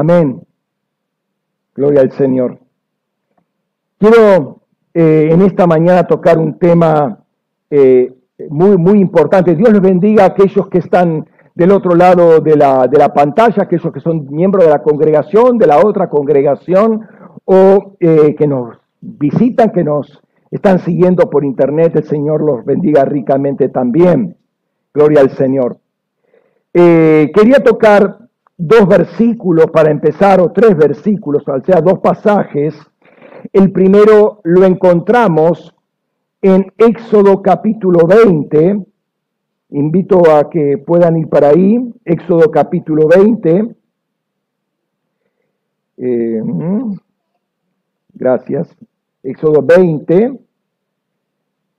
Amén. Gloria al Señor. Quiero eh, en esta mañana tocar un tema eh, muy, muy importante. Dios les bendiga a aquellos que están del otro lado de la, de la pantalla, aquellos que son miembros de la congregación, de la otra congregación, o eh, que nos visitan, que nos están siguiendo por internet. El Señor los bendiga ricamente también. Gloria al Señor. quería tocar dos versículos para empezar, o tres versículos, o sea, dos pasajes. El primero lo encontramos en Éxodo capítulo 20. Invito a que puedan ir para ahí. Éxodo capítulo 20. Eh, gracias. Éxodo 20.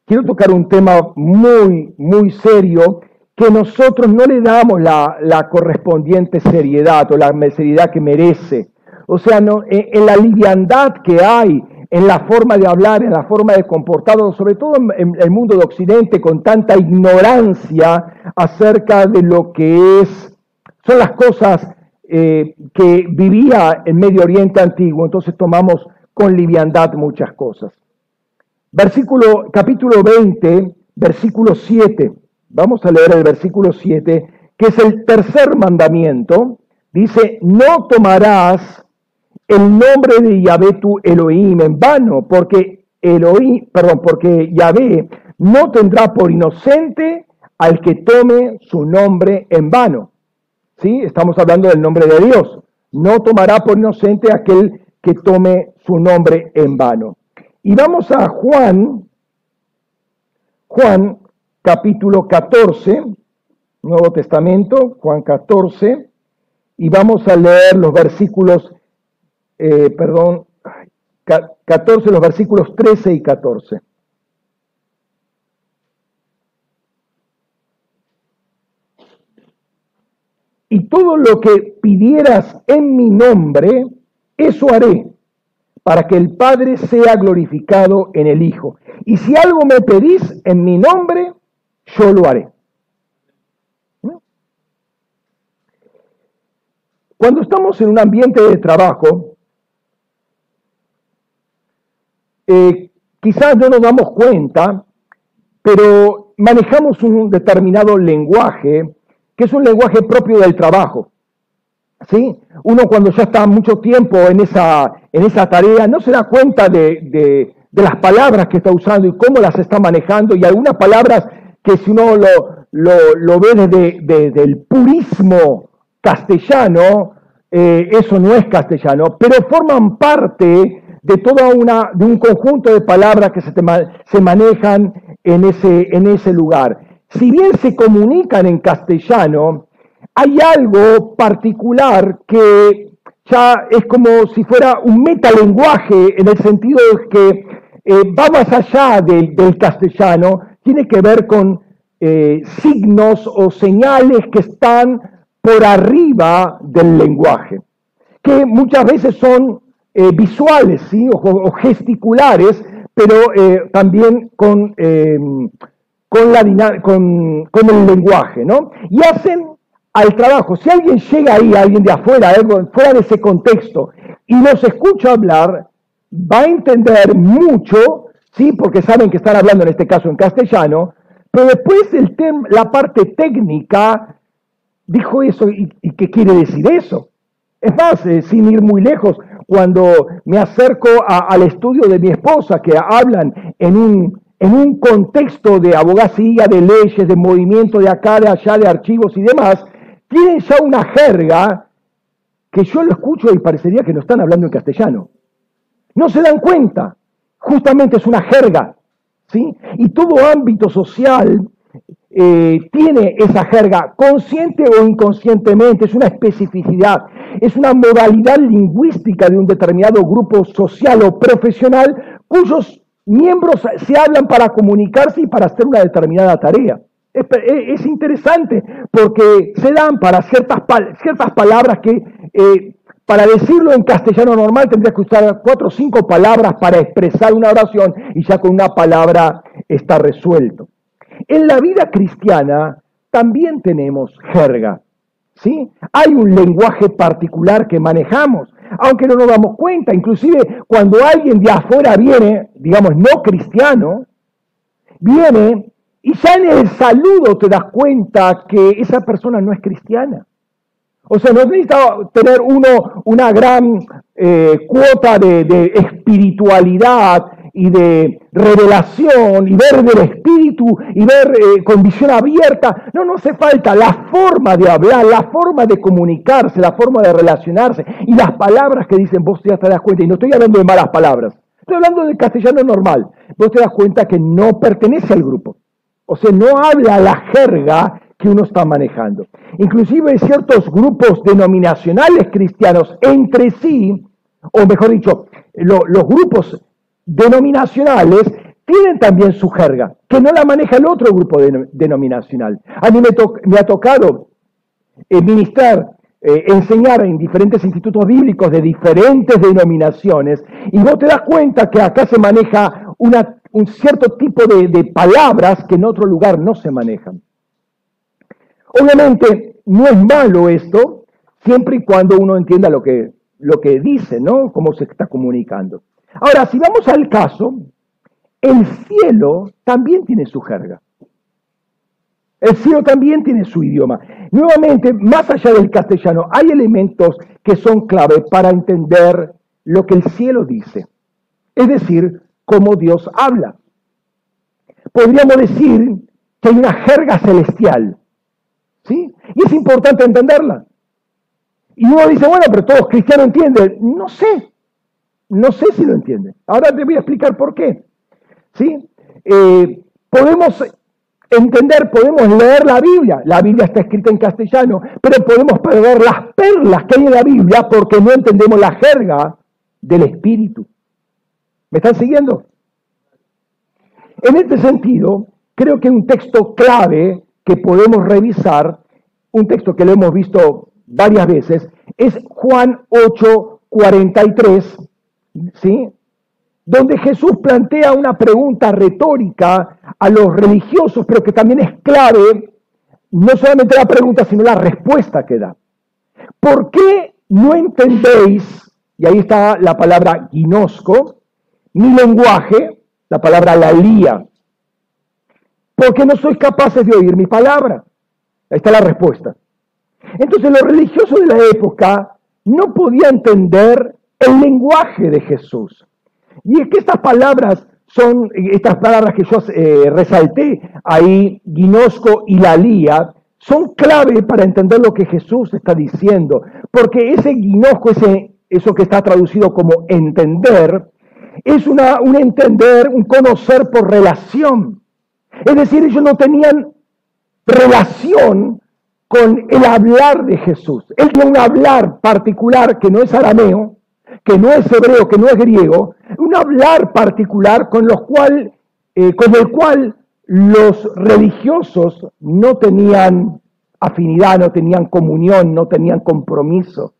Quiero tocar un tema muy, muy serio que nosotros no le damos la, correspondiente seriedad o la seriedad que merece. O sea, en, la liviandad que hay, en la forma de hablar, en la forma de comportarnos, sobre todo en, el mundo de Occidente, con tanta ignorancia acerca de lo que es, son las cosas eh, que vivía en Medio Oriente antiguo, entonces tomamos con liviandad muchas cosas. Versículo, capítulo 20, versículo 7. Vamos a leer el versículo 7, que es el tercer mandamiento. Dice, no tomarás el nombre de Yahvé tu Elohim en vano, porque Elohim, perdón, porque Yahvé no tendrá por inocente al que tome su nombre en vano. ¿Sí? Estamos hablando del nombre de Dios. No tomará por inocente aquel que tome su nombre en vano. Y vamos a Juan, Juan capítulo 14, Nuevo Testamento, Juan 14, y vamos a leer los versículos, eh, perdón, 14, los versículos 13 y 14. Y todo lo que pidieras en mi nombre, eso haré, para que el Padre sea glorificado en el Hijo. Y si algo me pedís en mi nombre, yo lo haré. Cuando estamos en un ambiente de trabajo, eh, quizás no nos damos cuenta, pero manejamos un determinado lenguaje, que es un lenguaje propio del trabajo. ¿Sí? Uno cuando ya está mucho tiempo en esa, en esa tarea no se da cuenta de, de las palabras que está usando y cómo las está manejando y algunas palabras que si uno lo, lo, ve desde, el purismo castellano, eh, eso no es castellano, pero forman parte de toda una, de un conjunto de palabras que se, se manejan en ese, en ese lugar. Si bien se comunican en castellano, hay algo particular que ya es como si fuera un metalenguaje en el sentido de que eh, va más allá del castellano tiene que ver con eh, signos o señales que están por arriba del lenguaje, que muchas veces son eh, visuales ¿sí? o, gesticulares, pero eh, también con, em, con, con, el lenguaje, ¿no? Y hacen al trabajo. Si alguien llega ahí, alguien de afuera, fuera de ese contexto, y nos escucha hablar, va a entender mucho ¿sí? porque saben que están hablando en este caso en castellano, pero después el la parte técnica dijo eso y, qué quiere decir eso. Es más, eh, sin ir muy lejos, cuando me acerco al estudio de mi esposa, que hablan en un, en un contexto de abogacía, de leyes, de movimiento de acá, de allá, de archivos y demás, tienen ya una jerga que yo lo escucho y parecería que no están hablando en castellano. No se dan cuenta justamente es una jerga, ¿sí? Y todo ámbito social eh, tiene esa jerga, consciente o inconscientemente, es una especificidad, es una modalidad lingüística de un determinado grupo social o profesional cuyos miembros se hablan para comunicarse y para hacer una determinada tarea. Es, interesante porque se dan para ciertas, ciertas palabras que eh, para decirlo en castellano normal tendrías que usar cuatro o cinco palabras para expresar una oración y ya con una palabra está resuelto. En la vida cristiana también tenemos jerga. ¿sí? Hay un lenguaje particular que manejamos, aunque no nos damos cuenta. Inclusive cuando alguien de afuera viene, digamos, no cristiano, viene y ya en el saludo te das cuenta que esa persona no es cristiana. O sea, no necesita tener uno una gran eh, cuota de, espiritualidad y de revelación y ver del espíritu y ver eh, con visión abierta. No, no hace falta. La forma de hablar, la forma de comunicarse, la forma de relacionarse y las palabras que dicen, vos ya te das cuenta. Y no estoy hablando de malas palabras, estoy hablando del castellano normal. Vos te das cuenta que no pertenece al grupo. O sea, no habla la jerga que uno está manejando. Inclusive ciertos grupos denominacionales cristianos entre sí, o mejor dicho, los grupos denominacionales tienen también su jerga, que no la maneja el otro grupo denominacional. A mí me, ha tocado eh, ministrar, eh, enseñar en diferentes institutos bíblicos de diferentes denominaciones, y vos te das cuenta que acá se maneja un cierto tipo de palabras que en otro lugar no se manejan. Obviamente no es malo esto, siempre y cuando uno entienda lo que, lo que dice, ¿no? Cómo se está comunicando. Ahora, si vamos al caso, el cielo también tiene su jerga. El cielo también tiene su idioma. Nuevamente, más allá del castellano, hay elementos que son clave para entender lo que el cielo dice. Es decir, cómo Dios habla. Podríamos decir que hay una jerga celestial Y es importante entenderla. Y uno dice, bueno, pero todos cristianos entienden. No sé, no sé si lo entienden. Ahora te voy a explicar por qué. ¿Sí? Eh, podemos entender, podemos leer la Biblia. La Biblia está escrita en castellano, pero podemos perder las perlas que hay en la Biblia porque no entendemos la jerga del Espíritu. ¿Me están siguiendo? En este sentido, creo que un texto clave que podemos revisar, un texto que lo hemos visto varias veces, es Juan 8, 43, ¿sí? donde Jesús plantea una pregunta retórica a los religiosos, pero que también es clave, no solamente la pregunta, sino la respuesta que da. ¿Por qué no entendéis, y ahí está la palabra ginosco, mi lenguaje, la palabra la lía, porque no sois capaces de oír mi palabra. Ahí está la respuesta. Entonces los religiosos de la época no podían entender el lenguaje de Jesús. Y es que estas palabras son, estas palabras que yo eh, resalté ahí, Guinosco y la Lía, son clave para entender lo que Jesús está diciendo. Porque ese Guinosco, ese, eso que está traducido como entender, es una, un entender, un conocer por relación. Es decir, ellos no tenían relación con el hablar de Jesús. Él tiene un hablar particular que no es arameo, que no es hebreo, que no es griego, un hablar particular con, los cual, eh, con el cual los religiosos no tenían afinidad, no tenían comunión, no tenían compromiso.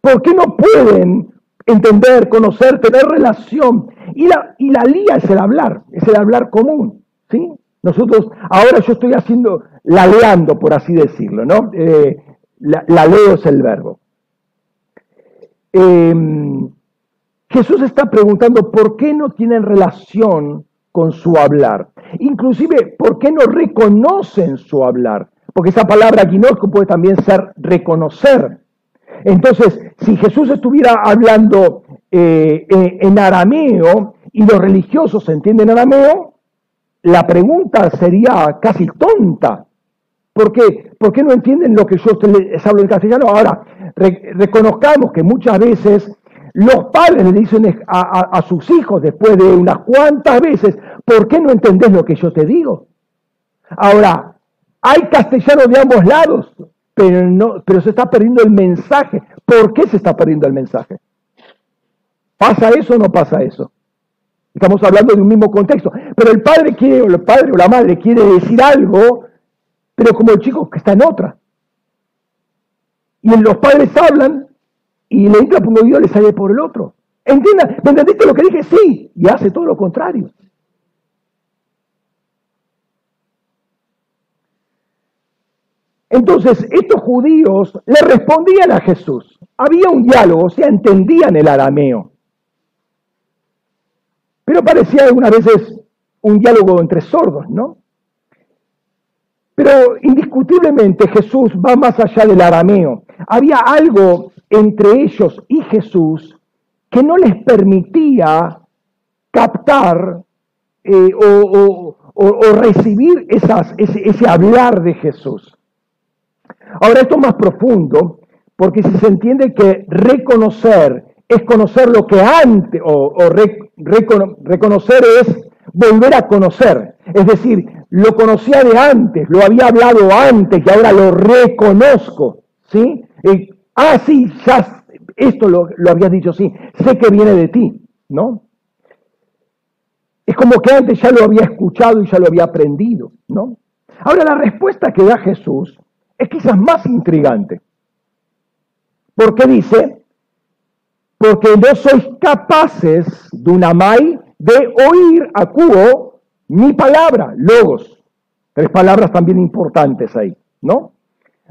¿Por qué no pueden entender, conocer, tener relación? Y la, y la lía es el hablar, es el hablar común. ¿sí? Nosotros, ahora yo estoy haciendo, laleando, por así decirlo, ¿no? Eh, la, leo es el verbo. Em, Jesús está preguntando por qué no tienen relación con su hablar. Inclusive, ¿por qué no reconocen su hablar? Porque esa palabra guinosco puede también ser reconocer. Entonces, si Jesús estuviera hablando eh, eh, en arameo y los religiosos entienden arameo, la pregunta sería casi tonta. ¿Por qué? ¿Por qué no entienden lo que yo les hablo en castellano? Ahora, reconozcamos que muchas veces los padres le dicen a, sus hijos después de unas cuantas veces, ¿por qué no entendés lo que yo te digo? Ahora, hay castellano de ambos lados, pero, no, pero se está perdiendo el mensaje. ¿Por qué se está perdiendo el mensaje? ¿Pasa eso o no pasa eso? Estamos hablando de un mismo contexto. Pero el padre quiere, o el padre o la madre quiere decir algo, pero como el chico que está en otra. Y los padres hablan y le entra por un oído y le sale por el otro. ¿Entiendes? ¿Me entendiste lo que dije? Sí. Y hace todo lo contrario. Entonces, estos judíos le respondían a Jesús. Había un diálogo, o sea, entendían el arameo. Pero parecía algunas veces un diálogo entre sordos, ¿no? Pero indiscutiblemente Jesús va más allá del arameo. Había algo entre ellos y Jesús que no les permitía captar eh, o, recibir esas, ese hablar de Jesús. Ahora, esto es más profundo, porque si se entiende que reconocer es conocer lo que antes, o, reconocer es volver a conocer. Es decir, lo conocía de antes, lo había hablado antes y ahora lo reconozco. ¿Sí? ah, sí, ya, esto lo, lo habías dicho, sí, sé que viene de ti, ¿no? Es como que antes ya lo había escuchado y ya lo había aprendido, ¿no? Ahora la respuesta que da Jesús es quizás más intrigante. Porque dice, porque no sois capaces, Dunamai, de oír, acuo, mi palabra, logos. Tres palabras también importantes ahí, ¿no?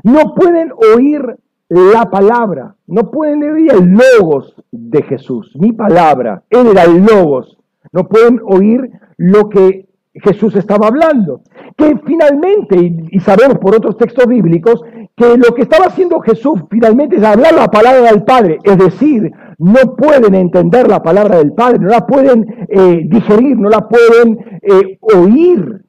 No pueden oír la palabra, no pueden oír el logos de Jesús, mi palabra, él era el logos. No pueden oír lo que Jesús estaba hablando. Que finalmente, y sabemos por otros textos bíblicos, que lo que estaba haciendo Jesús finalmente es hablar la palabra del Padre, es decir, no pueden entender la palabra del Padre, no la pueden eh, digerir, no la pueden eh, oír.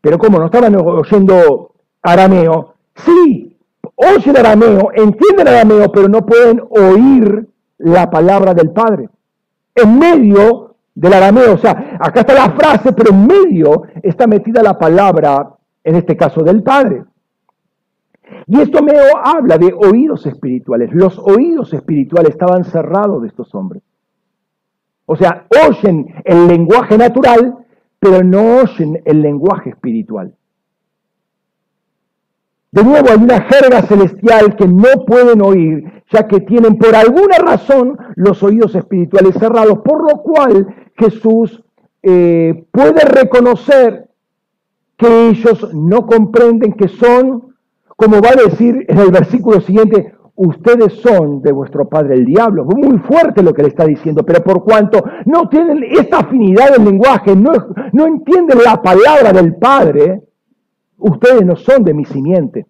Pero como no estaban oyendo arameo, sí, oyen arameo, entienden arameo, pero no pueden oír la palabra del Padre. En medio del arameo. O sea, acá está la frase, pero en medio está metida la palabra, en este caso del Padre. Y esto me habla de oídos espirituales. Los oídos espirituales estaban cerrados de estos hombres. O sea, oyen el lenguaje natural, pero no oyen el lenguaje espiritual. De nuevo, hay una jerga celestial que no pueden oír, ya que tienen por alguna razón los oídos espirituales cerrados, por lo cual Jesús eh, puede reconocer que ellos no comprenden que son, como va a decir en el versículo siguiente, ustedes son de vuestro padre el diablo. Muy fuerte lo que le está diciendo, pero por cuanto no tienen esta afinidad del lenguaje, no, no entienden la palabra del Padre, ustedes no son de mi simiente.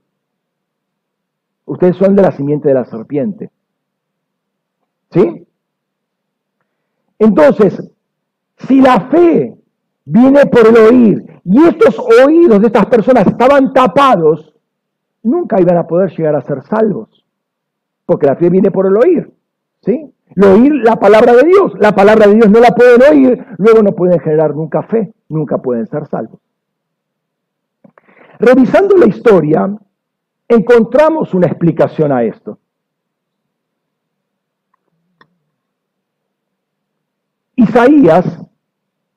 Ustedes son de la simiente de la serpiente. ¿Sí? Entonces, si la fe viene por el oír y estos oídos de estas personas estaban tapados, nunca iban a poder llegar a ser salvos. Porque la fe viene por el oír. ¿Sí? El oír la palabra de Dios. La palabra de Dios no la pueden oír, luego no pueden generar nunca fe, nunca pueden ser salvos. Revisando la historia, encontramos una explicación a esto. Isaías,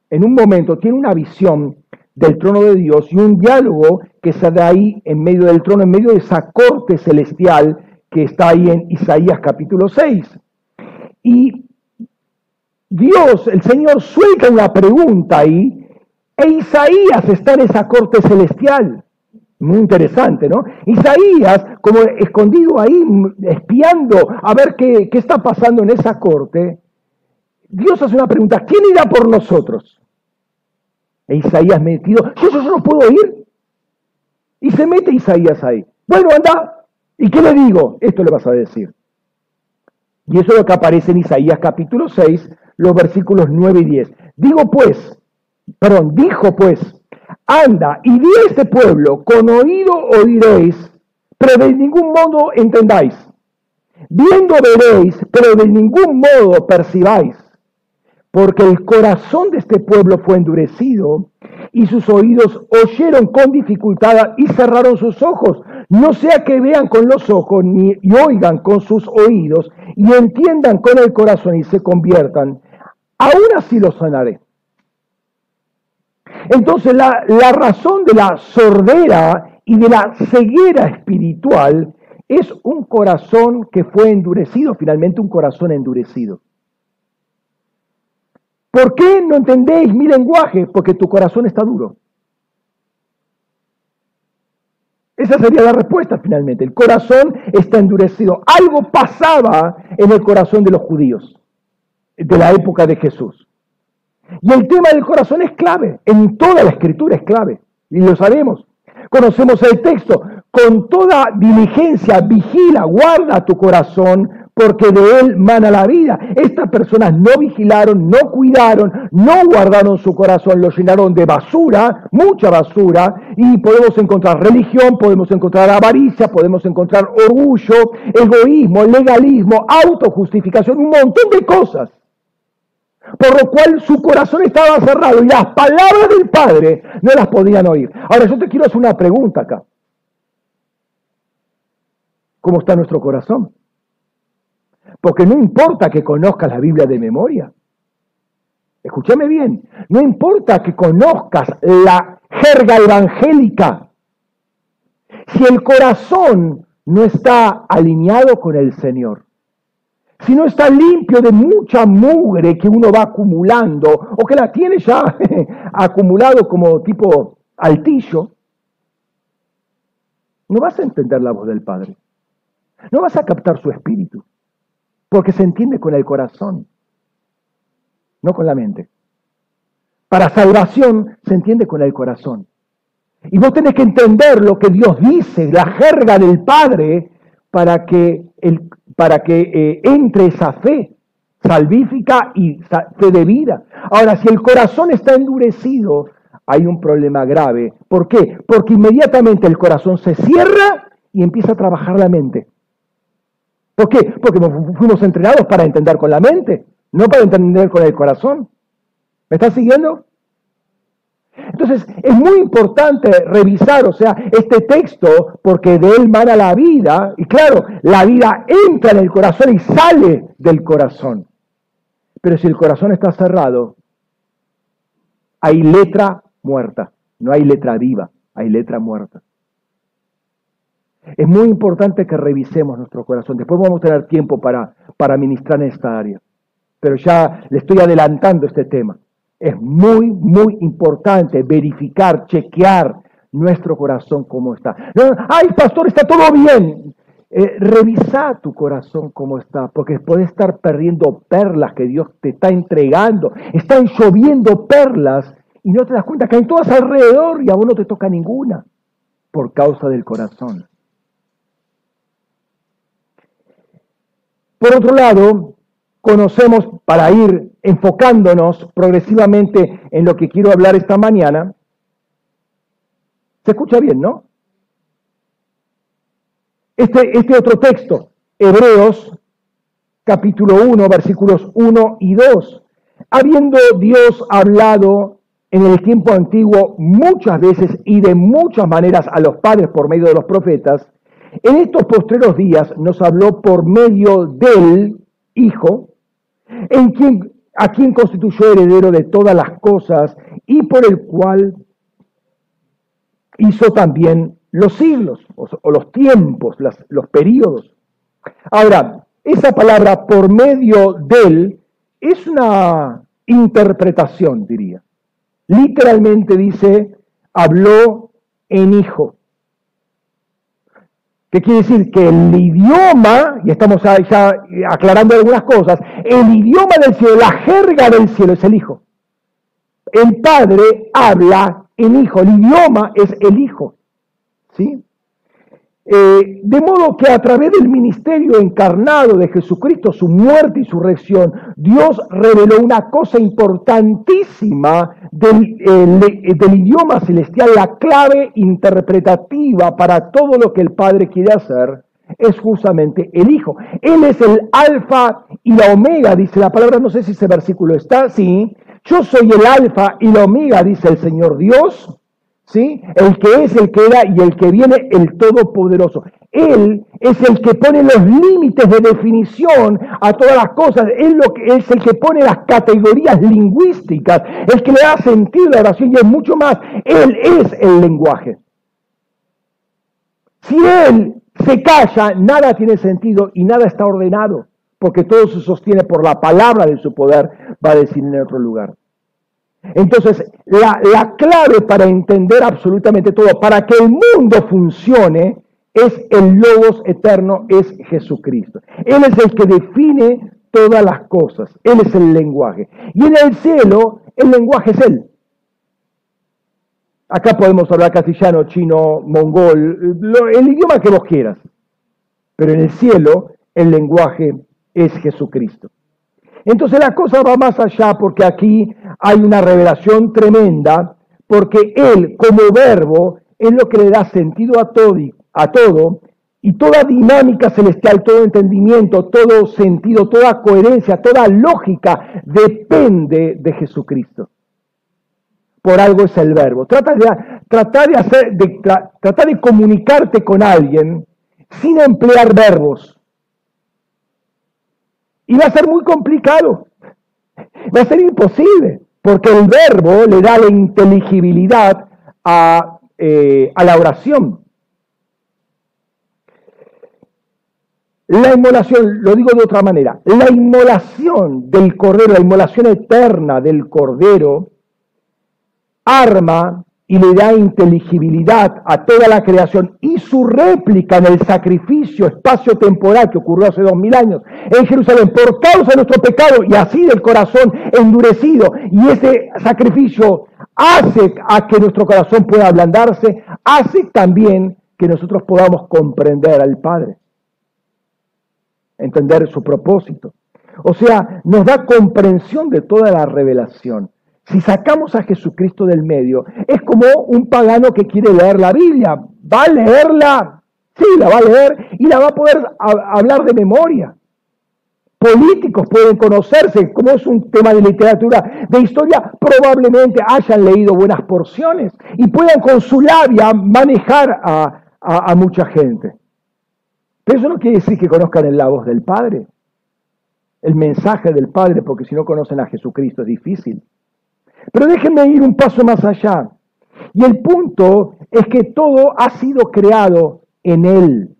en un momento, tiene una visión del trono de Dios y un diálogo que se da ahí en medio del trono, en medio de esa corte celestial que está ahí en Isaías capítulo 6. Y Dios, el Señor, suelta una pregunta ahí, e Isaías está en esa corte celestial. Muy interesante, ¿no? Isaías, como escondido ahí, espiando a ver qué, qué está pasando en esa corte, Dios hace una pregunta, ¿quién irá por nosotros? E Isaías metido, yo, yo, no puedo ir. Y se mete Isaías ahí. Bueno, anda. ¿Y qué le digo? Esto le vas a decir. Y eso es lo que aparece en Isaías capítulo 6, los versículos 9 y 10. Digo pues, perdón, dijo pues, anda y di este pueblo, con oído oiréis, pero de ningún modo entendáis. Viendo veréis, pero de ningún modo percibáis porque el corazón de este pueblo fue endurecido y sus oídos oyeron con dificultad y cerraron sus ojos. No sea que vean con los ojos ni y oigan con sus oídos y entiendan con el corazón y se conviertan. Aún así los sanaré. Entonces la, la razón de la sordera y de la ceguera espiritual es un corazón que fue endurecido, finalmente un corazón endurecido. ¿Por qué no entendéis mi lenguaje? Porque tu corazón está duro. Esa sería la respuesta finalmente. El corazón está endurecido. Algo pasaba en el corazón de los judíos de la época de Jesús. Y el tema del corazón es clave. En toda la escritura es clave. Y lo sabemos. Conocemos el texto. Con toda diligencia, vigila, guarda tu corazón, porque de él mana la vida. Estas personas no vigilaron, no cuidaron, no guardaron su corazón, lo llenaron de basura, mucha basura, y podemos encontrar religión, podemos encontrar avaricia, podemos encontrar orgullo, egoísmo, legalismo, autojustificación, un montón de cosas. Por lo cual su corazón estaba cerrado y las palabras del Padre no las podían oír. Ahora yo te quiero hacer una pregunta acá. ¿Cómo está nuestro corazón? Porque no importa que conozcas la Biblia de memoria. Escúchame bien, no importa que conozcas la jerga evangélica. Si el corazón no está alineado con el Señor, si no está limpio de mucha mugre que uno va acumulando o que la tiene ya acumulado como tipo altillo, no vas a entender la voz del Padre. No vas a captar su espíritu. Porque se entiende con el corazón, no con la mente. Para salvación se entiende con el corazón. Y vos tenés que entender lo que Dios dice, la jerga del Padre, para que, el, para que eh, entre esa fe salvífica y fe de vida. Ahora, si el corazón está endurecido, hay un problema grave. ¿Por qué? Porque inmediatamente el corazón se cierra y empieza a trabajar la mente. ¿Por qué? Porque fuimos entrenados para entender con la mente, no para entender con el corazón. ¿Me estás siguiendo? Entonces, es muy importante revisar, o sea, este texto, porque de él mana la vida, y claro, la vida entra en el corazón y sale del corazón. Pero si el corazón está cerrado, hay letra muerta, no hay letra viva, hay letra muerta. Es muy importante que revisemos nuestro corazón. Después vamos a tener tiempo para, para ministrar en esta área. Pero ya le estoy adelantando este tema. Es muy, muy importante verificar, chequear nuestro corazón cómo está. Ay, pastor, está todo bien. Eh, revisa tu corazón cómo está, porque puedes estar perdiendo perlas que Dios te está entregando. Están lloviendo perlas y no te das cuenta, que hay todas alrededor y a vos no te toca ninguna por causa del corazón. Por otro lado, conocemos, para ir enfocándonos progresivamente en lo que quiero hablar esta mañana, se escucha bien, ¿no? Este, este otro texto, Hebreos capítulo 1, versículos 1 y 2. Habiendo Dios hablado en el tiempo antiguo muchas veces y de muchas maneras a los padres por medio de los profetas, en estos postreros días nos habló por medio del Hijo, en quien, a quien constituyó heredero de todas las cosas y por el cual hizo también los siglos o, los tiempos, los periodos. Ahora, esa palabra por medio del es una interpretación, diría. Literalmente dice, habló en hijo. ¿Qué quiere decir? Que el idioma, y estamos ya aclarando algunas cosas, el idioma del cielo, la jerga del cielo es el Hijo. El Padre habla en Hijo, el idioma es el Hijo. ¿Sí? Eh, de modo que a través del ministerio encarnado de Jesucristo, su muerte y su resurrección, Dios reveló una cosa importantísima del, del, idioma celestial, la clave interpretativa para todo lo que el Padre quiere hacer, es justamente el Hijo. Él es el alfa y la omega, dice la palabra, no sé si ese versículo está, sí. Yo soy el alfa y la omega, dice el Señor Dios, ¿sí? El que es, el que era y el que viene, el Todopoderoso. Él es el que pone los límites de definición a todas las cosas. Él lo que, es el que pone las categorías lingüísticas, el que le da sentido la oración y es mucho más. Él es el lenguaje. Si Él se calla, nada tiene sentido y nada está ordenado, porque todo se sostiene por la palabra de su poder, va a decir en otro lugar. Entonces, la, la, clave para entender absolutamente todo, para que el mundo funcione, es el Logos eterno, es Jesucristo. Él es el que define todas las cosas, Él es el lenguaje. Y en el cielo, el lenguaje es Él. Acá podemos hablar castellano, chino, mongol, el idioma que vos quieras. Pero en el cielo, el lenguaje es Jesucristo. Entonces la cosa va más allá porque aquí hay una revelación tremenda, porque Él como verbo es lo que le da sentido a todo, a todo y toda dinámica celestial, todo entendimiento, todo sentido, toda coherencia, toda lógica depende de Jesucristo. Por algo es el verbo. Trata de, de, hacer, de, trata de comunicarte con alguien sin emplear verbos. Y va a ser muy complicado. Va a ser imposible, porque el verbo le da la inteligibilidad a, eh, a la oración. La inmolación, lo digo de otra manera, la inmolación del cordero, la inmolación eterna del cordero, arma y le da inteligibilidad a toda la creación y su réplica en el sacrificio espacio-temporal que ocurrió hace dos mil años en Jerusalén por causa de nuestro pecado y así del corazón endurecido. Y ese sacrificio hace a que nuestro corazón pueda ablandarse, hace también que nosotros podamos comprender al Padre, entender su propósito. O sea, nos da comprensión de toda la revelación. Si sacamos a Jesucristo del medio, es como un pagano que quiere leer la Biblia. Va a leerla, sí, la va a leer y la va a poder hablar de memoria. Políticos pueden conocerse, como es un tema de literatura, de historia, probablemente hayan leído buenas porciones y puedan con su labia manejar a, a mucha gente. Pero eso no quiere decir que conozcan la voz del Padre, el mensaje del Padre, porque si no conocen a Jesucristo es difícil. Pero déjenme ir un paso más allá. Y el punto es que todo ha sido creado en Él.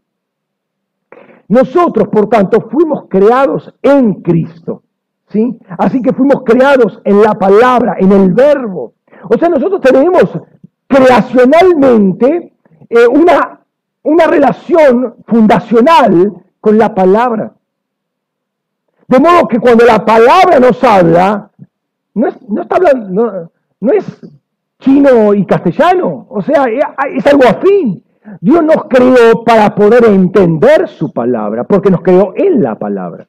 Nosotros, por tanto, fuimos creados en Cristo. ¿sí? Así que fuimos creados en la palabra, en el verbo. O sea, nosotros tenemos creacionalmente eh, una, una relación fundacional con la palabra. De modo que cuando la palabra nos habla, no es, no está hablando, no, es chino y castellano, o sea, es algo afín. Dios nos creó para poder entender su palabra, porque nos creó en la palabra.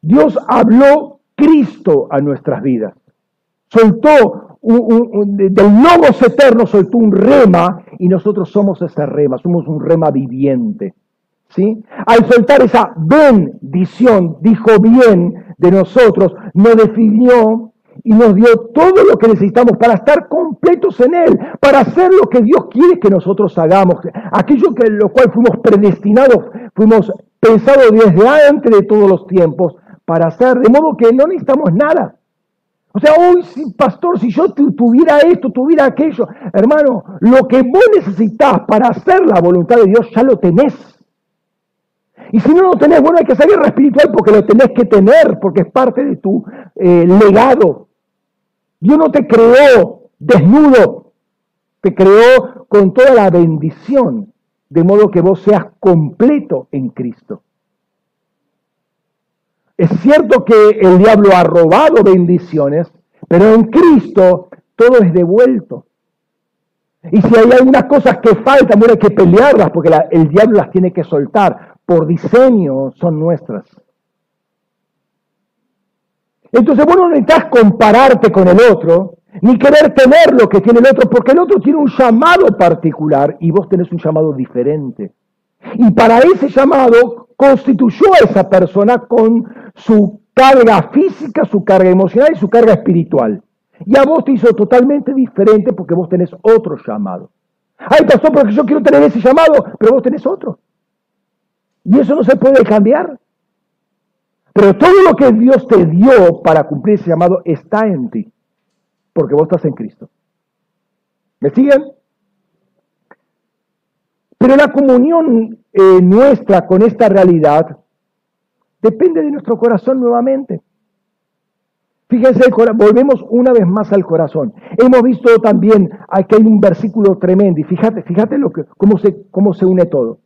Dios habló Cristo a nuestras vidas. Soltó del logos eterno, soltó un rema y nosotros somos ese rema, somos un rema viviente. ¿sí? Al soltar esa bendición, dijo bien de nosotros, nos definió y nos dio todo lo que necesitamos para estar completos en Él, para hacer lo que Dios quiere que nosotros hagamos, aquello que lo cual fuimos predestinados, fuimos pensados desde antes de todos los tiempos para hacer, de modo que no necesitamos nada. O sea, hoy, pastor, si yo tuviera esto, tuviera aquello, hermano, lo que vos necesitas para hacer la voluntad de Dios ya lo tenés. Y si no lo tenés, bueno, hay que guerra espiritual porque lo tenés que tener, porque es parte de tu eh, legado. Dios no te creó desnudo, te creó con toda la bendición, de modo que vos seas completo en Cristo. Es cierto que el diablo ha robado bendiciones, pero en Cristo todo es devuelto. Y si hay algunas cosas que faltan, bueno, hay que pelearlas porque el diablo las tiene que soltar por diseño son nuestras. Entonces vos no necesitas compararte con el otro, ni querer tener lo que tiene el otro, porque el otro tiene un llamado particular y vos tenés un llamado diferente. Y para ese llamado constituyó a esa persona con su carga física, su carga emocional y su carga espiritual. Y a vos te hizo totalmente diferente porque vos tenés otro llamado. Ay, pastor, porque yo quiero tener ese llamado, pero vos tenés otro. Y eso no se puede cambiar. Pero todo lo que Dios te dio para cumplir ese llamado está en ti, porque vos estás en Cristo. ¿Me siguen? Pero la comunión eh, nuestra con esta realidad depende de nuestro corazón nuevamente. Fíjense, volvemos una vez más al corazón. Hemos visto también aquí hay un versículo tremendo y fíjate, fíjate lo que, cómo, se, cómo se une todo.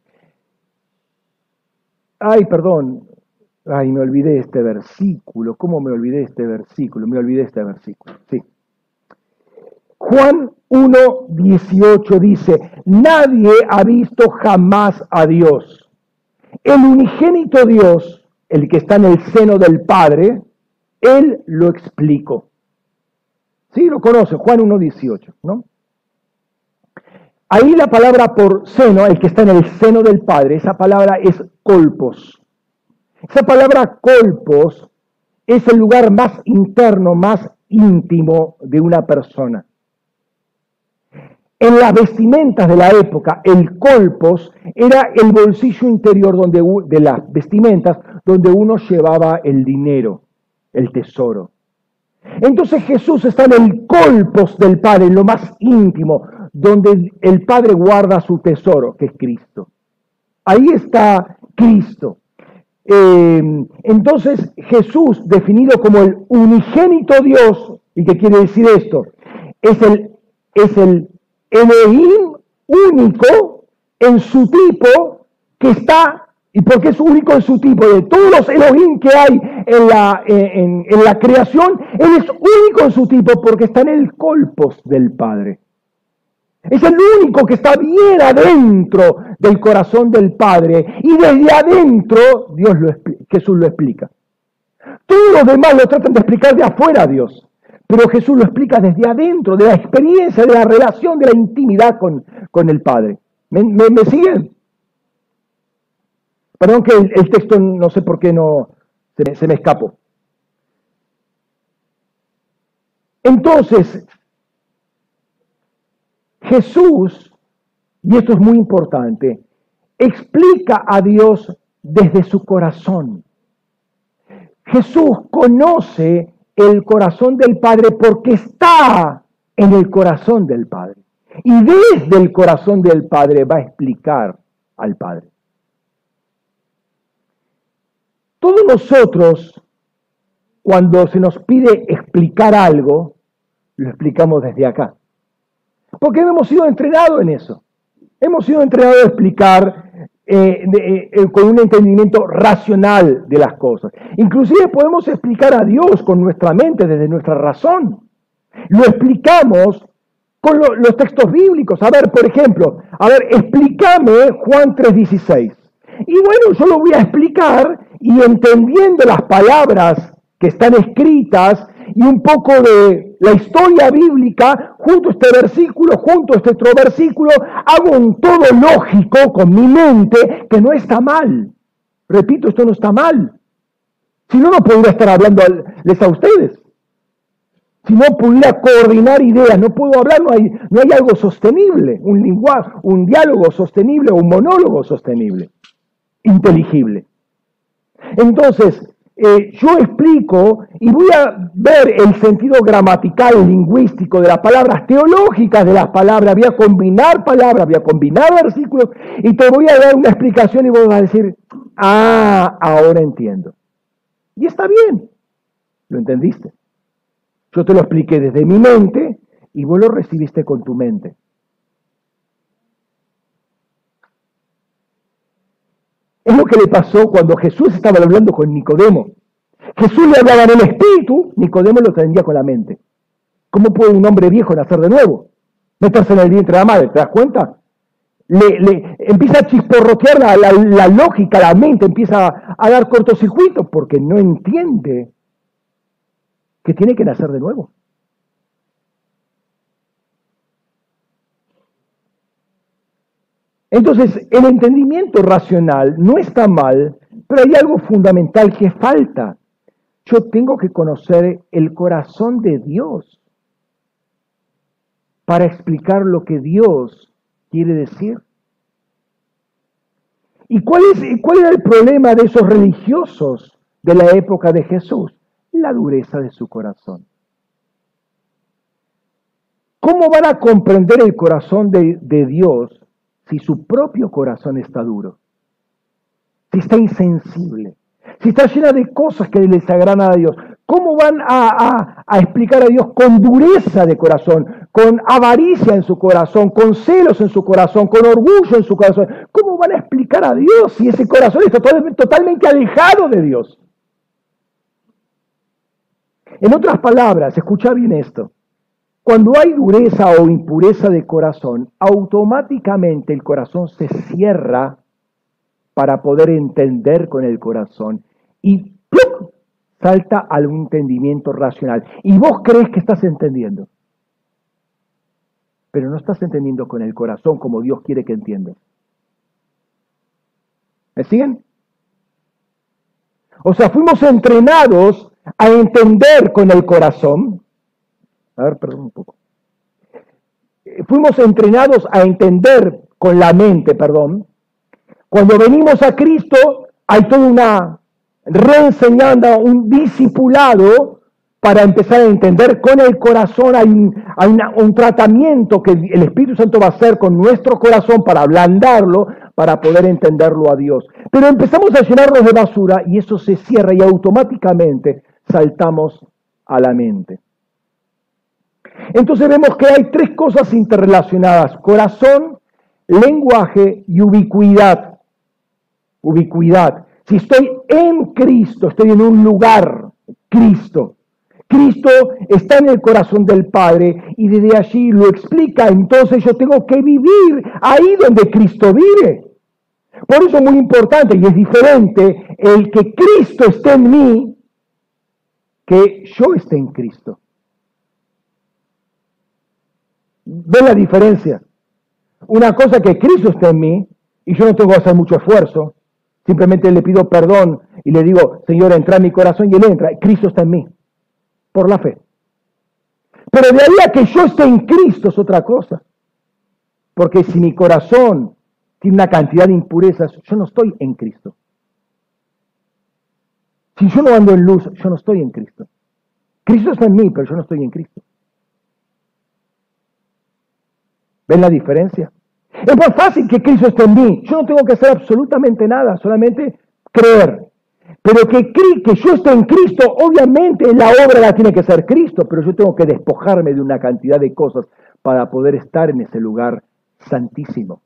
Ay, perdón, ay, me olvidé este versículo. ¿Cómo me olvidé este versículo? Me olvidé este versículo. Sí. Juan 1, 18 dice, nadie ha visto jamás a Dios. El unigénito Dios, el que está en el seno del Padre, él lo explicó. Sí, lo conoce, Juan 1.18, ¿no? Ahí la palabra por seno, el que está en el seno del Padre, esa palabra es colpos. Esa palabra colpos es el lugar más interno, más íntimo de una persona. En las vestimentas de la época, el colpos era el bolsillo interior donde, de las vestimentas donde uno llevaba el dinero el tesoro. Entonces Jesús está en el colpos del Padre, en lo más íntimo, donde el Padre guarda su tesoro, que es Cristo. Ahí está Cristo. Eh, entonces Jesús, definido como el unigénito Dios, ¿y qué quiere decir esto? Es el, es el Elohim único en su tipo que está y porque es único en su tipo, de todos los Elohim que hay en la, en, la creación, Él es único en su tipo porque está en el colpos del Padre. Es el único que está bien adentro del corazón del Padre y desde adentro Dios lo, Jesús lo explica. Todos los demás lo tratan de explicar de afuera a Dios, pero Jesús lo explica desde adentro, de la experiencia, de la relación, de la intimidad con, con el Padre. ¿Me, siguen? Perdón que el, texto no sé por qué no se me, escapó. Entonces, Jesús, y esto es muy importante, explica a Dios desde su corazón. Jesús conoce el corazón del Padre porque está en el corazón del Padre. Y desde el corazón del Padre va a explicar al Padre. Todos nosotros, cuando se nos pide explicar algo, lo explicamos desde acá. Porque hemos sido entrenados en eso. Hemos sido entrenados a explicar eh, eh, eh, con un entendimiento racional de las cosas. Inclusive podemos explicar a Dios con nuestra mente, desde nuestra razón. Lo explicamos con los textos bíblicos. A ver, por ejemplo, a ver, explícame Juan 3:16. Y bueno, yo lo voy a explicar y entendiendo las palabras que están escritas y un poco de la historia bíblica, junto a este versículo, junto a este otro versículo, hago un todo lógico con mi mente que no está mal. Repito, esto no está mal. Si no, no podría estar hablándoles a ustedes. Si no pudiera coordinar ideas, no puedo hablar, no hay, no hay algo sostenible, un lenguaje, un diálogo sostenible, un monólogo sostenible, inteligible. Entonces, eh, yo explico y voy a ver el sentido gramatical, lingüístico de las palabras, teológicas de las palabras, voy a combinar palabras, voy a combinar versículos y te voy a dar una explicación y vos vas a decir, ah, ahora entiendo. Y está bien, lo entendiste. Yo te lo expliqué desde mi mente y vos lo recibiste con tu mente. Es lo que le pasó cuando Jesús estaba hablando con Nicodemo. Jesús le hablaba en el espíritu, Nicodemo lo entendía con la mente. ¿Cómo puede un hombre viejo nacer de nuevo? Meterse en el vientre de la madre, ¿te das cuenta? Le, empieza a chisporrotear la, lógica, la mente empieza a, a dar cortocircuitos porque no entiende que tiene que nacer de nuevo. Entonces, el entendimiento racional no está mal, pero hay algo fundamental que falta. Yo tengo que conocer el corazón de Dios para explicar lo que Dios quiere decir. ¿Y cuál, es, era el problema de esos religiosos de la época de Jesús? La dureza de su corazón. ¿Cómo van a comprender el corazón de Dios si su propio corazón está duro, si está insensible, si está llena de cosas que le desagradan a Dios, ¿Cómo van a, explicar a Dios con dureza de corazón, con avaricia en su corazón, con celos en su corazón, con orgullo en su corazón? ¿Cómo van a explicar a Dios si ese corazón está totalmente alejado de Dios? En otras palabras, escucha bien esto. Cuando hay dureza o impureza de corazón, automáticamente el corazón se cierra para poder entender con el corazón y salta al entendimiento racional. Y vos crees que estás entendiendo, pero no estás entendiendo con el corazón como Dios quiere que entiendas. ¿Me siguen? O sea, fuimos entrenados a entender con el corazón. A ver, perdón un poco. Fuimos entrenados a entender con la mente, perdón. Cuando venimos a Cristo hay toda una reenseñando un discipulado para empezar a entender con el corazón, hay, un, tratamiento que el Espíritu Santo va a hacer con nuestro corazón para ablandarlo, para poder entenderlo a Dios. Pero empezamos a llenarnos de basura y eso se cierra y automáticamente saltamos a la mente. Entonces vemos que hay tres cosas interrelacionadas, corazón, lenguaje y ubicuidad. Ubicuidad. Si estoy en Cristo, estoy en un lugar, Cristo. Cristo está en el corazón del Padre y desde allí lo explica. Entonces yo tengo que vivir ahí donde Cristo vive. Por eso es muy importante y es diferente el que Cristo esté en mí que yo esté en Cristo. ¿Ven la diferencia? Una cosa que Cristo esté en mí y yo no tengo que hacer mucho esfuerzo. Simplemente le pido perdón y le digo, Señor, entra en mi corazón y Él entra. Cristo está en mí, por la fe. Pero de ahí a que yo esté en Cristo es otra cosa. Porque si mi corazón tiene una cantidad de impurezas, yo no estoy en Cristo. Si yo no ando en luz, yo no estoy en Cristo. Cristo está en mí, pero yo no estoy en Cristo. ¿Ven la diferencia? Es más fácil que Cristo esté en mí. Yo no tengo que hacer absolutamente nada, solamente creer. Pero que, que yo esté en Cristo, obviamente la obra la tiene que ser Cristo, pero yo tengo que despojarme de una cantidad de cosas para poder estar en ese lugar santísimo.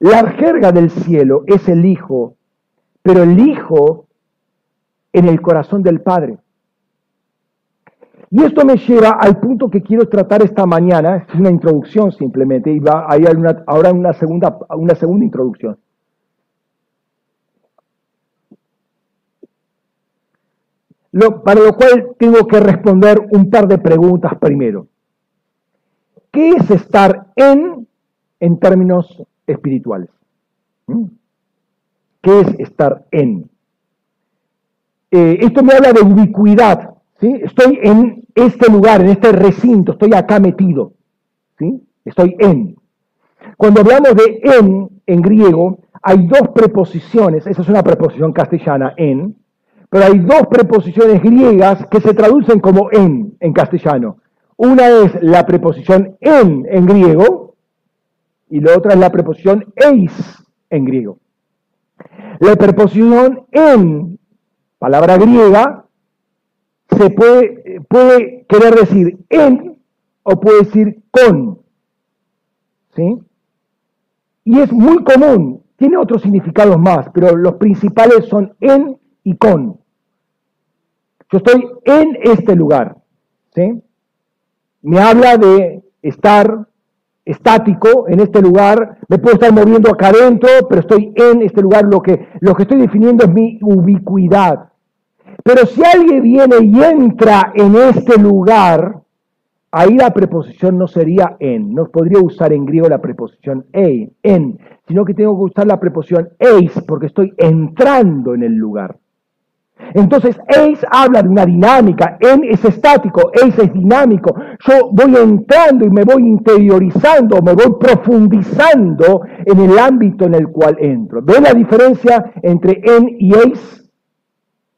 La jerga del cielo es el Hijo, pero el Hijo en el corazón del Padre. Y esto me lleva al punto que quiero tratar esta mañana, es una introducción simplemente, y va, hay una, ahora una segunda, una segunda introducción. para lo cual tengo que responder un par de preguntas primero. ¿Qué es estar en en términos espirituales? ¿Mm? ¿Qué es estar en? Eh, esto me habla de ubicuidad, Estoy en este lugar, en este recinto, estoy acá metido. ¿sí? Estoy en. Cuando hablamos de en, en griego, hay dos preposiciones, esa es una preposición castellana, en, pero hay dos preposiciones griegas que se traducen como en, en castellano. Una es la preposición en, en griego, y la otra es la preposición eis, en griego. La preposición en, palabra griega, se puede, puede querer decir en o puede decir con. ¿Sí? Y es muy común, tiene otros significados más, pero los principales son en y con. Yo estoy en este lugar. ¿sí? Me habla de estar estático en este lugar, me puedo estar moviendo acá adentro, pero estoy en este lugar. Lo que, lo que estoy definiendo es mi ubicuidad. Pero si alguien viene y entra en este lugar, ahí la preposición no sería en, no podría usar en griego la preposición en, sino que tengo que usar la preposición eis, porque estoy entrando en el lugar. Entonces, eis habla de una dinámica, en es estático, eis es dinámico. Yo voy entrando y me voy interiorizando, me voy profundizando en el ámbito en el cual entro. ¿Ven la diferencia entre en y eis?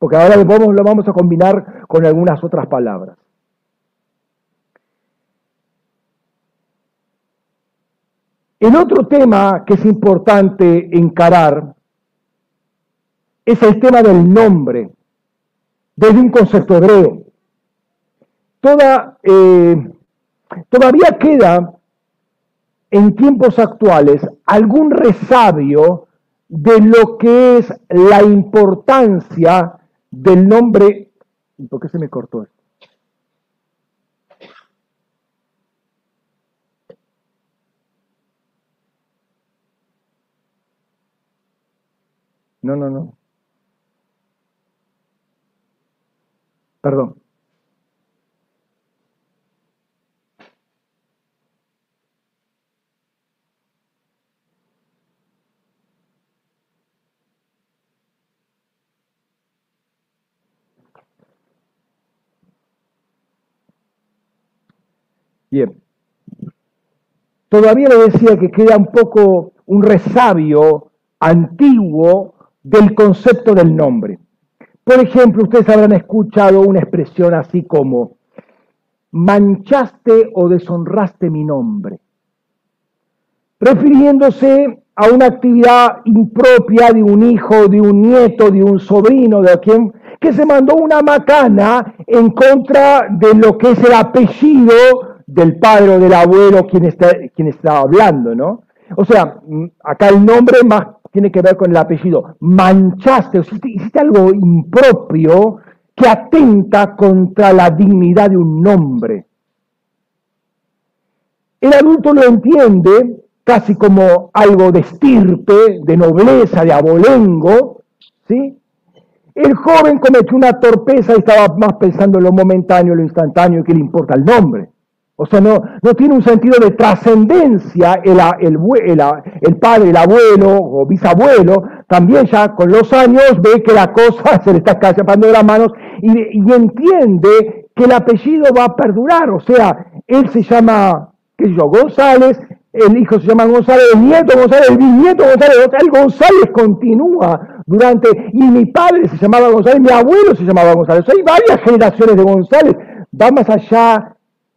Porque ahora lo vamos, a combinar con algunas otras palabras. El otro tema que es importante encarar es el tema del nombre, desde un concepto hebreo. Eh, todavía queda en tiempos actuales algún resabio de lo que es la importancia del nombre. ¿Por qué se me cortó esto? No, no, no. Perdón. Bien. Todavía le decía que queda un poco un resabio antiguo del concepto del nombre. Por ejemplo, ustedes habrán escuchado una expresión así como, manchaste o deshonraste mi nombre, refiriéndose a una actividad impropia de un hijo, de un nieto, de un sobrino, de quien que se mandó una macana en contra de lo que es el apellido del padre o del abuelo quien está, quien está hablando, ¿no? O sea, mm, acá el nombre más tiene que ver con el apellido. Manchaste, o hiciste, algo impropio que atenta contra la dignidad de un nombre. El adulto lo entiende casi como algo de estirpe, de nobleza, de abolengo, ¿sí? El joven cometió una torpeza y estaba más pensando en lo momentáneo, lo instantáneo, que le importa el nombre. O sea, no, no tiene un sentido de trascendencia el, el, el, padre, el abuelo o bisabuelo, también ya con los años ve que la cosa se le está escapando de las manos y, entiende que el apellido va a perdurar. O sea, él se llama, qué sé yo, González, el hijo se llama González, el nieto González, el bisnieto González, o sea, el González continúa durante, y mi padre se llamaba González, mi abuelo se llamaba González. hay varias generaciones de González, va más allá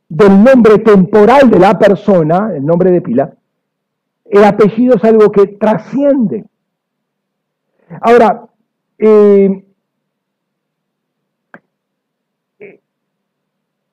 del nombre temporal de la persona, el nombre de pila, el apellido es algo que trasciende. Ahora, eh,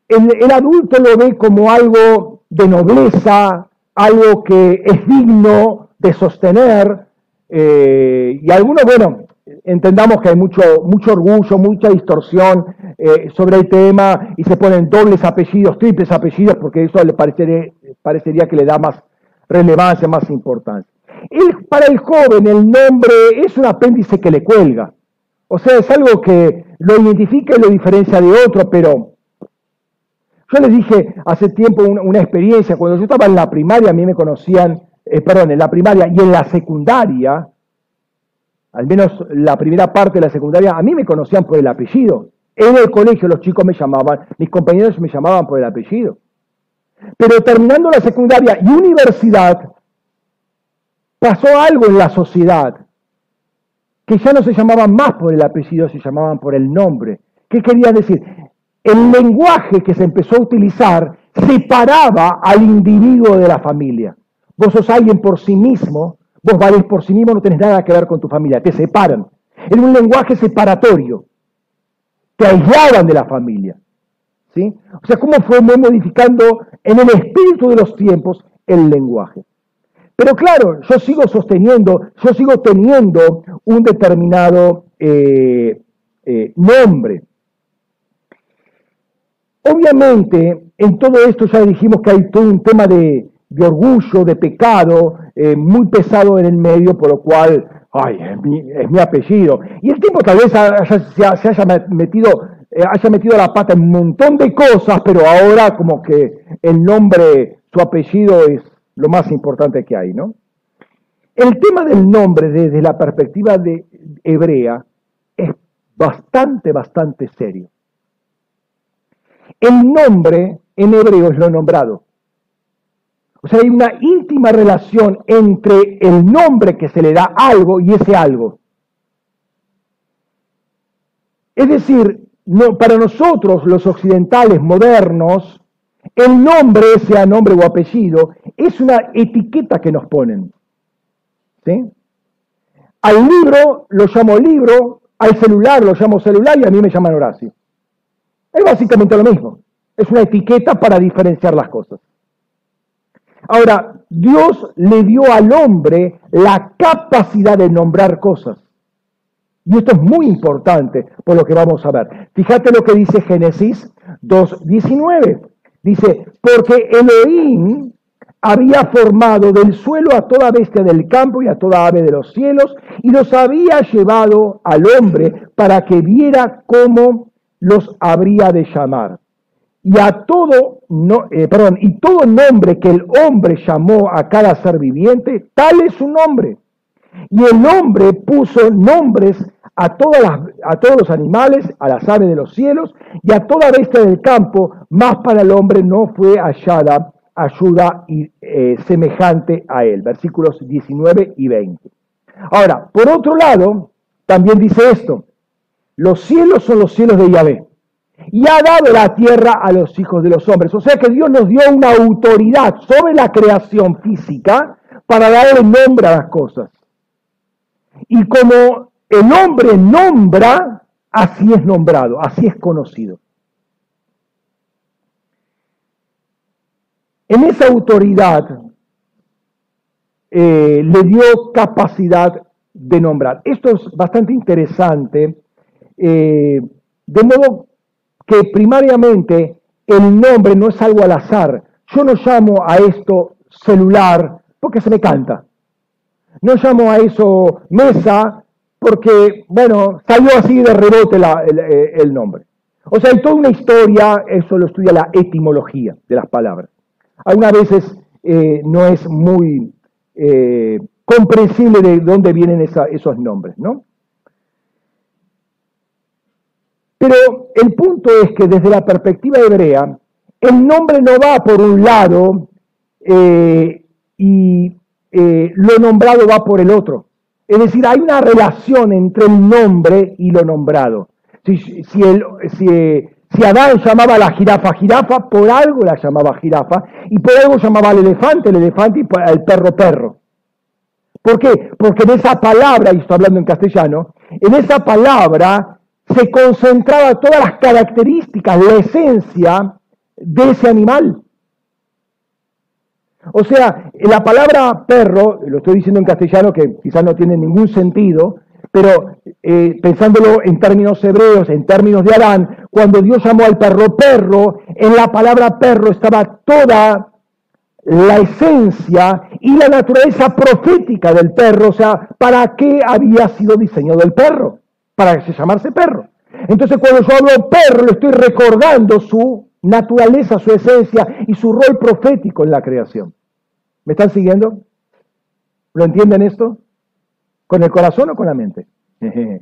el, adulto lo ve como algo de nobleza, algo que es digno de sostener, eh, y algunos, bueno, entendamos que hay mucho, mucho orgullo, mucha distorsión eh, sobre el tema y se ponen dobles apellidos, triples apellidos, porque eso le parecería, parecería que le da más relevancia, más importancia. para el joven el nombre es un apéndice que le cuelga. O sea, es algo que lo identifica y lo diferencia de otro, pero yo les dije hace tiempo una, experiencia, cuando yo estaba en la primaria, a mí me conocían, eh, perdón, en la primaria y en la secundaria, al menos la primera parte de la secundaria, a mí me conocían por el apellido. En el colegio los chicos me llamaban, mis compañeros me llamaban por el apellido. Pero terminando la secundaria y universidad, pasó algo en la sociedad, que ya no se llamaban más por el apellido, se llamaban por el nombre. ¿Qué quería decir? El lenguaje que se empezó a utilizar separaba al individuo de la familia. Vos sos alguien por sí mismo Vos valés por sí mismo, no tenés nada que ver con tu familia, te separan. En un lenguaje separatorio. Te aislaban de la familia. ¿sí? O sea, cómo fue modificando en el espíritu de los tiempos el lenguaje. Pero claro, yo sigo sosteniendo, yo sigo teniendo un determinado eh, eh, nombre. Obviamente, en todo esto ya dijimos que hay todo un tema de, de orgullo, de pecado, eh, muy pesado en el medio, por lo cual, ay, es mi, apellido. Y el tipo tal vez se, haya metido, eh, haya metido la pata en un montón de cosas, pero ahora como que el nombre, su apellido es lo más importante que hay, ¿no? El tema del nombre desde la perspectiva de hebrea es bastante, bastante serio. El nombre en hebreo es lo nombrado. O sea, hay una íntima relación entre el nombre que se le da algo y ese algo. Es decir, para nosotros, los occidentales modernos, el nombre, sea nombre o apellido, es una etiqueta que nos ponen. ¿sí? Al libro lo llamo libro, al celular lo llamo celular y a mí me llaman Horacio. Es básicamente lo mismo. Es una etiqueta para diferenciar las cosas. Ahora, Dios le dio al hombre la capacidad de nombrar cosas. Y esto es muy importante por lo que vamos a ver. Fíjate lo que dice Génesis 2.19. Dice, porque Elohim había formado del suelo a toda bestia del campo y a toda ave de los cielos, y los había llevado al hombre para que viera cómo los habría de llamar. Y a todo, no, eh, perdón, y todo nombre que el hombre llamó a cada ser viviente, tal es su nombre. Y el hombre puso nombres a, todas a todos los animales, a las aves de los cielos y a toda bestia del campo, más para el hombre no fue hallada ayuda eh, semejante a él. Versículos 19 y 20. Ahora, por otro lado, también dice esto, los cielos son los cielos de Yahvé y ha dado la tierra a los hijos de los hombres. O sea que Dios nos dio una autoridad sobre la creación física para darle nombre a las cosas. Y como el hombre nombra, así es nombrado, así es conocido. En esa autoridad eh, le dio capacidad de nombrar. Esto es bastante interesante, eh, de modo que primariamente el nombre no es algo al azar. Yo no llamo a esto celular porque se me canta. No llamo a eso mesa porque, bueno, salió así de rebote el, nombre. O sea, hay toda una historia, eso lo estudia la etimología de las palabras. Algunas veces eh, no es muy eh, comprensible de dónde vienen esos nombres, ¿no? Pero el punto es que desde la perspectiva hebrea, el nombre no va por un lado eh, y eh, lo nombrado va por el otro. Es decir, hay una relación entre el nombre y lo nombrado. Si, si, el, si, Adán llamaba a la jirafa jirafa, por algo la llamaba jirafa, y por algo llamaba al elefante el elefante y al perro perro. ¿Por qué? Porque en esa palabra, y estoy hablando en castellano, en esa palabra se concentraba todas las características, la esencia de ese animal. O sea, la palabra perro, lo estoy diciendo en castellano que quizás no tiene ningún sentido, pero eh, pensándolo en términos hebreos, en términos de Adán, cuando Dios llamó al perro perro, en la palabra perro estaba toda la esencia y la naturaleza profética del perro, o sea, ¿para qué había sido diseñado el perro? Para llamarse perro. Entonces cuando yo hablo perro, le estoy recordando su naturaleza, su esencia y su rol profético en la creación. ¿Me están siguiendo? ¿Lo entienden esto? ¿Con el corazón o con la mente?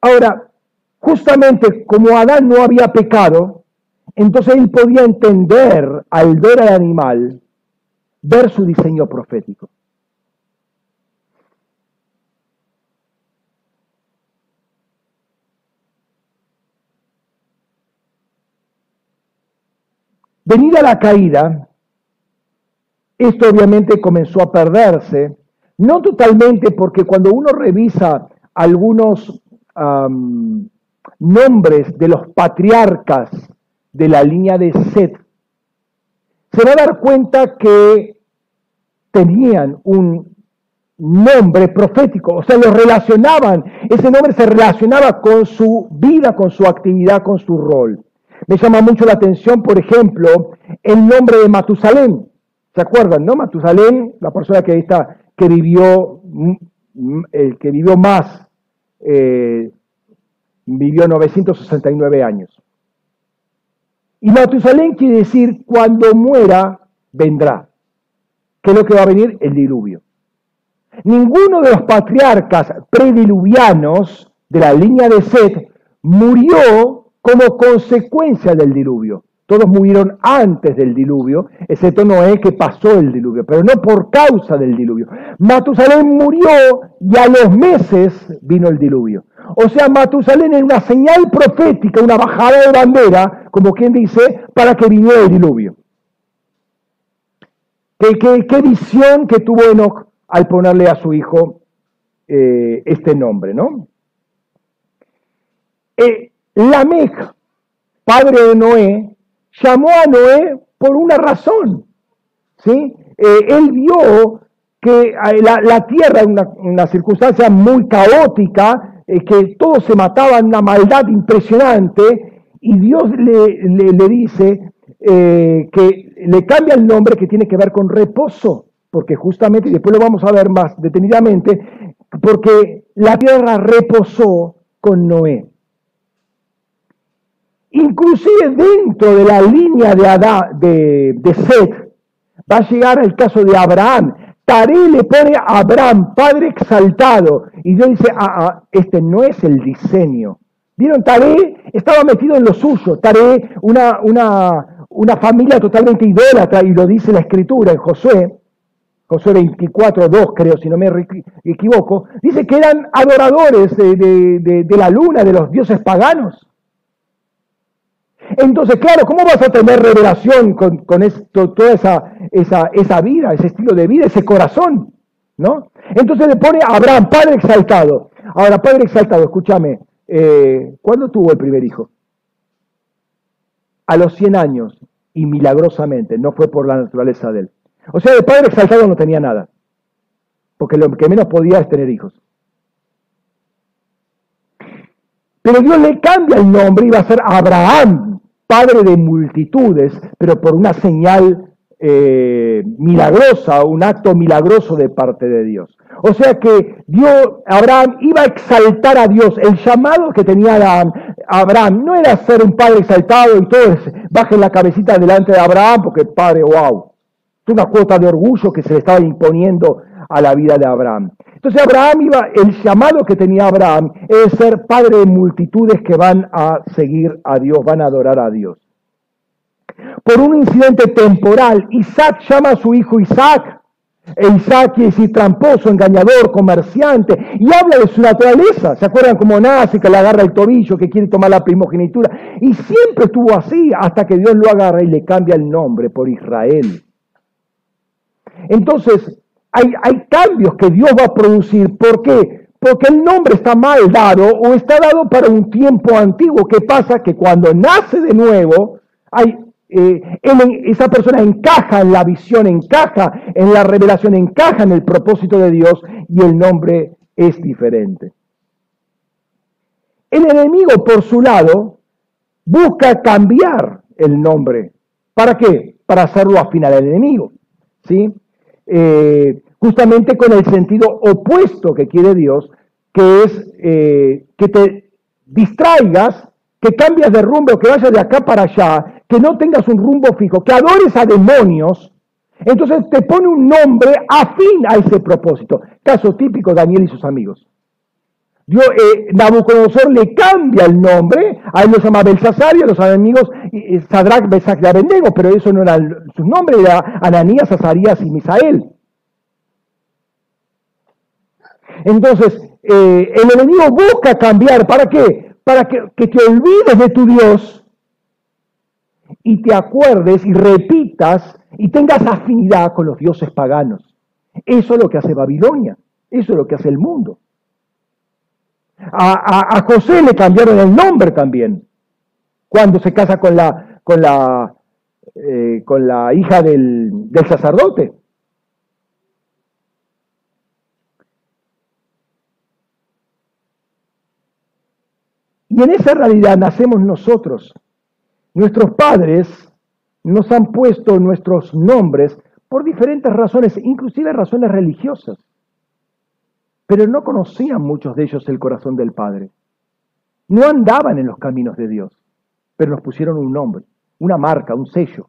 Ahora, justamente como Adán no había pecado, entonces él podía entender al ver al animal, ver su diseño profético. Venida la caída, esto obviamente comenzó a perderse, no totalmente porque cuando uno revisa algunos nombres de los patriarcas de la línea de Set, se va a dar cuenta que tenían un nombre profético, o sea, lo relacionaban, ese nombre se relacionaba con su vida, con su actividad, con su rol. Me llama mucho la atención, por ejemplo, el nombre de Matusalén. ¿Se acuerdan, no? Matusalén, la persona que, está, que vivió, el que vivió más, eh, vivió 969 años. Y Matusalén quiere decir, cuando muera, vendrá. ¿Qué es lo que va a venir? El diluvio. Ninguno de los patriarcas prediluvianos de la línea de Set murió como consecuencia del diluvio. Todos murieron antes del diluvio, excepto Noé que pasó el diluvio, pero no por causa del diluvio. Matusalén murió y a los meses vino el diluvio. O sea, Matusalén es una señal profética, una bajada de bandera, como quien dice, para que viniera el diluvio. qué, visión que tuvo Enoch al ponerle a su hijo eh, este nombre, ¿no? Eh, Lamech, padre de Noé, llamó a Noé por una razón, ¿sí? Eh, él vio que eh, la, tierra en una, circunstancia muy caótica, que todos se mataban, una maldad impresionante, y Dios le dice, eh, que le cambia el nombre que tiene que ver con reposo, porque justamente, y después lo vamos a ver más detenidamente, porque la tierra reposó con Noé. Inclusive dentro de la línea de, Adá, de, de Seth, va a llegar el caso de Abraham. Taré le pone a Abraham, padre exaltado, y Dios dice, ah, ah, este no es el diseño. ¿Vieron? Taré estaba metido en lo suyo. Taré, una, una, una familia totalmente idólatra, y lo dice la escritura en Josué, Josué 24, 2 creo, si no me equivoco, dice que eran adoradores de, la luna, de los dioses paganos. Entonces, claro, ¿cómo vas a tener revelación con, esto, toda esa, esa, esa, vida, ese estilo de vida, ese corazón? ¿No? Entonces le pone a Abraham, padre exaltado. Ahora, padre exaltado, escúchame, eh, ¿cuándo tuvo el primer hijo? a los 100 años y milagrosamente, no fue por la naturaleza de él. O sea, el padre exaltado no tenía nada, porque lo que menos podía es tener hijos. Pero Dios le cambia el nombre y va a ser Abraham, padre de multitudes, pero por una señal eh, milagrosa, un acto milagroso de parte de Dios. O sea que Dios, Abraham iba a exaltar a Dios. El llamado que tenía Abraham, Abraham no era ser un padre exaltado y todos bajen la cabecita delante de Abraham porque padre, wow. Es una cuota de orgullo que se le estaba imponiendo a la vida de Abraham. Entonces Abraham iba, el llamado que tenía Abraham es ser padre de multitudes que van a seguir a Dios, van a adorar a Dios. Por un incidente temporal, Isaac llama a su hijo Isaac e Isaac quiere decir tramposo, engañador, comerciante, y habla de su naturaleza. ¿Se acuerdan cómo nace, que le agarra el tobillo, que quiere tomar la primogenitura? Y siempre estuvo así hasta que Dios lo agarra y le cambia el nombre por Israel. Entonces, hay, cambios que Dios va a producir. ¿Por qué? Porque el nombre está mal dado o está dado para un tiempo antiguo. ¿Qué pasa? Que cuando nace de nuevo, hay eh, esa persona encaja en la visión, encaja en la revelación, encaja en el propósito de Dios y el nombre es diferente. El enemigo, por su lado, busca cambiar el nombre. ¿Para qué? Para hacerlo afinar al enemigo. ¿sí? Eh, justamente con el sentido opuesto que quiere Dios, que es eh, que te distraigas, que cambias de rumbo, que vayas de acá para allá, que no tengas un rumbo fijo, que adores a demonios, entonces te pone un nombre afín a ese propósito. Caso típico, Daniel y sus amigos. Dios, eh, Nabucodonosor le cambia el nombre, a él lo llama Belsasar a los amigos Sadrach, Besach y Abednego, pero eso no era su nombre, era Ananías, Azarías y Misael. Entonces, eh, el enemigo busca cambiar, ¿para qué? Para que, que te olvides de tu Dios y te acuerdes y repitas y tengas afinidad con los dioses paganos. Eso es lo que hace Babilonia, eso es lo que hace el mundo. A, José le cambiaron el nombre también, cuando se casa con la, con la, eh, con la hija del, del sacerdote. Y en esa realidad nacemos nosotros Nuestros padres nos han puesto nuestros nombres por diferentes razones, inclusive razones religiosas. Pero no conocían muchos de ellos el corazón del Padre. No andaban en los caminos de Dios, pero nos pusieron un nombre, una marca, un sello.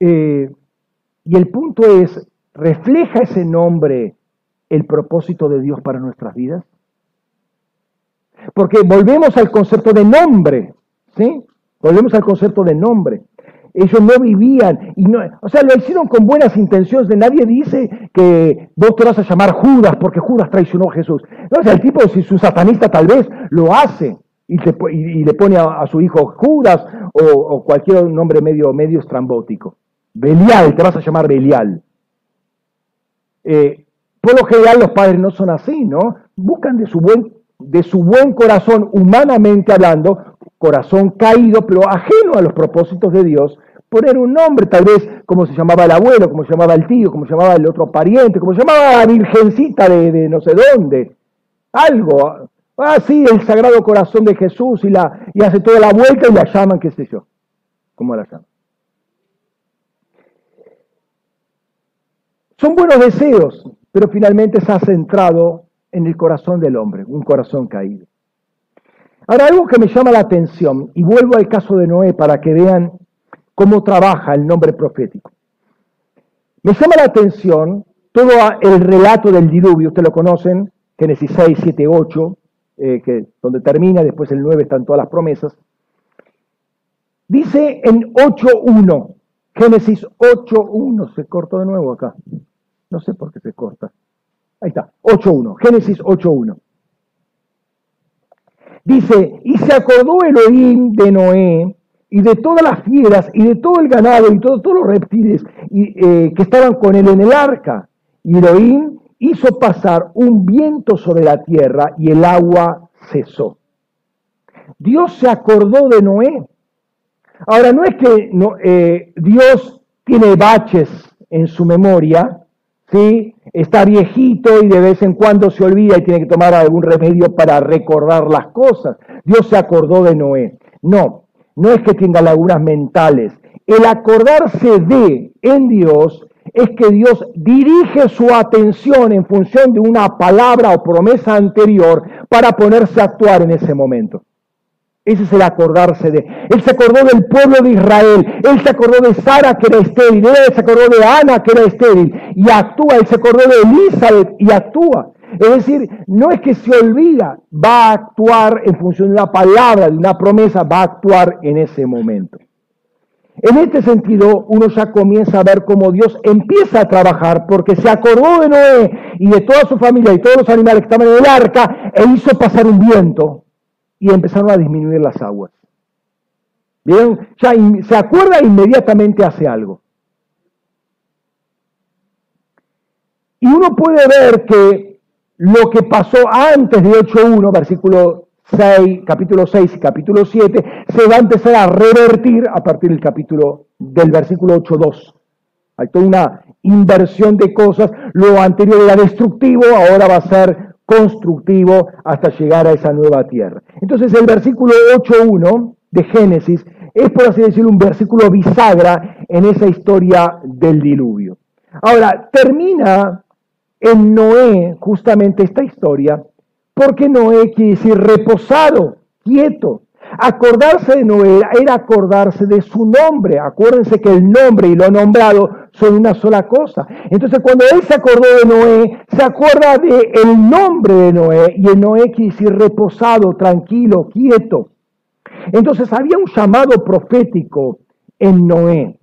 Eh, y el punto es, ¿refleja ese nombre el propósito de Dios para nuestras vidas? Porque volvemos al concepto de nombre. ¿Sí? Volvemos al concepto de nombre. Ellos no vivían, y no, o sea, lo hicieron con buenas intenciones. De nadie dice que vos te vas a llamar Judas porque Judas traicionó a Jesús. No, o sea, el tipo, si es un satanista, tal vez lo hace y, le pone a, su hijo Judas o, cualquier nombre medio, medio estrambótico. Belial, te vas a llamar Belial. Eh, por lo general los padres no son así, ¿no? Buscan de su buen, de su buen corazón, humanamente hablando, corazón caído, pero ajeno a los propósitos de Dios, poner un nombre, tal vez como se llamaba el abuelo, como se llamaba el tío, como se llamaba el otro pariente, como se llamaba la virgencita de, no sé dónde. Algo. Ah, sí, el Sagrado Corazón de Jesús y, la, y hace toda la vuelta y la llaman, qué sé yo. ¿Cómo la llaman? Son buenos deseos, pero finalmente se ha centrado en el corazón del hombre, un corazón caído. Ahora, algo que me llama la atención, y vuelvo al caso de Noé para que vean cómo trabaja el nombre profético. Me llama la atención todo el relato del diluvio, ustedes lo conocen, Génesis 6, 7, 8, que, donde termina, después el 9 están todas las promesas. Dice en 8.1, Génesis 8.1, se cortó de nuevo acá. No sé por qué se corta. Ahí está, 8.1, Génesis 8.1. Dice, y se acordó Elohim de Noé y de todas las fieras y de todo el ganado y todos los reptiles eh, que estaban con él en el arca. Y Elohim hizo pasar un viento sobre la tierra y el agua cesó. Dios se acordó de Noé. Ahora, no es que eh, Dios tiene baches en su memoria, ¿sí? Está viejito y de vez en cuando se olvida y tiene que tomar algún remedio para recordar las cosas. Dios se acordó de Noé. No, no es que tenga lagunas mentales. El acordarse de en Dios es que Dios dirige su atención en función de una palabra o promesa anterior para ponerse a actuar en ese momento. Ese es el acordarse de. Él se acordó del pueblo de Israel. Él se acordó de Sara que era estéril. Él se acordó de Ana que era estéril. Y actúa. Él se acordó de Elizabeth y actúa. Es decir, no es que se olvida, va a actuar en función de una palabra, de una promesa, va a actuar en ese momento. En este sentido, uno ya comienza a ver cómo Dios empieza a trabajar porque se acordó de Noé y de toda su familia y todos los animales que estaban en el arca e hizo pasar un viento y empezaron a disminuir las aguas. ¿Vieron? Ya se acuerda e inmediatamente hace algo. Y uno puede ver que lo que pasó antes de 8.1, versículo 6, capítulo 6 y capítulo 7, se va a empezar a revertir a partir del capítulo del versículo 8.2. Hay toda una inversión de cosas. Lo anterior era destructivo, ahora va a ser constructivo hasta llegar a esa nueva tierra. Entonces el versículo 8.1 de Génesis es, por así decirlo, un versículo bisagra en esa historia del diluvio. Ahora, termina en Noé justamente esta historia porque Noé quiere decir reposado, quieto. Acordarse de Noé era acordarse de su nombre. Acuérdense que el nombre y lo nombrado son una sola cosa. Entonces cuando él se acordó de Noé, se acuerda del el nombre de Noé y el Noé quiere decir reposado, tranquilo, quieto. Entonces había un llamado profético en Noé.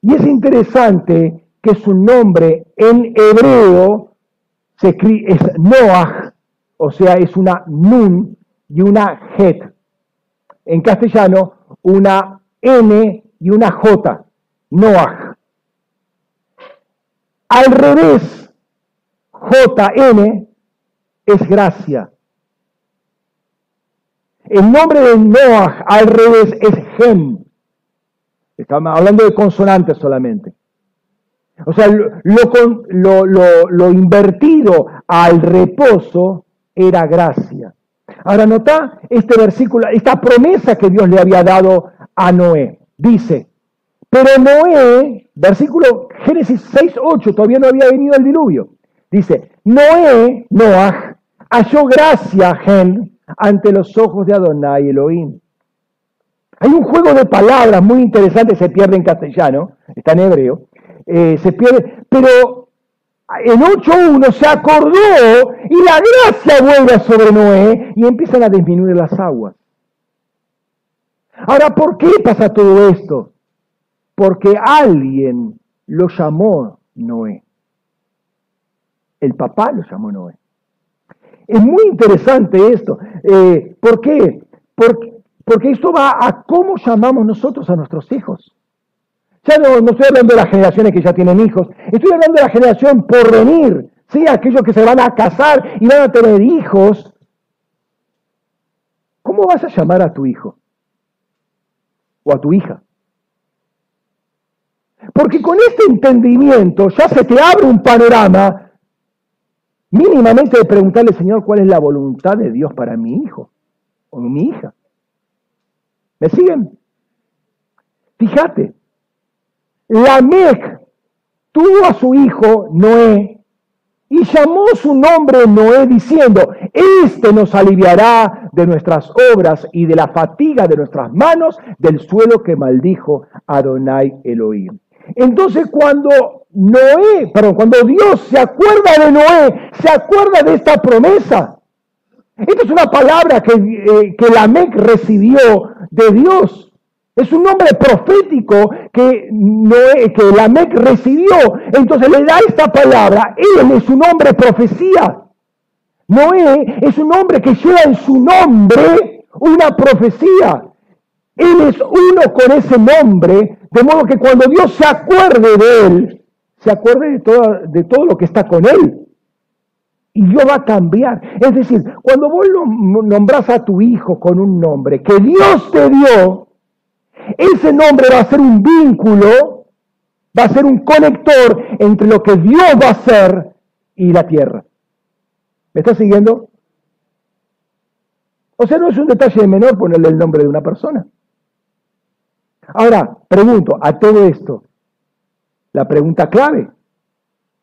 Y es interesante que su nombre en hebreo se es Noah, o sea, es una nun y una het. En castellano, una N y una J, Noah. Al revés, JN es gracia. El nombre de Noah al revés es Gem. Estamos hablando de consonantes solamente. O sea, lo invertido al reposo era gracia. Ahora nota este versículo, esta promesa que Dios le había dado a Noé. Dice, pero Noé, versículo Génesis 6, 8, todavía no había venido el diluvio. Dice, Noé, Noah, halló gracia, Gen, ante los ojos de Adonai Elohim. Hay un juego de palabras muy interesante, se pierde en castellano, está en hebreo, eh, se pierde, pero en 8.1 se acordó y la gracia vuelve sobre Noé y empiezan a disminuir las aguas. Ahora, ¿por qué pasa todo esto? Porque alguien lo llamó Noé. El papá lo llamó Noé. Es muy interesante esto. Eh, ¿Por qué? Porque, porque esto va a cómo llamamos nosotros a nuestros hijos. Ya no, estoy hablando de las generaciones que ya tienen hijos, estoy hablando de la generación por venir, ¿sí? aquellos que se van a casar y van a tener hijos. ¿Cómo vas a llamar a tu hijo? O a tu hija. Porque con este entendimiento ya se te abre un panorama mínimamente de preguntarle, Señor, ¿cuál es la voluntad de Dios para mi hijo o mi hija? ¿Me siguen? Fíjate, Lamec tuvo a su hijo Noé y llamó su nombre Noé diciendo, este nos aliviará de nuestras obras y de la fatiga de nuestras manos del suelo que maldijo Adonai Elohim. Entonces cuando Noé, perdón, cuando Dios se acuerda de Noé, se acuerda de esta promesa. Esta es una palabra que, eh, que recibió de Dios. Es un nombre profético que, Noé, que Lamec recibió. Entonces le da esta palabra. Él es un hombre profecía. Noé es un hombre que lleva en su nombre una profecía. Él es uno con ese nombre, de modo que cuando Dios se acuerde de él, se acuerde de todo, de todo lo que está con él. Y Dios va a cambiar. Es decir, cuando vos nombras a tu hijo con un nombre que Dios te dio, ese nombre va a ser un vínculo, va a ser un conector entre lo que Dios va a hacer y la tierra. ¿Me estás siguiendo? O sea, no es un detalle menor ponerle el nombre de una persona. Ahora, pregunto a todo esto, la pregunta clave,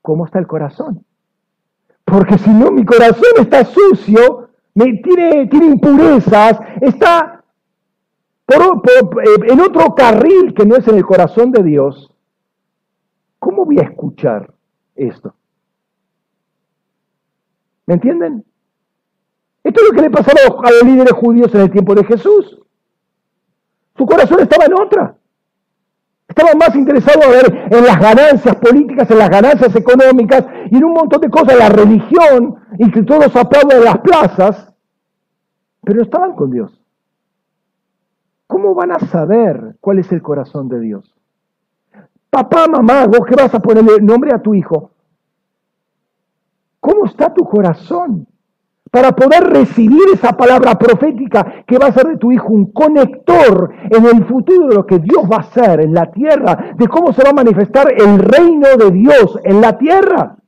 ¿cómo está el corazón? Porque si no, mi corazón está sucio, me, tiene, tiene impurezas, está eh, en otro carril que no es en el corazón de Dios. ¿Cómo voy a escuchar esto? ¿Me entienden? Esto es lo que le pasaba a los líderes judíos en el tiempo de Jesús. Su corazón estaba en otra. Estaba más interesado ver en las ganancias políticas, en las ganancias económicas y en un montón de cosas, la religión, y que todos aplauden en las plazas, pero estaban con Dios. ¿Cómo van a saber cuál es el corazón de Dios? Papá, mamá, vos que vas a ponerle nombre a tu hijo, ¿cómo está tu corazón? para poder recibir esa palabra profética que va a ser de tu hijo un conector en el futuro de lo que Dios va a hacer en la tierra, de cómo se va a manifestar el reino de Dios en la tierra.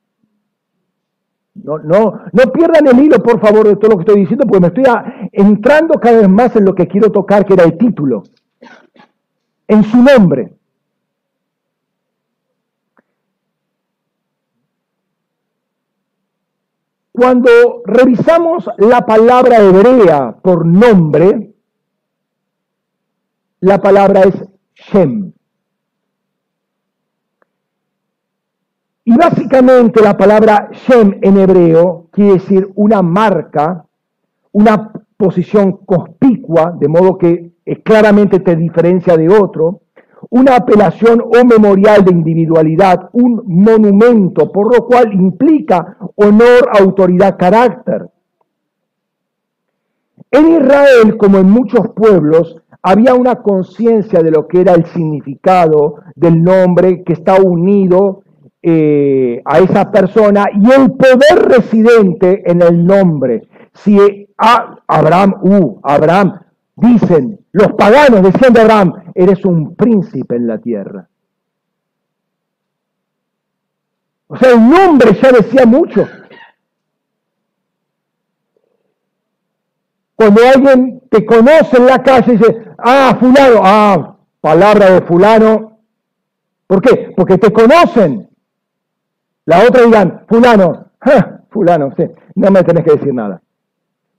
No, no, no pierdan el hilo, por favor, de todo lo que estoy diciendo, porque me estoy entrando cada vez más en lo que quiero tocar, que era el título. En su nombre. Cuando revisamos la palabra hebrea por nombre, la palabra es Shem. Y básicamente la palabra Shem en hebreo quiere decir una marca, una posición conspicua, de modo que claramente te diferencia de otro, una apelación o memorial de individualidad, un monumento, por lo cual implica honor, autoridad, carácter. En Israel, como en muchos pueblos, había una conciencia de lo que era el significado del nombre que está unido eh, a esa persona y el poder residente en el nombre. Si a Abraham, uh, Abraham, dicen, los paganos decían de Abraham, eres un príncipe en la tierra. O sea, el nombre ya decía mucho. Cuando alguien te conoce en la calle y dice, ah, fulano, ah, palabra de fulano. ¿Por qué? Porque te conocen. La otra dirán, fulano, fulano, sí, no me tenés que decir nada.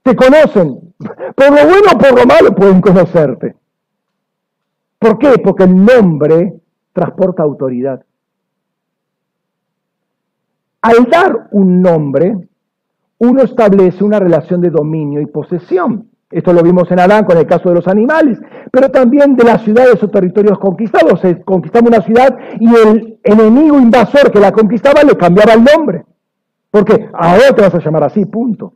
Te conocen. Por lo bueno o por lo malo pueden conocerte. ¿Por qué? Porque el nombre transporta autoridad. Al dar un nombre, uno establece una relación de dominio y posesión. Esto lo vimos en Adán con el caso de los animales, pero también de las ciudades o territorios conquistados. Se conquistaba una ciudad y el enemigo invasor que la conquistaba le cambiaba el nombre. Porque ahora te vas a llamar así, punto.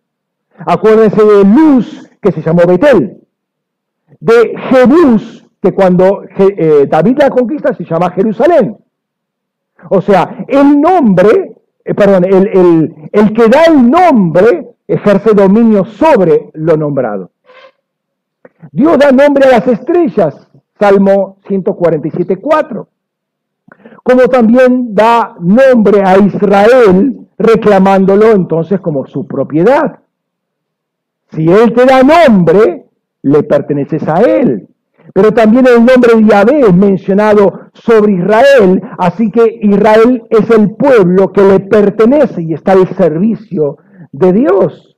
Acuérdense de Luz, que se llamó Betel. De Jebús, que cuando eh, David la conquista se llama Jerusalén. O sea, el nombre, eh, perdón, el, el que da el nombre ejerce dominio sobre lo nombrado. Dios da nombre a las estrellas, Salmo 147, 4. Como también da nombre a Israel, reclamándolo entonces como su propiedad. Si Él te da nombre, le perteneces a Él. Pero también el nombre de Yahvé es mencionado sobre Israel, así que Israel es el pueblo que le pertenece y está al servicio de Dios.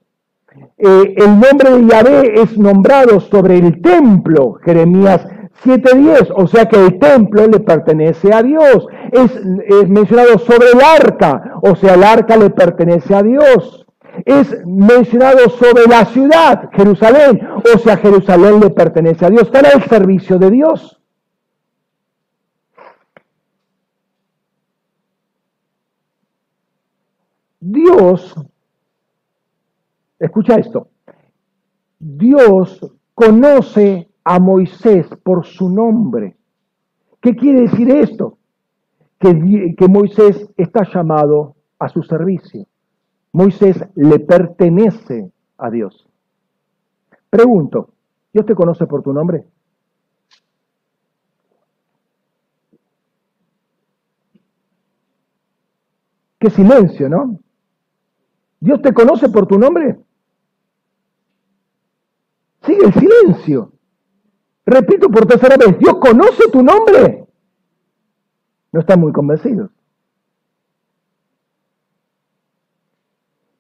Eh, el nombre de Yahvé es nombrado sobre el templo, Jeremías 7.10, o sea que el templo le pertenece a Dios. Es, mencionado sobre el arca, o sea, el arca le pertenece a Dios es mencionado sobre la ciudad, Jerusalén, o sea, Jerusalén le pertenece a Dios, está al servicio de Dios. Dios, escucha esto, Dios conoce a Moisés por su nombre. ¿Qué quiere decir esto? Que, que Moisés está llamado a su servicio. Moisés le pertenece a Dios. Pregunto, ¿Dios te conoce por tu nombre? Qué silencio, ¿no? ¿Dios te conoce por tu nombre? Sigue el silencio. Repito por tercera vez, ¿Dios conoce tu nombre? No están muy convencidos.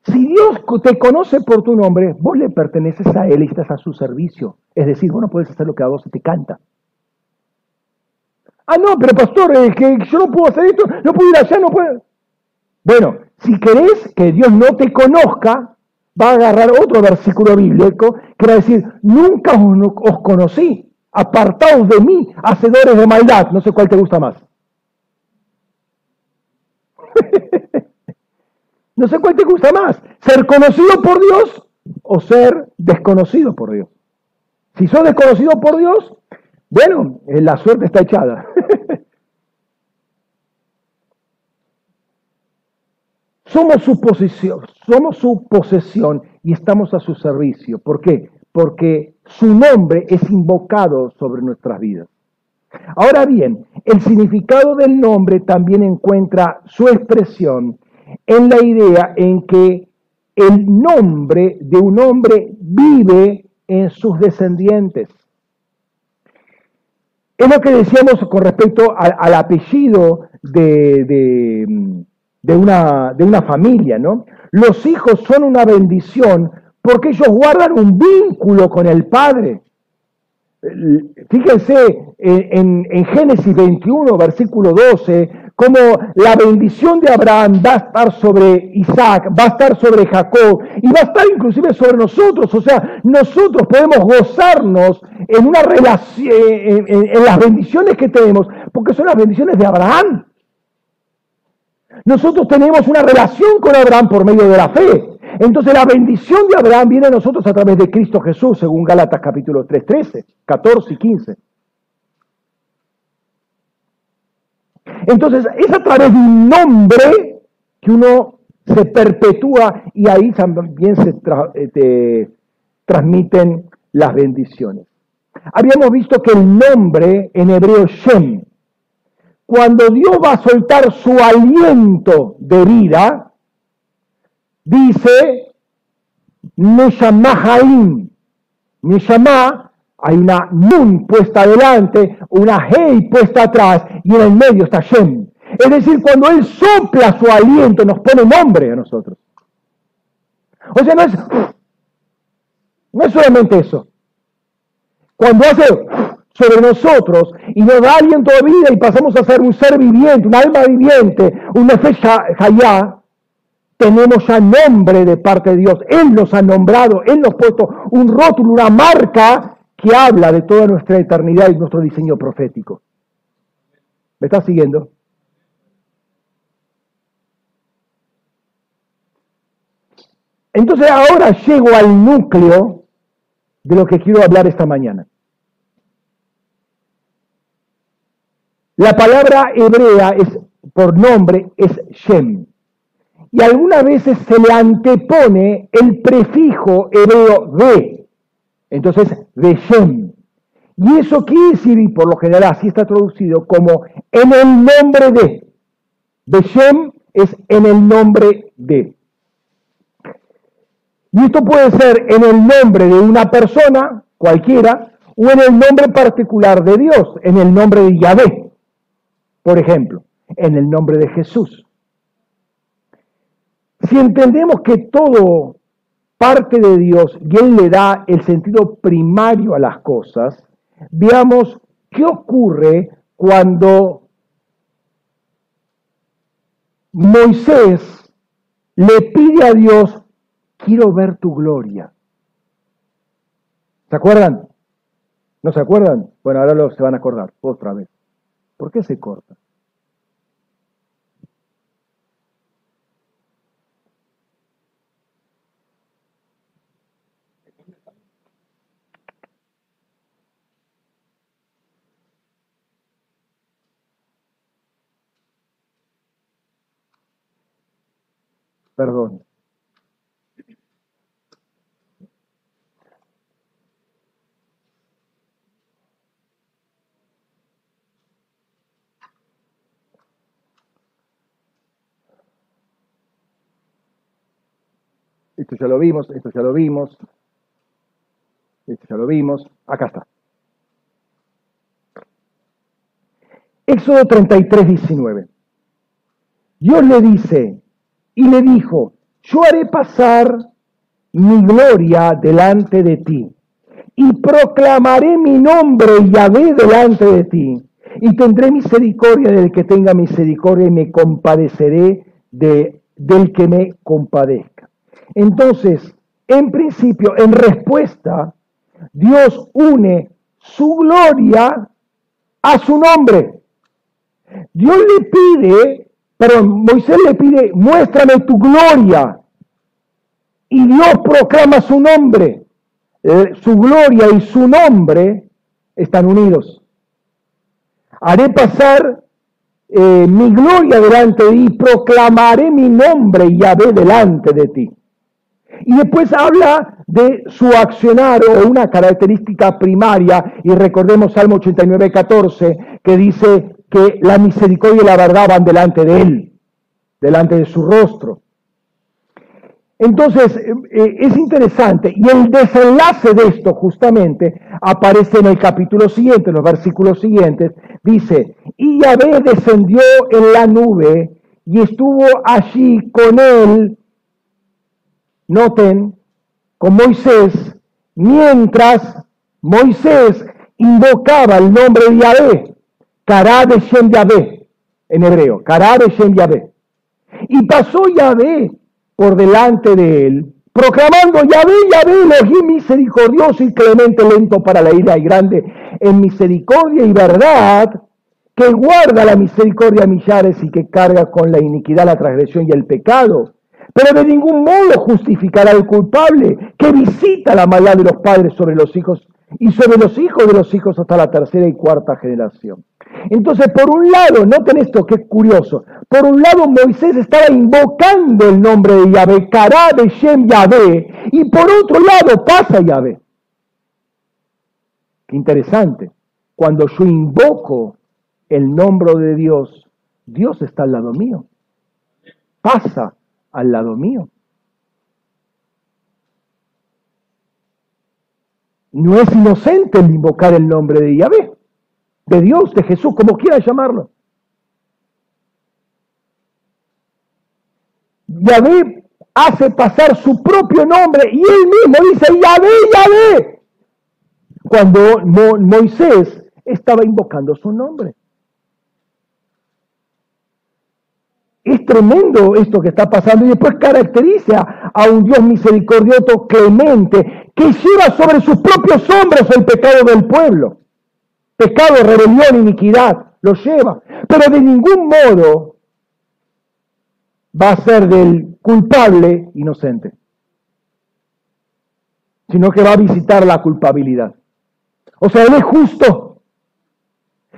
Si Dios te conoce por tu nombre, vos le perteneces a Él y estás a su servicio. Es decir, vos no puedes hacer lo que a vos te canta. Ah, no, pero pastor, es que yo no puedo hacer esto, no puedo ir allá, no puedo. Bueno, si querés que Dios no te conozca, va a agarrar otro versículo bíblico que va a decir, nunca os, os conocí, apartaos de mí, hacedores de maldad. No sé cuál te gusta más. No sé cuál te gusta más, ser conocido por Dios o ser desconocido por Dios. Si sos desconocido por Dios, bueno, eh, la suerte está echada. somos su posesión, su posesión y estamos a su servicio. ¿Por qué? Porque su nombre es invocado sobre nuestras vidas. Ahora bien, el significado del nombre también encuentra su expresión en la idea en que el nombre de un hombre vive en sus descendientes. Es lo que decíamos con respecto al apellido de, una, de una familia, ¿no? Los hijos son una bendición porque ellos guardan un vínculo con el padre. Fíjense en, en, Génesis 21, versículo 12, como la bendición de Abraham va a estar sobre Isaac, va a estar sobre Jacob y va a estar inclusive sobre nosotros. O sea, nosotros podemos gozarnos en una relación, en, las bendiciones que tenemos, porque son las bendiciones de Abraham. Nosotros tenemos una relación con Abraham por medio de la fe. Entonces la bendición de Abraham viene a nosotros a través de Cristo Jesús, según Gálatas capítulo 3, 13, 14 y 15. Entonces, es a través de un nombre que uno se perpetúa y ahí también se eh, transmiten las bendiciones. Habíamos visto que el nombre en hebreo Shem, cuando Dios va a soltar su aliento de vida, dice Neshama Haim. Neshama hay una nun puesta adelante, una hei puesta atrás y en el medio está Shem. Es decir, cuando Él sopla su aliento, nos pone nombre a nosotros. O sea, no es, no es solamente eso. Cuando hace sobre nosotros y nos da aliento de vida y pasamos a ser un ser viviente, un alma viviente, un fecha hayá, tenemos ya nombre de parte de Dios. Él nos ha nombrado, Él nos ha puesto un rótulo, una marca que habla de toda nuestra eternidad y nuestro diseño profético. ¿Me estás siguiendo? Entonces ahora llego al núcleo de lo que quiero hablar esta mañana. La palabra hebrea es, por nombre es Shem. Y algunas veces se le antepone el prefijo hebreo de. Entonces, de Shem. Y eso quiere decir, y por lo general así está traducido, como en el nombre de. De Shem es en el nombre de. Y esto puede ser en el nombre de una persona, cualquiera, o en el nombre particular de Dios, en el nombre de Yahvé, por ejemplo, en el nombre de Jesús. Si entendemos que todo parte de Dios y Él le da el sentido primario a las cosas, veamos qué ocurre cuando Moisés le pide a Dios, quiero ver tu gloria. ¿Se acuerdan? ¿No se acuerdan? Bueno, ahora se van a acordar otra vez. ¿Por qué se corta? Perdón. Esto ya lo vimos, esto ya lo vimos, esto ya lo vimos, acá está. Éxodo 33, 19. Dios le dice, y le dijo, yo haré pasar mi gloria delante de ti, y proclamaré mi nombre Yahvé delante de ti, y tendré misericordia del que tenga misericordia, y me compadeceré de, del que me compadezca. Entonces, en principio, en respuesta, Dios une su gloria a su nombre. Dios le pide, pero Moisés le pide, muéstrame tu gloria. Y Dios proclama su nombre. Eh, su gloria y su nombre están unidos. Haré pasar eh, mi gloria delante de ti proclamaré mi nombre y ve delante de ti. Y después habla de su accionar o una característica primaria, y recordemos Salmo 89, 14, que dice que la misericordia y la verdad van delante de él, delante de su rostro. Entonces, eh, eh, es interesante, y el desenlace de esto justamente aparece en el capítulo siguiente, en los versículos siguientes, dice, y Yahvé descendió en la nube y estuvo allí con él noten, con Moisés, mientras Moisés invocaba el nombre de Yahvé, Kará de Yahvé, en hebreo, Kará de Yahvé. Y pasó Yahvé por delante de él, proclamando Yahvé, Yahvé, Elohim misericordioso y clemente, lento para la ira y grande en misericordia y verdad, que guarda la misericordia a millares y que carga con la iniquidad, la transgresión y el pecado pero de ningún modo justificará al culpable que visita la maldad de los padres sobre los hijos y sobre los hijos de los hijos hasta la tercera y cuarta generación. Entonces, por un lado, noten esto que es curioso, por un lado Moisés estaba invocando el nombre de Yahvé, Kará de Shem Yahvé, y por otro lado pasa Yahvé. Qué interesante, cuando yo invoco el nombre de Dios, Dios está al lado mío. Pasa al lado mío. No es inocente el invocar el nombre de Yahvé, de Dios, de Jesús, como quiera llamarlo. Yahvé hace pasar su propio nombre y él mismo dice Yahvé, Yahvé. Cuando Moisés estaba invocando su nombre. Es tremendo esto que está pasando y después caracteriza a un Dios misericordioso, clemente, que lleva sobre sus propios hombros el pecado del pueblo. Pecado, rebelión, iniquidad, lo lleva. Pero de ningún modo va a ser del culpable inocente, sino que va a visitar la culpabilidad. O sea, Él es justo.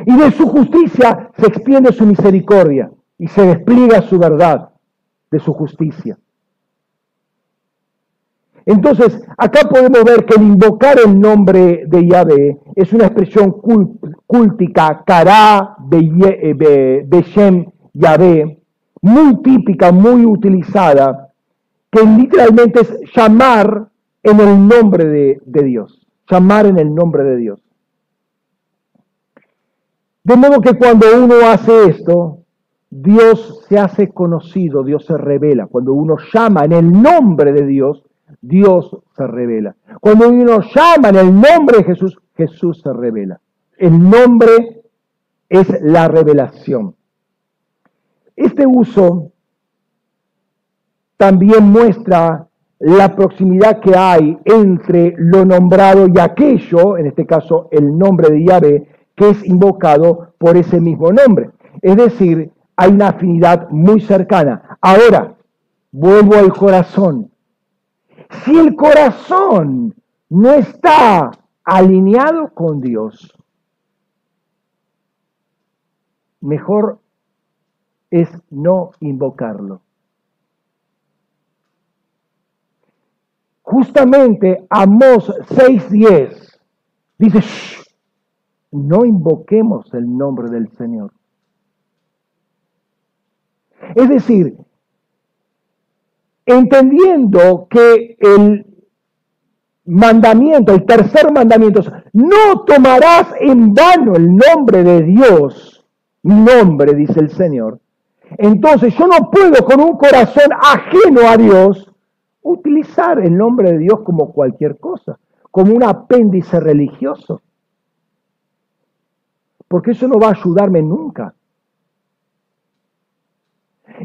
Y de su justicia se extiende su misericordia y se despliega su verdad de su justicia. Entonces, acá podemos ver que el invocar el nombre de Yahvé es una expresión cultica, Kará Beshem Yahvé, muy típica, muy utilizada, que literalmente es llamar en el nombre de Dios, llamar en el nombre de Dios. De modo que cuando uno hace esto, Dios se hace conocido, Dios se revela. Cuando uno llama en el nombre de Dios, Dios se revela. Cuando uno llama en el nombre de Jesús, Jesús se revela. El nombre es la revelación. Este uso también muestra la proximidad que hay entre lo nombrado y aquello, en este caso el nombre de Yahvé, que es invocado por ese mismo nombre. Es decir, hay una afinidad muy cercana. Ahora, vuelvo al corazón. Si el corazón no está alineado con Dios, mejor es no invocarlo. Justamente Amós 6:10 dice, no invoquemos el nombre del Señor. Es decir, entendiendo que el mandamiento, el tercer mandamiento no tomarás en vano el nombre de Dios, mi nombre, dice el Señor. Entonces yo no puedo con un corazón ajeno a Dios utilizar el nombre de Dios como cualquier cosa, como un apéndice religioso. Porque eso no va a ayudarme nunca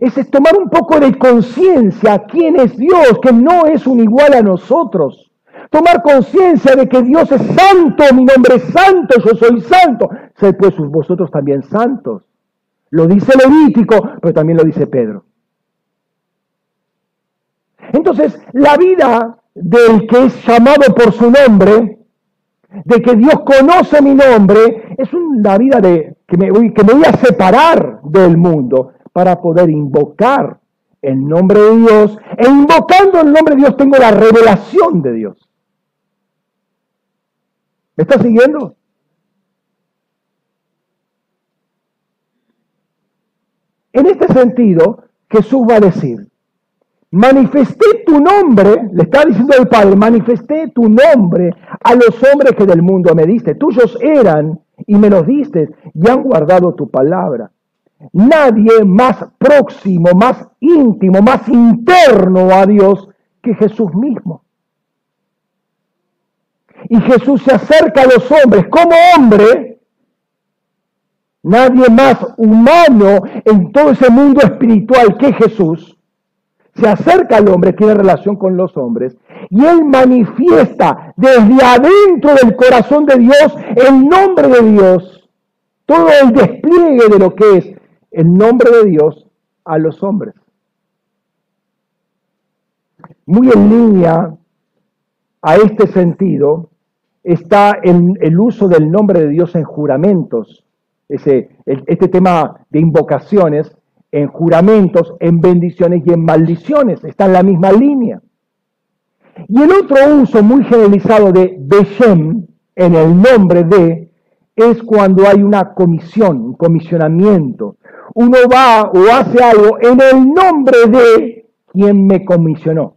es tomar un poco de conciencia quién es Dios, que no es un igual a nosotros. Tomar conciencia de que Dios es santo, mi nombre es santo, yo soy santo. Sed pues vosotros también santos. Lo dice Levítico, pero también lo dice Pedro. Entonces, la vida del que es llamado por su nombre, de que Dios conoce mi nombre, es una vida de que me voy, que me voy a separar del mundo para poder invocar el nombre de Dios. E invocando el nombre de Dios tengo la revelación de Dios. ¿Me está siguiendo? En este sentido, Jesús va a decir, manifesté tu nombre, le está diciendo el Padre, manifesté tu nombre a los hombres que del mundo me diste. Tuyos eran y me los diste y han guardado tu palabra. Nadie más próximo, más íntimo, más interno a Dios que Jesús mismo. Y Jesús se acerca a los hombres como hombre. Nadie más humano en todo ese mundo espiritual que Jesús se acerca al hombre, tiene relación con los hombres, y él manifiesta desde adentro del corazón de Dios el nombre de Dios, todo el despliegue de lo que es el nombre de Dios a los hombres. Muy en línea a este sentido está el, uso del nombre de Dios en juramentos, ese, este tema de invocaciones, en juramentos, en bendiciones y en maldiciones, está en la misma línea. Y el otro uso muy generalizado de Beshem, en el nombre de, es cuando hay una comisión, un comisionamiento, uno va o hace algo en el nombre de quien me comisionó.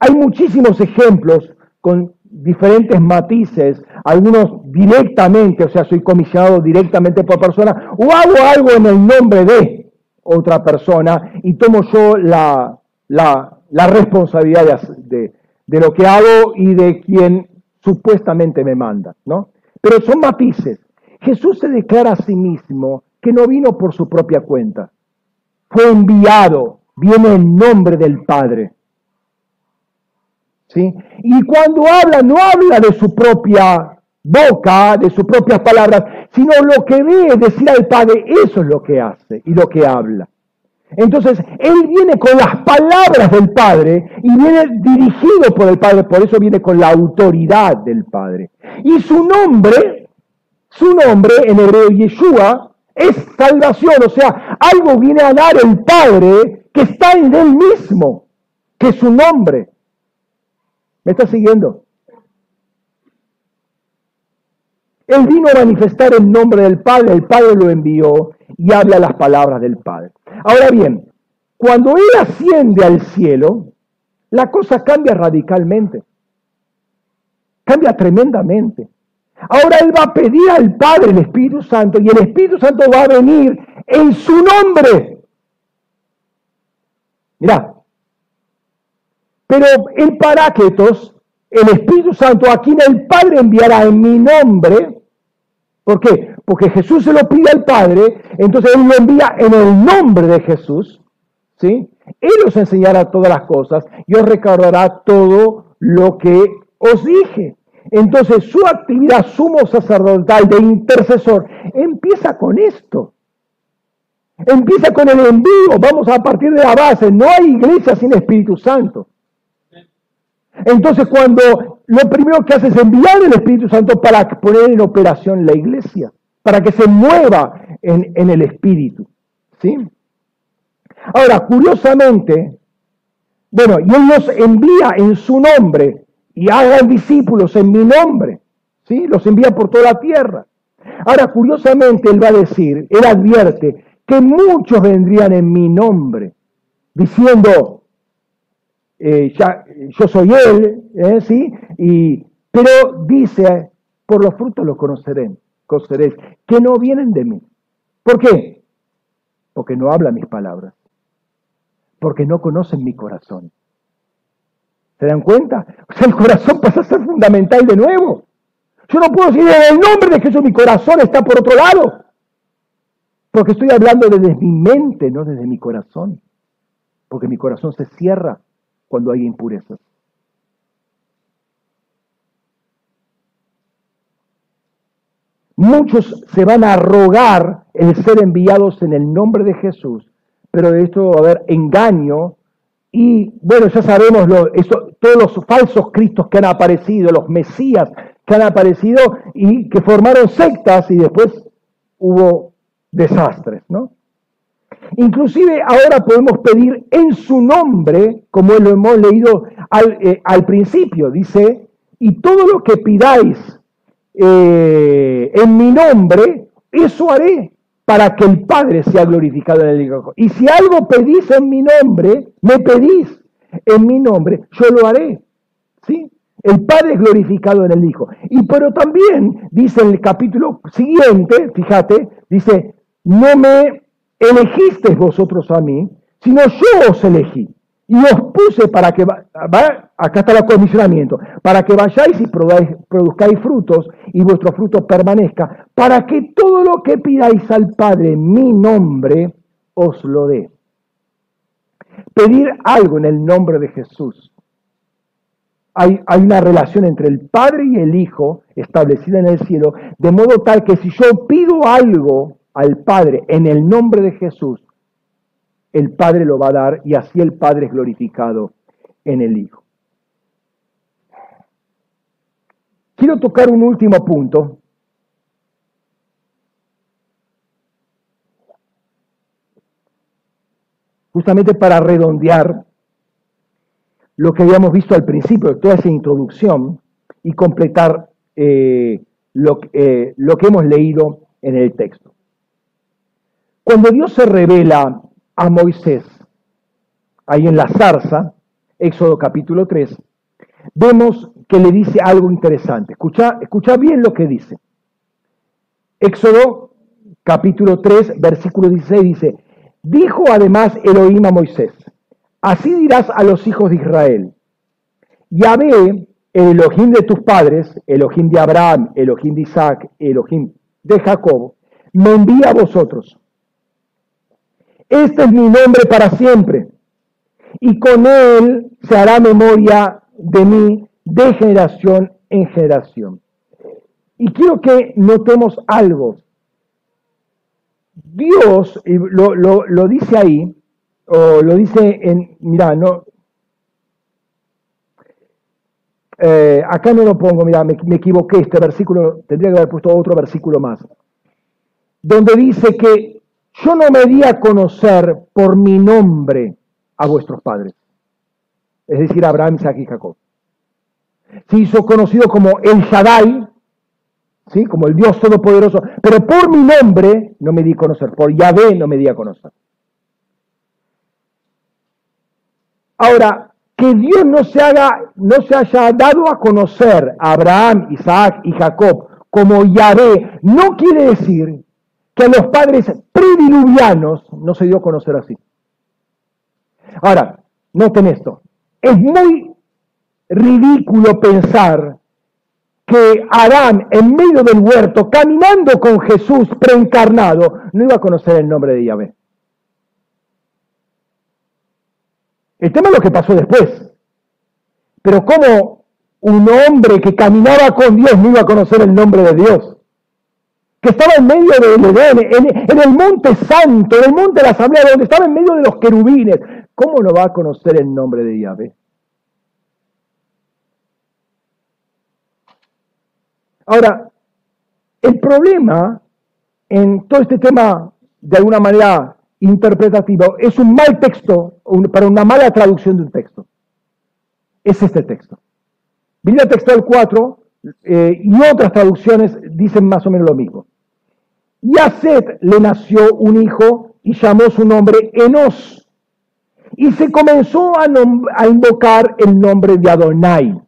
Hay muchísimos ejemplos con diferentes matices, algunos directamente, o sea, soy comisionado directamente por persona, o hago algo en el nombre de otra persona y tomo yo la, la, responsabilidad de, de, lo que hago y de quien supuestamente me manda, ¿no? Pero son matices. Jesús se declara a sí mismo que no vino por su propia cuenta. Fue enviado, viene en nombre del Padre. ¿Sí? Y cuando habla, no habla de su propia boca, de sus propias palabras, sino lo que ve decir al Padre, eso es lo que hace y lo que habla. Entonces, Él viene con las palabras del Padre y viene dirigido por el Padre, por eso viene con la autoridad del Padre. Y su nombre, su nombre en hebreo Yeshua, es salvación, o sea, algo viene a dar el Padre que está en Él mismo, que es su nombre. ¿Me está siguiendo? Él vino a manifestar el nombre del Padre, el Padre lo envió y habla las palabras del Padre. Ahora bien, cuando Él asciende al cielo, la cosa cambia radicalmente. Cambia tremendamente. Ahora Él va a pedir al Padre el Espíritu Santo y el Espíritu Santo va a venir en su nombre. Mirá. Pero en Paráquetos, el Espíritu Santo, a quien el Padre enviará en mi nombre, ¿por qué? Porque Jesús se lo pide al Padre, entonces Él lo envía en el nombre de Jesús, ¿sí? Él os enseñará todas las cosas y os recordará todo lo que os dije. Entonces su actividad sumo sacerdotal de intercesor empieza con esto. Empieza con el envío. Vamos a partir de la base. No hay iglesia sin Espíritu Santo. Entonces cuando lo primero que hace es enviar el Espíritu Santo para poner en operación la iglesia, para que se mueva en, en el Espíritu. ¿sí? Ahora, curiosamente, bueno, y Él nos envía en su nombre y hagan discípulos en mi nombre. ¿sí? Los envía por toda la tierra. Ahora, curiosamente, él va a decir, él advierte que muchos vendrían en mi nombre, diciendo, eh, ya, yo soy él, ¿eh? ¿sí? Y, pero dice, por los frutos los conoceré, conoceréis, que no vienen de mí. ¿Por qué? Porque no hablan mis palabras, porque no conocen mi corazón. ¿Se dan cuenta? O sea, el corazón pasa a ser fundamental de nuevo. Yo no puedo decir en el nombre de Jesús, mi corazón está por otro lado. Porque estoy hablando desde mi mente, no desde mi corazón. Porque mi corazón se cierra cuando hay impurezas. Muchos se van a rogar el ser enviados en el nombre de Jesús, pero de esto va a haber engaño y bueno, ya sabemos lo, eso, todos los falsos cristos que han aparecido, los mesías que han aparecido y que formaron sectas y después hubo desastres, ¿no? Inclusive ahora podemos pedir en su nombre, como lo hemos leído al, eh, principio, dice, y todo lo que pidáis eh, en mi nombre, eso haré para que el Padre sea glorificado en el Hijo. Y si algo pedís en mi nombre, me pedís en mi nombre, yo lo haré. ¿Sí? El Padre es glorificado en el Hijo. Y pero también dice en el capítulo siguiente, fíjate, dice, no me elegisteis vosotros a mí, sino yo os elegí y os puse para que, va, acá está el comisionamiento, para que vayáis y produzcáis frutos y vuestro fruto permanezca, para que todo lo que pidáis al Padre en mi nombre os lo dé. Pedir algo en el nombre de Jesús. Hay, hay una relación entre el Padre y el Hijo establecida en el cielo, de modo tal que si yo pido algo al Padre en el nombre de Jesús, el Padre lo va a dar y así el Padre es glorificado en el Hijo. Quiero tocar un último punto. Justamente para redondear lo que habíamos visto al principio de toda esa introducción y completar eh, lo, eh, lo que hemos leído en el texto. Cuando Dios se revela a Moisés, ahí en la zarza, Éxodo capítulo 3, vemos que le dice algo interesante. Escucha, escucha bien lo que dice. Éxodo capítulo 3, versículo 16 dice, dijo además Elohim a Moisés, así dirás a los hijos de Israel, Yahvé, el Elohim de tus padres, Elohim de Abraham, Elohim de Isaac, Elohim de Jacob, me envía a vosotros. Este es mi nombre para siempre. Y con él se hará memoria de mí de generación en generación. Y quiero que notemos algo. Dios, lo, lo, dice ahí, o lo dice en, mirá, no, eh, acá no lo pongo, mira, me, me, equivoqué, este versículo, tendría que haber puesto otro versículo más, donde dice que yo no me di a conocer por mi nombre a vuestros padres, es decir, Abraham, Isaac y Jacob. Se hizo conocido como el Shaddai, ¿sí? como el Dios Todopoderoso, pero por mi nombre no me di a conocer, por Yahvé no me di a conocer. Ahora, que Dios no se, haga, no se haya dado a conocer a Abraham, Isaac y Jacob como Yahvé, no quiere decir que a los padres prediluvianos no se dio a conocer así. Ahora, noten esto. Es muy ridículo pensar que Adán, en medio del huerto, caminando con Jesús preencarnado, no iba a conocer el nombre de Yahvé. El tema es lo que pasó después. Pero ¿cómo un hombre que caminaba con Dios no iba a conocer el nombre de Dios? Que estaba en medio del Edén, en, el monte santo, en el monte de la asamblea, donde estaba en medio de los querubines. ¿Cómo no va a conocer el nombre de Yahvé? Ahora, el problema en todo este tema, de alguna manera interpretativo, es un mal texto para una mala traducción de un texto. Es este texto. Biblia textual 4 eh, y otras traducciones dicen más o menos lo mismo. Y a Seth le nació un hijo y llamó su nombre Enos. Y se comenzó a, invocar el nombre de Adonai.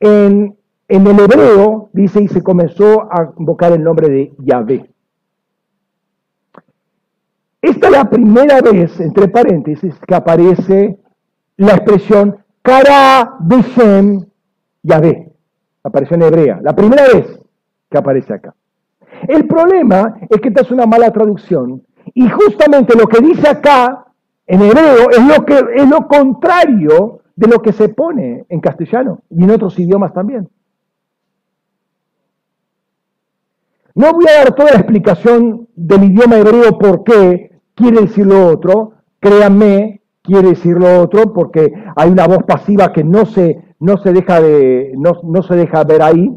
En, el hebreo dice y se comenzó a invocar el nombre de Yahvé. Esta es la primera vez, entre paréntesis, que aparece la expresión Kara Beshem Yahvé. Apareció en hebrea. La primera vez que aparece acá. El problema es que esta es una mala traducción. Y justamente lo que dice acá, en hebreo, es lo, que, es lo contrario de lo que se pone en castellano y en otros idiomas también. No voy a dar toda la explicación del idioma hebreo por qué, quiere decir lo otro, créanme, quiere decir lo otro, porque hay una voz pasiva que no se, no se, deja, de, no, se deja ver ahí.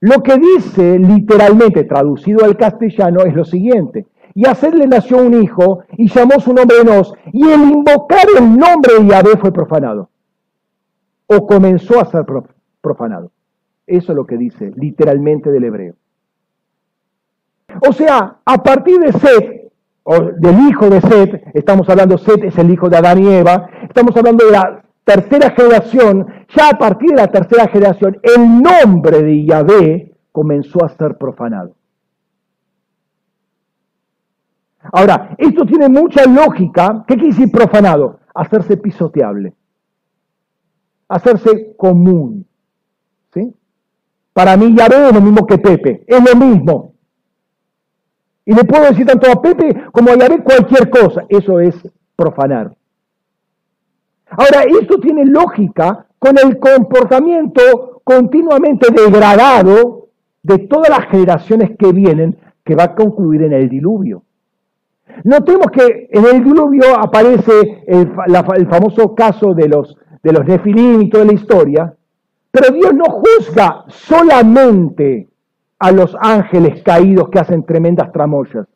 Lo que dice literalmente, traducido al castellano, es lo siguiente. Y hacerle nació un hijo y llamó su nombre Enos, y el invocar el nombre de Yahvé fue profanado. O comenzó a ser profanado. Eso es lo que dice literalmente del hebreo. O sea, a partir de Seth, del hijo de Seth, estamos hablando, Seth es el hijo de Adán y Eva, estamos hablando de la tercera generación, ya a partir de la tercera generación, el nombre de Yahvé comenzó a ser profanado. Ahora, esto tiene mucha lógica. ¿Qué quiere decir profanado? Hacerse pisoteable. Hacerse común. ¿Sí? Para mí Yahvé es lo mismo que Pepe. Es lo mismo. Y le puedo decir tanto a Pepe como a Yahvé cualquier cosa. Eso es profanar. Ahora, esto tiene lógica con el comportamiento continuamente degradado de todas las generaciones que vienen, que va a concluir en el diluvio. Notemos que en el diluvio aparece el, famoso caso de los, de los nefilim y toda la historia, pero Dios no juzga solamente a los ángeles caídos que hacen tremendas tramoyas.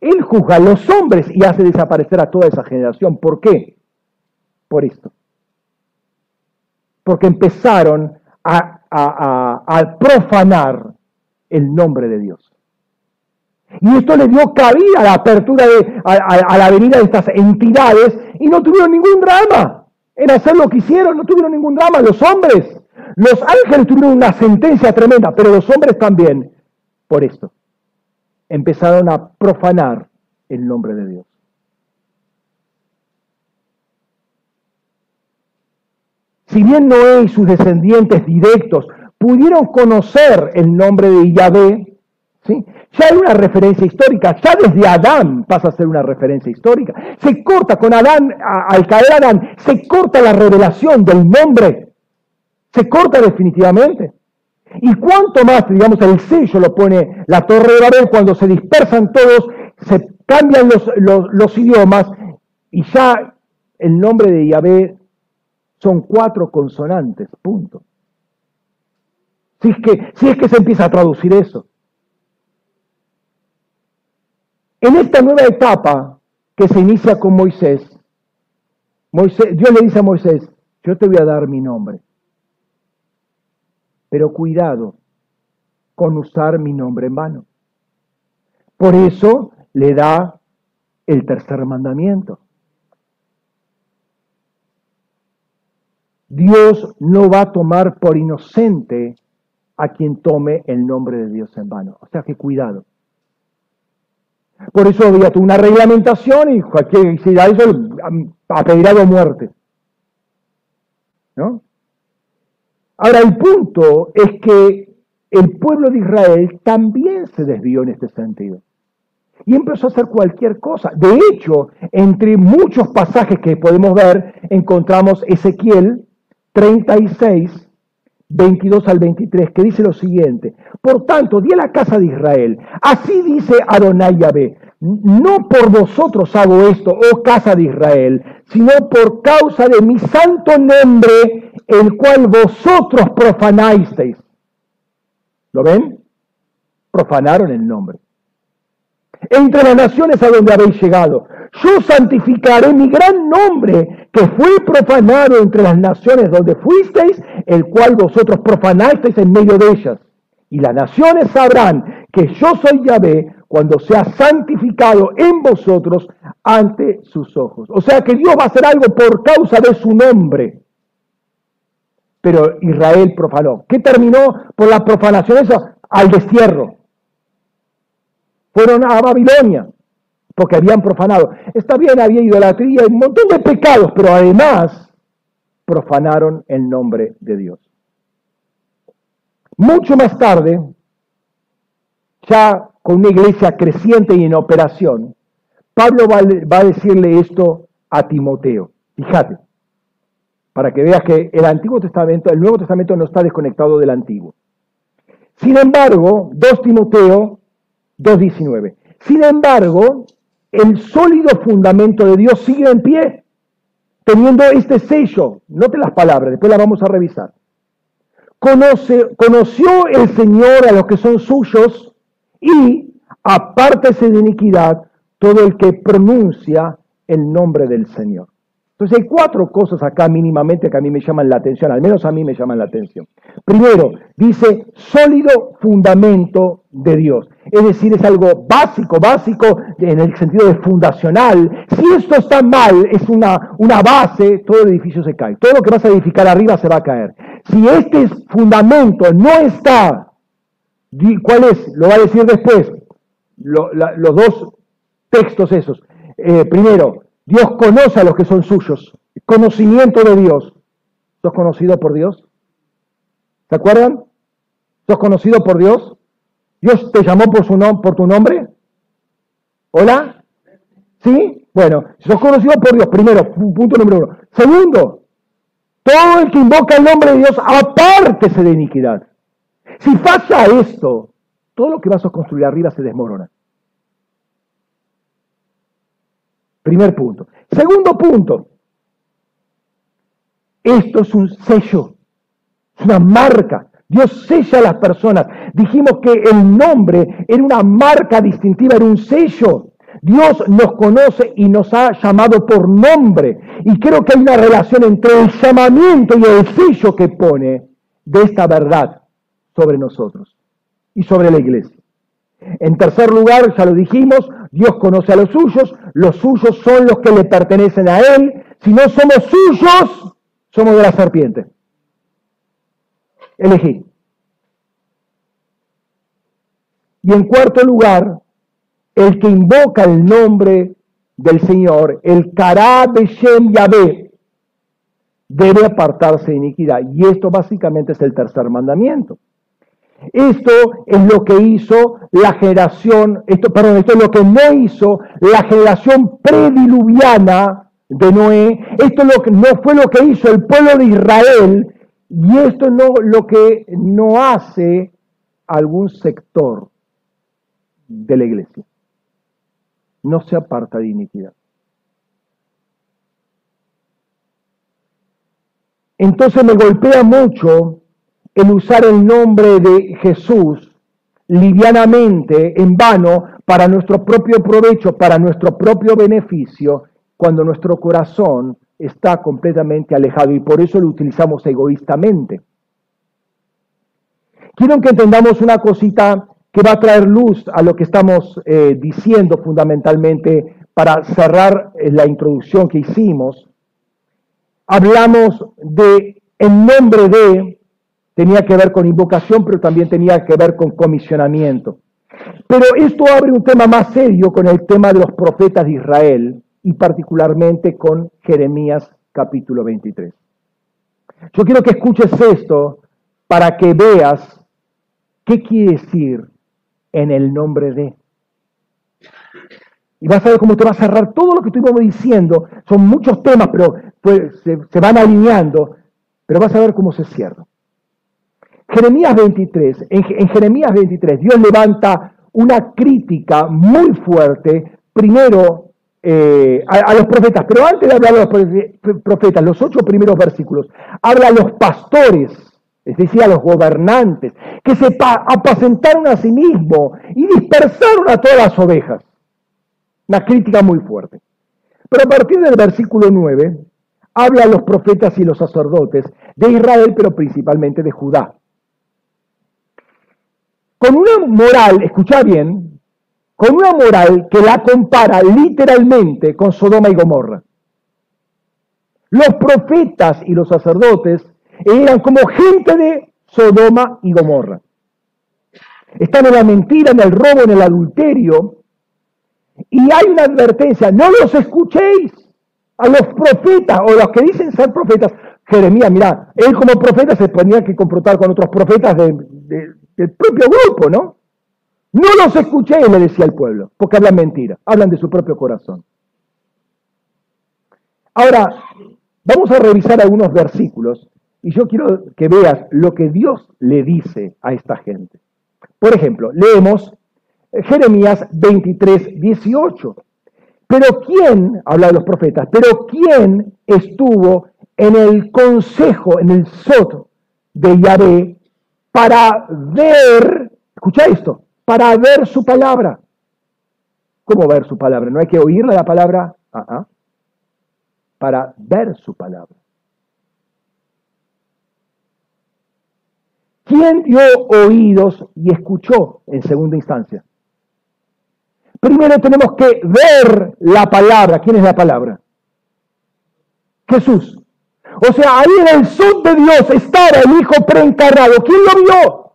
Él juzga a los hombres y hace desaparecer a toda esa generación. ¿Por qué? Por esto. Porque empezaron a, profanar el nombre de Dios. Y esto le dio cabida a la apertura, de, a, la venida de estas entidades y no tuvieron ningún drama en hacer lo que hicieron, no tuvieron ningún drama los hombres. Los ángeles tuvieron una sentencia tremenda, pero los hombres también, por esto, empezaron a profanar el nombre de Dios. Si bien Noé y sus descendientes directos pudieron conocer el nombre de Yahvé. Ya hay una referencia histórica, ya desde Adán pasa a ser una referencia histórica. Se corta con Adán, al caer Adán, se corta la revelación del nombre se corta definitivamente. Y cuanto más, digamos, el sello lo pone la torre de Babel, cuando se dispersan todos, se cambian los, idiomas y ya el nombre de Yahvé son cuatro consonantes, punto. Si es, que, si es que se empieza a traducir eso. En esta nueva etapa que se inicia con Moisés, Moisés, Dios le dice a Moisés, yo te voy a dar mi nombre, pero cuidado con usar mi nombre en vano. Por eso le da el tercer mandamiento. Dios no va a tomar por inocente a quien tome el nombre de Dios en vano. O sea que cuidado. Por eso había una reglamentación y cualquier que hiciera eso apedreado muerte. ¿No? Ahora, el punto es que el pueblo de Israel también se desvió en este sentido. Y empezó a hacer cualquier cosa. De hecho, entre muchos pasajes que podemos ver, encontramos Ezequiel 36, 22 al 23, que dice lo siguiente. Por tanto, di a la casa de Israel, así dice Adonai Yahvé, no por vosotros hago esto, oh casa de Israel, sino por causa de mi santo nombre, el cual vosotros profanasteis. ¿Lo ven? Profanaron el nombre. Entre las naciones a donde habéis llegado, yo santificaré mi gran nombre que fue profanado entre las naciones donde fuisteis, el cual vosotros profanasteis en medio de ellas. Y las naciones sabrán que yo soy Yahvé cuando sea santificado en vosotros ante sus ojos. O sea que Dios va a hacer algo por causa de su nombre. Pero Israel profanó. ¿Qué terminó por la profanación? Eso, al destierro. Fueron a Babilonia porque habían profanado. Está bien, había idolatría y un montón de pecados, pero además profanaron el nombre de Dios. Mucho más tarde, ya con una iglesia creciente y en operación, Pablo va, a decirle esto a Timoteo. Fíjate, para que veas que el Antiguo Testamento, el Nuevo Testamento no está desconectado del Antiguo. Sin embargo, 2 Timoteo 2.19. Sin embargo, el sólido fundamento de Dios sigue en pie, teniendo este sello. Note las palabras, después las vamos a revisar. Conoce, conoció el Señor a los que son suyos y apártese de iniquidad todo el que pronuncia el nombre del Señor. Entonces hay cuatro cosas acá mínimamente que a mí me llaman la atención, al menos a mí me llaman la atención. Primero, dice sólido fundamento de Dios. Es decir, es algo básico, básico en el sentido de fundacional. Si esto está mal, es una, una base, todo el edificio se cae. Todo lo que vas a edificar arriba se va a caer. Si este fundamento no está, ¿cuál es? Lo va a decir después. los dos textos esos. Eh, primero, Dios conoce a los que son suyos. Conocimiento de Dios. ¿Sos conocido por Dios? ¿Se acuerdan? ¿Sos conocido por Dios? ¿Dios te llamó por, su por tu nombre? ¿Hola? ¿Sí? Bueno, sos conocido por Dios, primero, punto número uno. Segundo, todo el que invoca el nombre de Dios, apártese de iniquidad. Si pasa esto, todo lo que vas a construir arriba se desmorona. Primer punto. Segundo punto. Esto es un sello, es una marca. Dios sella a las personas. Dijimos que el nombre era una marca distintiva, era un sello. Dios nos conoce y nos ha llamado por nombre. Y creo que hay una relación entre el llamamiento y el sello que pone de esta verdad sobre nosotros y sobre la iglesia. En tercer lugar, ya lo dijimos, Dios conoce a los suyos, los suyos son los que le pertenecen a Él. Si no somos suyos, somos de la serpiente. Elegí. Y en cuarto lugar, el que invoca el nombre del Señor, el Kará de Yahvé, debe apartarse de iniquidad. Y esto básicamente es el tercer mandamiento. Esto es lo que hizo la generación, esto, perdón, esto es lo que no hizo la generación prediluviana de Noé. Esto es lo que, no fue lo que hizo el pueblo de Israel y esto no lo que no hace algún sector de la iglesia. no se aparta de iniquidad. Entonces me golpea mucho el usar el nombre de Jesús livianamente, en vano, para nuestro propio provecho, para nuestro propio beneficio, cuando nuestro corazón está completamente alejado y por eso lo utilizamos egoístamente. Quiero que entendamos una cosita que va a traer luz a lo que estamos eh, diciendo fundamentalmente para cerrar eh, la introducción que hicimos. Hablamos de en nombre de, tenía que ver con invocación, pero también tenía que ver con comisionamiento. Pero esto abre un tema más serio con el tema de los profetas de Israel y particularmente con Jeremías capítulo 23. Yo quiero que escuches esto para que veas qué quiere decir en el nombre de. Y vas a ver cómo te va a cerrar todo lo que estuvimos diciendo. Son muchos temas, pero pues, se, van alineando, pero vas a ver cómo se cierra. Jeremías 23, en, Jeremías 23, Dios levanta una crítica muy fuerte, primero eh, a, los profetas, pero antes de hablar de los profetas, los ocho primeros versículos, habla a los pastores es decir, a los gobernantes, que se apacentaron a sí mismos y dispersaron a todas las ovejas. Una crítica muy fuerte. Pero a partir del versículo 9, habla a los profetas y los sacerdotes de Israel, pero principalmente de Judá. Con una moral, escucha bien, con una moral que la compara literalmente con Sodoma y Gomorra. Los profetas y los sacerdotes eran como gente de Sodoma y Gomorra. Están en la mentira, en el robo, en el adulterio. Y hay una advertencia, no los escuchéis a los profetas o los que dicen ser profetas. Jeremías, mira, él como profeta se tenía que confrontar con otros profetas del propio grupo, ¿no? No los escuchéis, le decía el pueblo, porque hablan mentira, hablan de su propio corazón. Ahora, vamos a revisar algunos versículos y yo quiero que veas lo que Dios le dice a esta gente. Por ejemplo, leemos Jeremías 23, 18. Pero ¿quién, habla de los profetas, pero quién estuvo en el consejo, en el sot de Yahvé para ver, escucha esto, para ver su palabra? ¿Cómo ver su palabra? ¿No hay que oírle la palabra? Ah. Para ver su palabra. ¿Quién dio oídos y escuchó en segunda instancia? Primero tenemos que ver la palabra. ¿Quién es la palabra? Jesús. O sea, ahí en el sur de Dios estaba el Hijo preencarnado. ¿Quién lo vio?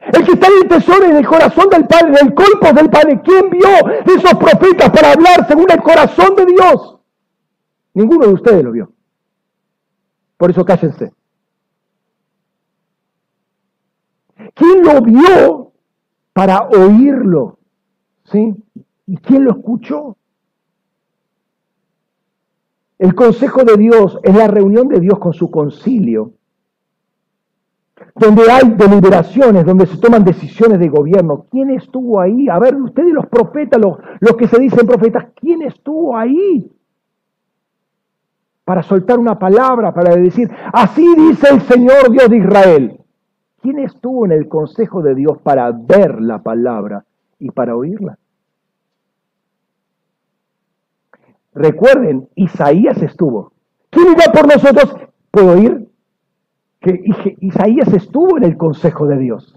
El que está en el tesoro en el corazón del Padre, en el cuerpo del Padre. ¿Quién vio esos profetas para hablar según el corazón de Dios? Ninguno de ustedes lo vio. Por eso cállense. ¿Quién lo vio para oírlo? ¿Sí? ¿Y quién lo escuchó? El consejo de Dios es la reunión de Dios con su concilio, donde hay deliberaciones, donde se toman decisiones de gobierno. ¿Quién estuvo ahí? A ver, ustedes los profetas, los, los que se dicen profetas, ¿quién estuvo ahí? Para soltar una palabra, para decir, así dice el Señor Dios de Israel. ¿Quién estuvo en el consejo de Dios para ver la palabra y para oírla? Recuerden, Isaías estuvo. ¿Quién iba por nosotros? ¿Puedo oír? Que Isaías estuvo en el consejo de Dios.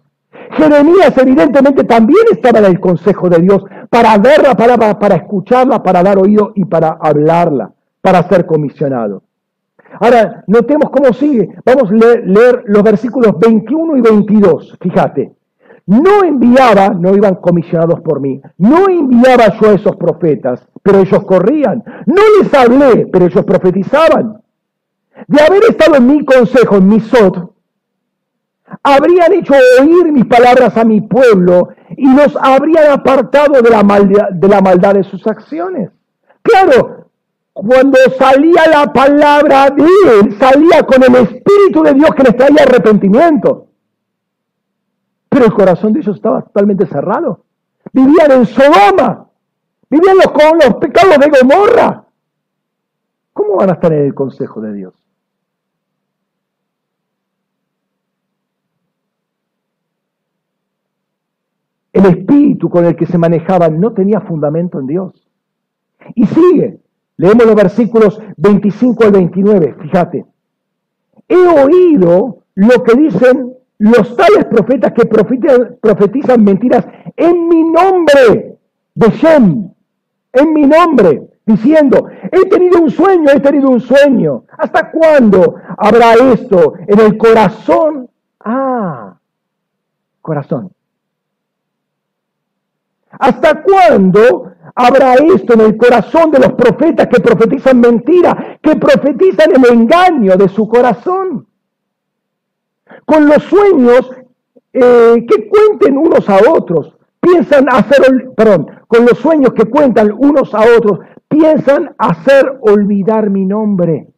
Jeremías evidentemente también estaba en el consejo de Dios para ver la palabra, para escucharla, para dar oído y para hablarla, para ser comisionado. Ahora, notemos cómo sigue. Vamos a leer, los versículos 21 y 22. Fíjate. No enviaba, no iban comisionados por mí, no enviaba yo a esos profetas, pero ellos corrían. No les hablé, pero ellos profetizaban. De haber estado en mi consejo, en mi sot, habrían hecho oír mis palabras a mi pueblo y los habrían apartado de la maldad de, la maldad de sus acciones. Claro, cuando salía la palabra de él, salía con el Espíritu de Dios que les traía arrepentimiento. Pero el corazón de ellos estaba totalmente cerrado. Vivían en Sodoma, Vivían los, con los pecados de Gomorra. ¿Cómo van a estar en el consejo de Dios? El espíritu con el que se manejaban no tenía fundamento en Dios. Y sigue, leemos los versículos 25 al 29, fíjate. He oído lo que dicen los tales profetas que profetizan mentiras en mi nombre, de Shem, en mi nombre, diciendo, he tenido un sueño, he tenido un sueño. ¿Hasta cuándo habrá esto en el corazón? Ah, corazón. ¿Hasta cuándo habrá esto en el corazón de los profetas que profetizan mentira, que profetizan el engaño de su corazón? Con los sueños eh, que cuenten unos a otros, piensan hacer, perdón, con los sueños que cuentan unos a otros, piensan hacer olvidar mi nombre.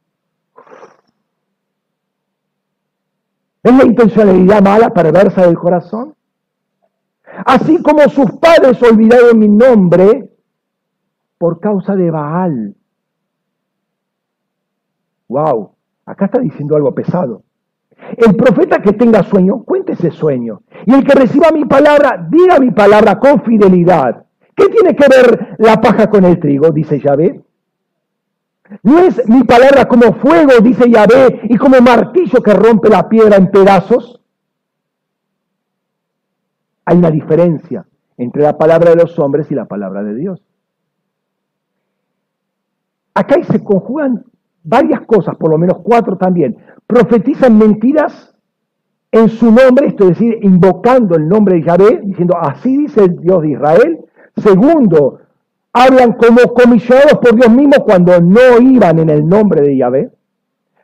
¿Es la intencionalidad mala, perversa del corazón? Así como sus padres olvidaron mi nombre por causa de Baal. Wow, acá está diciendo algo pesado. El profeta que tenga sueño, cuente ese sueño. Y el que reciba mi palabra, diga mi palabra con fidelidad. ¿Qué tiene que ver la paja con el trigo? Dice Yahvé. ¿No es mi palabra como fuego, dice Yahvé, y como martillo que rompe la piedra en pedazos? Hay una diferencia entre la palabra de los hombres y la palabra de Dios. Acá se conjugan varias cosas, por lo menos cuatro también. Profetizan mentiras en su nombre, esto es decir, invocando el nombre de Yahvé, diciendo, así dice el Dios de Israel. Segundo, hablan como comisionados por Dios mismo cuando no iban en el nombre de Yahvé.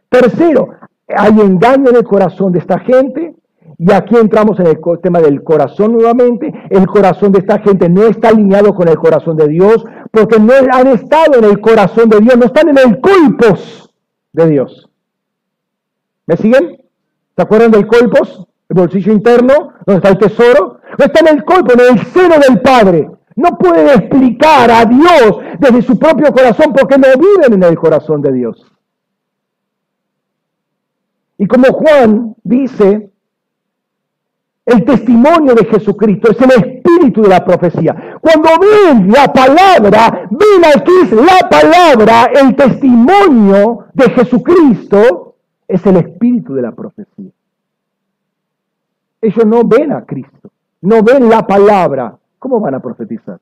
Tercero, hay engaño en el corazón de esta gente. Y aquí entramos en el tema del corazón nuevamente. El corazón de esta gente no está alineado con el corazón de Dios, porque no han estado en el corazón de Dios, no están en el colpos de Dios. ¿Me siguen? ¿Se acuerdan del colpos? El bolsillo interno, donde está el tesoro. No está en el colpo, en el seno del Padre. No pueden explicar a Dios desde su propio corazón porque no viven en el corazón de Dios. Y como Juan dice, el testimonio de Jesucristo es el espíritu de la profecía. Cuando ven la palabra, ven aquí la palabra, el testimonio de Jesucristo es el espíritu de la profecía. Ellos no ven a Cristo, no ven la palabra. ¿Cómo van a profetizar?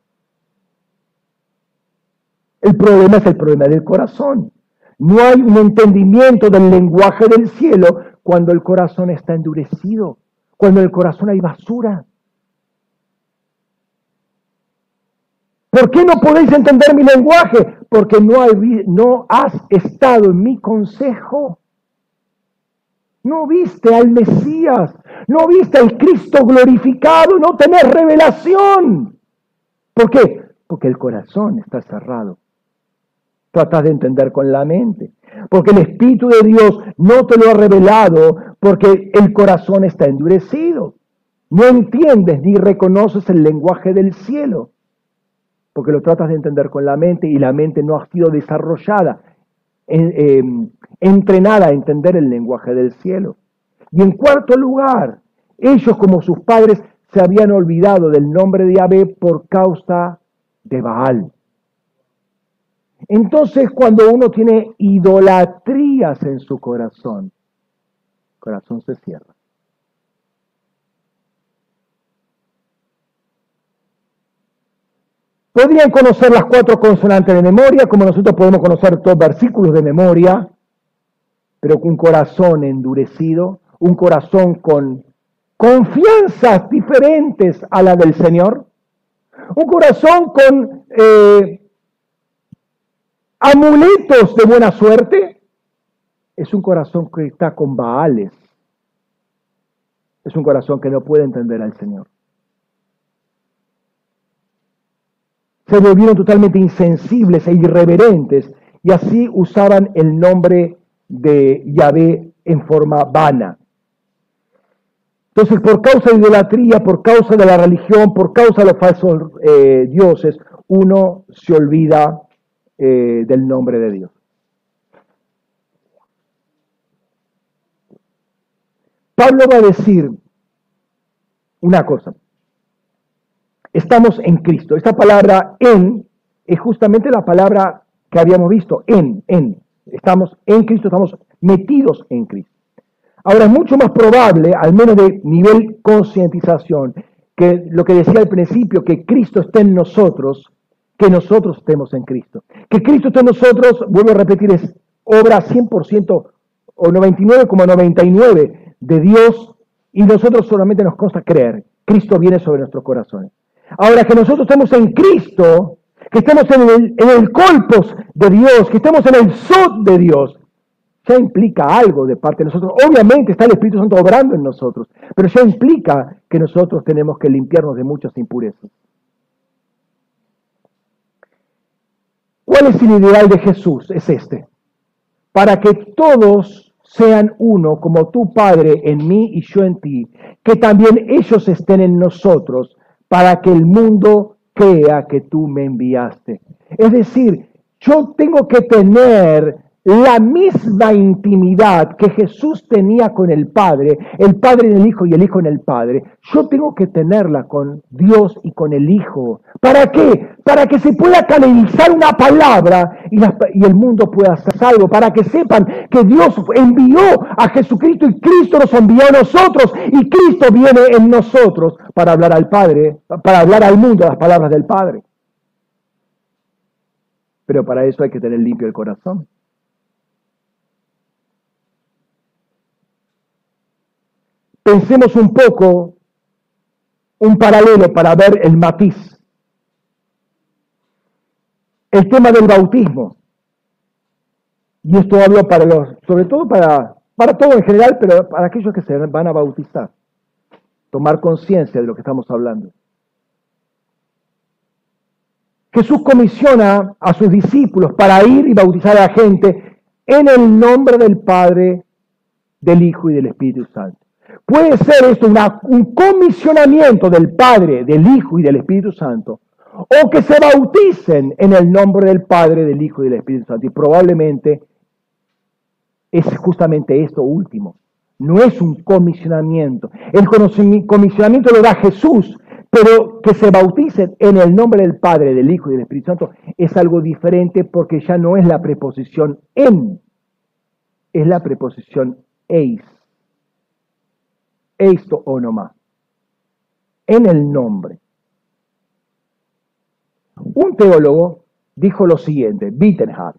El problema es el problema del corazón. No hay un entendimiento del lenguaje del cielo cuando el corazón está endurecido cuando en el corazón hay basura? ¿Por qué no podéis entender mi lenguaje? Porque no, no has estado en mi consejo. No viste al Mesías, no viste al Cristo glorificado, no tenés revelación. ¿Por qué? Porque el corazón está cerrado. Tratas de entender con la mente. Porque el Espíritu de Dios no te lo ha revelado porque el corazón está endurecido. No entiendes ni reconoces el lenguaje del cielo, porque lo tratas de entender con la mente y la mente no ha sido desarrollada, em, entrenada a entender el lenguaje del cielo. Y en cuarto lugar, ellos como sus padres se habían olvidado del nombre de Yahvé por causa de Baal. Entonces, cuando uno tiene idolatrías en su corazón, el corazón se cierra. Podrían conocer las cuatro consonantes de memoria, como nosotros podemos conocer todos versículos de memoria, pero un corazón endurecido, un corazón con confianzas diferentes a la del Señor, un corazón con eh, amuletos de buena suerte, es un corazón que está con Baales. Es un corazón que no puede entender al Señor. Se volvieron totalmente insensibles e irreverentes y así usaban el nombre de Yahvé en forma vana. Entonces, por causa de idolatría, por causa de la religión, por causa de los falsos eh, dioses, uno se olvida eh, del nombre de Dios. Pablo va a decir una cosa. Estamos en Cristo. Esta palabra en es justamente la palabra que habíamos visto, en, en. Estamos en Cristo, estamos metidos en Cristo. Ahora es mucho más probable, al menos de nivel concientización, que lo que decía al principio, que Cristo esté en nosotros, que nosotros estemos en Cristo. Que Cristo esté en nosotros, vuelvo a repetir, es obra 100% o 99,99 de Dios y nosotros solamente nos consta creer. Cristo viene sobre nuestros corazones. Ahora que nosotros estemos en Cristo, que estemos en el, en el colpos de Dios, que estemos en el sod de Dios, ya implica algo de parte de nosotros. Obviamente está el Espíritu Santo obrando en nosotros, pero ya implica que nosotros tenemos que limpiarnos de muchas impurezas. ¿Cuál es el ideal de Jesús? Es este. Para que todos sean uno, como tu Padre en mí y yo en ti, que también ellos estén en nosotros, para que el mundo crea que tú me enviaste. Es decir, yo tengo que tener la misma intimidad que Jesús tenía con el Padre, el Padre en el Hijo y el Hijo en el Padre, yo tengo que tenerla con Dios y con el Hijo. ¿Para qué? Para que se pueda canalizar una palabra y, y el mundo pueda ser salvo, para que sepan que Dios envió a Jesucristo y Cristo nos envió a nosotros y Cristo viene en nosotros para hablar al Padre, para hablar al mundo las palabras del Padre. Pero para eso hay que tener limpio el corazón. Pensemos un poco, un paralelo para ver el matiz. El tema del bautismo. Y esto hablo para los, sobre todo para, para todo en general, pero para aquellos que se van a bautizar. Tomar conciencia de lo que estamos hablando. Jesús comisiona a sus discípulos para ir y bautizar a la gente en el nombre del Padre, del Hijo y del Espíritu Santo. Puede ser esto un comisionamiento del Padre, del Hijo y del Espíritu Santo, o que se bauticen en el nombre del Padre, del Hijo y del Espíritu Santo. Y probablemente es justamente esto último. No es un comisionamiento. El comisionamiento lo da Jesús, pero que se bauticen en el nombre del Padre, del Hijo y del Espíritu Santo es algo diferente porque ya no es la preposición en, es la preposición eis esto o no más. En el nombre. Un teólogo dijo lo siguiente, Wittenhardt,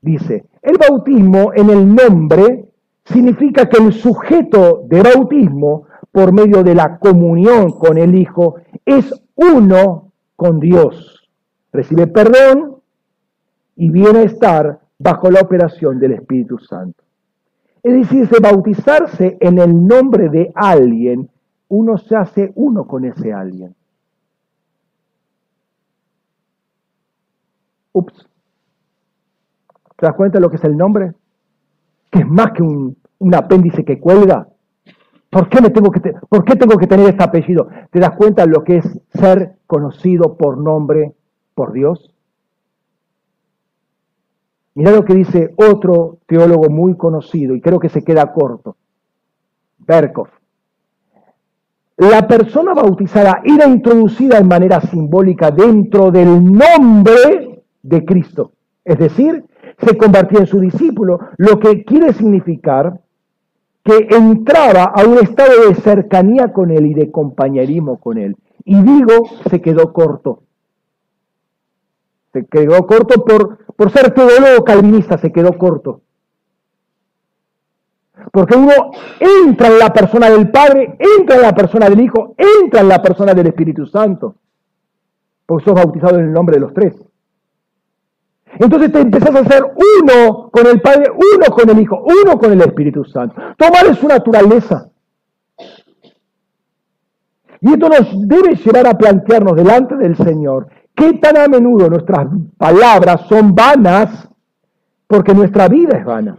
dice, el bautismo en el nombre significa que el sujeto de bautismo, por medio de la comunión con el Hijo, es uno con Dios. Recibe perdón y viene a estar bajo la operación del Espíritu Santo. Es decir, de bautizarse en el nombre de alguien, uno se hace uno con ese alguien. Ups. ¿Te das cuenta de lo que es el nombre? Que es más que un, apéndice que cuelga. ¿Por qué, me tengo que ¿Por qué tengo que tener este apellido? ¿Te das cuenta de lo que es ser conocido por nombre por Dios? Mira lo que dice otro teólogo muy conocido y creo que se queda corto, Berkov. La persona bautizada era introducida en manera simbólica dentro del nombre de Cristo. Es decir, se convertía en su discípulo, lo que quiere significar que entraba a un estado de cercanía con él y de compañerismo con él. Y digo, se quedó corto. Se quedó corto por, por ser teólogo calvinista, se quedó corto. Porque uno entra en la persona del Padre, entra en la persona del Hijo, entra en la persona del Espíritu Santo. Porque sos bautizado en el nombre de los tres. Entonces te empezás a hacer uno con el Padre, uno con el Hijo, uno con el Espíritu Santo. Tomar su naturaleza. Y esto nos debe llevar a plantearnos delante del Señor ¿Qué tan a menudo nuestras palabras son vanas? Porque nuestra vida es vana.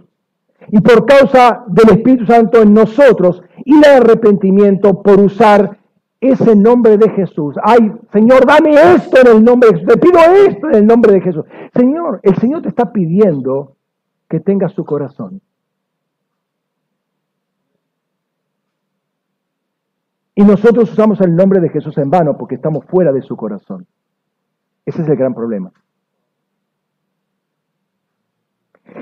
Y por causa del Espíritu Santo en nosotros y el arrepentimiento por usar ese nombre de Jesús. Ay, Señor, dame esto en el nombre de Jesús. Te pido esto en el nombre de Jesús. Señor, el Señor te está pidiendo que tengas su corazón. Y nosotros usamos el nombre de Jesús en vano porque estamos fuera de su corazón. Ese es el gran problema.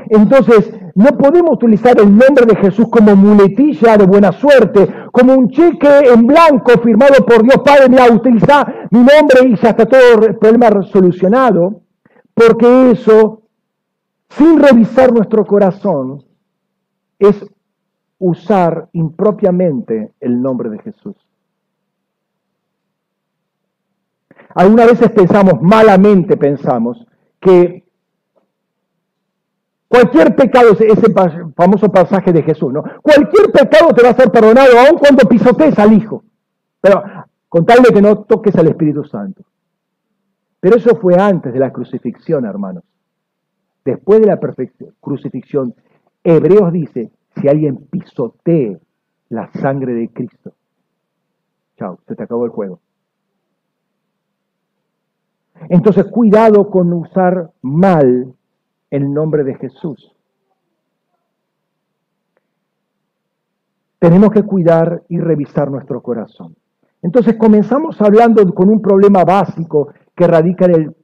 Entonces, no podemos utilizar el nombre de Jesús como muletilla de buena suerte, como un cheque en blanco firmado por Dios Padre, mira, utiliza mi nombre y ya está todo el problema solucionado, porque eso, sin revisar nuestro corazón, es usar impropiamente el nombre de Jesús. Algunas veces pensamos, malamente pensamos, que Cualquier pecado, ese famoso pasaje de Jesús, ¿no? Cualquier pecado te va a ser perdonado, aun cuando pisotees al Hijo. Pero con tal de que no toques al Espíritu Santo. Pero eso fue antes de la crucifixión, hermanos. Después de la crucifixión, Hebreos dice, si alguien pisotee la sangre de Cristo, chao, se te acabó el juego. Entonces, cuidado con usar mal el nombre de Jesús. Tenemos que cuidar y revisar nuestro corazón. Entonces comenzamos hablando con un problema básico que radica en el,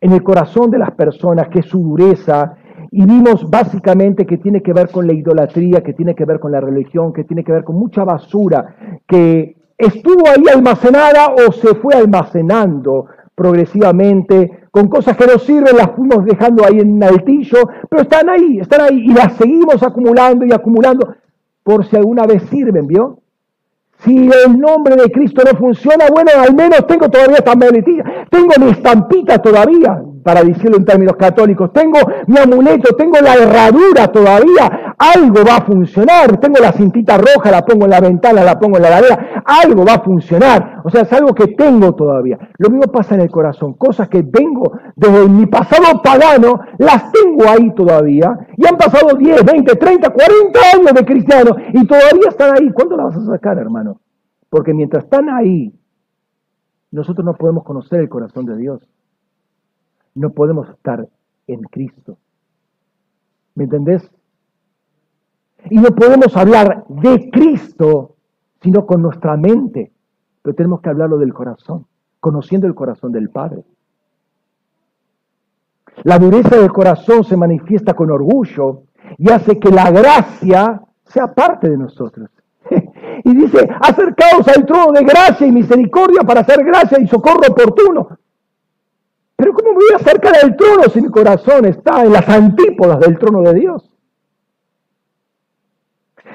en el corazón de las personas, que es su dureza, y vimos básicamente que tiene que ver con la idolatría, que tiene que ver con la religión, que tiene que ver con mucha basura que estuvo ahí almacenada o se fue almacenando progresivamente, con cosas que no sirven, las fuimos dejando ahí en altillo, pero están ahí, están ahí y las seguimos acumulando y acumulando por si alguna vez sirven, ¿vio? Si el nombre de Cristo no funciona, bueno, al menos tengo todavía esta melodía, tengo mi estampita todavía, para decirlo en términos católicos. Tengo mi amuleto, tengo la herradura todavía, algo va a funcionar. Tengo la cintita roja, la pongo en la ventana, la pongo en la ladera, algo va a funcionar. O sea, es algo que tengo todavía. Lo mismo pasa en el corazón, cosas que vengo desde mi pasado pagano, las tengo ahí todavía. Y han pasado 10, 20, 30, 40 años de cristiano y todavía están ahí. ¿Cuándo las vas a sacar, hermano? Porque mientras están ahí, nosotros no podemos conocer el corazón de Dios no podemos estar en Cristo. ¿Me entendés? Y no podemos hablar de Cristo, sino con nuestra mente. Pero tenemos que hablarlo del corazón, conociendo el corazón del Padre. La dureza del corazón se manifiesta con orgullo y hace que la gracia sea parte de nosotros. Y dice, acercaos al trono de gracia y misericordia para hacer gracia y socorro oportuno. Pero ¿cómo me voy a acercar al trono si mi corazón está en las antípodas del trono de Dios?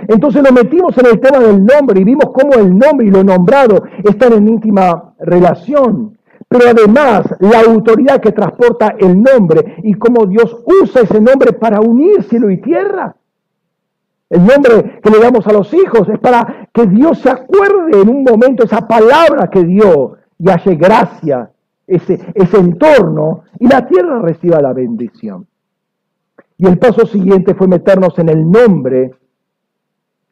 Entonces nos metimos en el tema del nombre y vimos cómo el nombre y lo nombrado están en íntima relación. Pero además la autoridad que transporta el nombre y cómo Dios usa ese nombre para unir cielo y tierra. El nombre que le damos a los hijos es para que Dios se acuerde en un momento esa palabra que dio y hace gracia ese, entorno y la tierra reciba la bendición. Y el paso siguiente fue meternos en el nombre,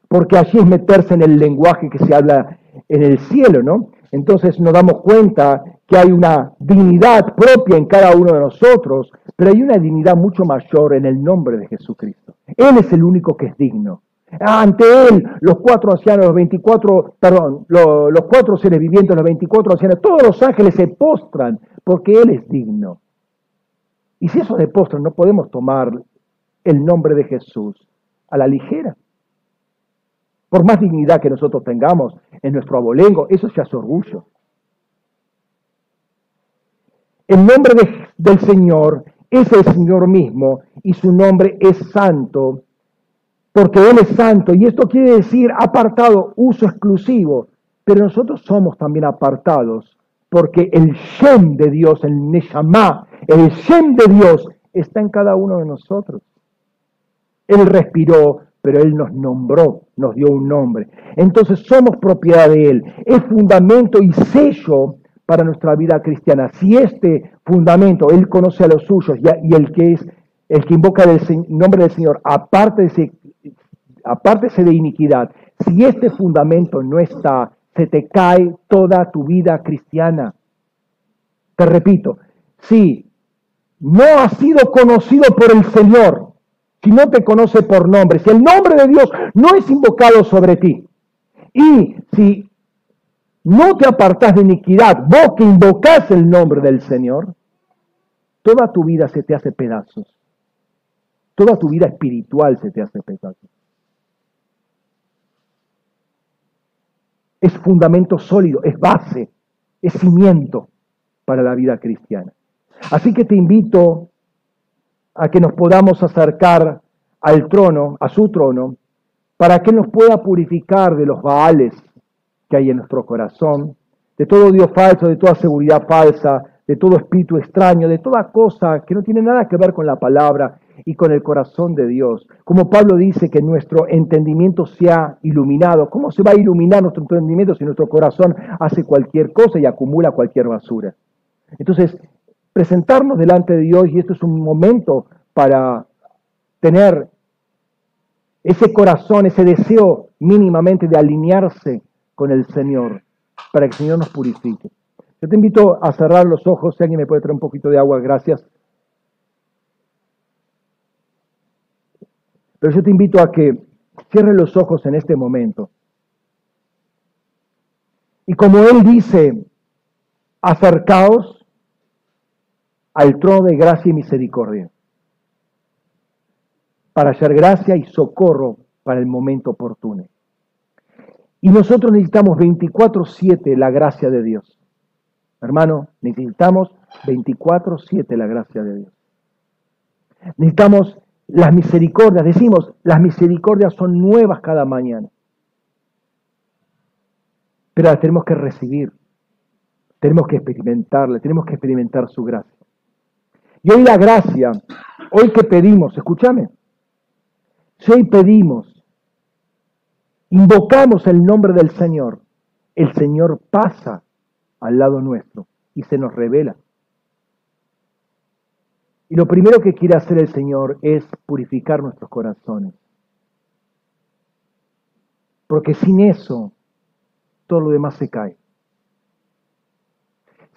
porque allí es meterse en el lenguaje que se habla en el cielo, ¿no? Entonces nos damos cuenta que hay una dignidad propia en cada uno de nosotros, pero hay una dignidad mucho mayor en el nombre de Jesucristo. Él es el único que es digno. Ante él, los cuatro ancianos, los 24, perdón, los, cuatro seres vivientes, los 24 ancianos, todos los ángeles se postran porque él es digno. Y si eso se postran, no podemos tomar el nombre de Jesús a la ligera. Por más dignidad que nosotros tengamos en nuestro abolengo, eso ya es orgullo. El nombre del Señor es el Señor mismo y su nombre es santo porque Él es santo. Y esto quiere decir apartado, uso exclusivo. Pero nosotros somos también apartados, porque el Shem de Dios, el Neshama, el Shem de Dios está en cada uno de nosotros. Él respiró, pero Él nos nombró, nos dio un nombre. Entonces somos propiedad de Él. Es fundamento y sello para nuestra vida cristiana. Si este fundamento, Él conoce a los suyos y, el que es el que invoca el nombre del Señor, aparte de ese apártese de iniquidad. Si este fundamento no está se te cae toda tu vida cristiana. Te repito, si no has sido conocido por el Señor, si no te conoce por nombre, si el nombre de Dios no es invocado sobre ti, y si no te apartas de iniquidad, vos que invocás el nombre del Señor, toda tu vida se te hace pedazos. Toda tu vida espiritual se te hace pedazos. Es fundamento sólido, es base, es cimiento para la vida cristiana. Así que te invito a que nos podamos acercar al trono, a su trono, para que nos pueda purificar de los baales que hay en nuestro corazón, de todo Dios falso, de toda seguridad falsa, de todo espíritu extraño, de toda cosa que no tiene nada que ver con la palabra y con el corazón de Dios. Como Pablo dice que nuestro entendimiento sea iluminado. ¿Cómo se va a iluminar nuestro entendimiento si nuestro corazón hace cualquier cosa y acumula cualquier basura? Entonces, presentarnos delante de Dios y esto es un momento para tener ese corazón, ese deseo mínimamente de alinearse con el Señor, para que el Señor nos purifique. Yo te invito a cerrar los ojos, si alguien me puede traer un poquito de agua, gracias. Pero yo te invito a que cierres los ojos en este momento. Y como Él dice, acercaos al trono de gracia y misericordia para hallar gracia y socorro para el momento oportuno. Y nosotros necesitamos 24/7 la gracia de Dios. Hermano, necesitamos 24/7 la gracia de Dios. Necesitamos las misericordias. Decimos, las misericordias son nuevas cada mañana. Pero las tenemos que recibir. Tenemos que experimentarla, tenemos que experimentar su gracia. Y hoy la gracia, hoy que pedimos, escúchame, si hoy pedimos, invocamos el nombre del Señor, el Señor pasa al lado nuestro y se nos revela. Y lo primero que quiere hacer el Señor es purificar nuestros corazones. Porque sin eso, todo lo demás se cae.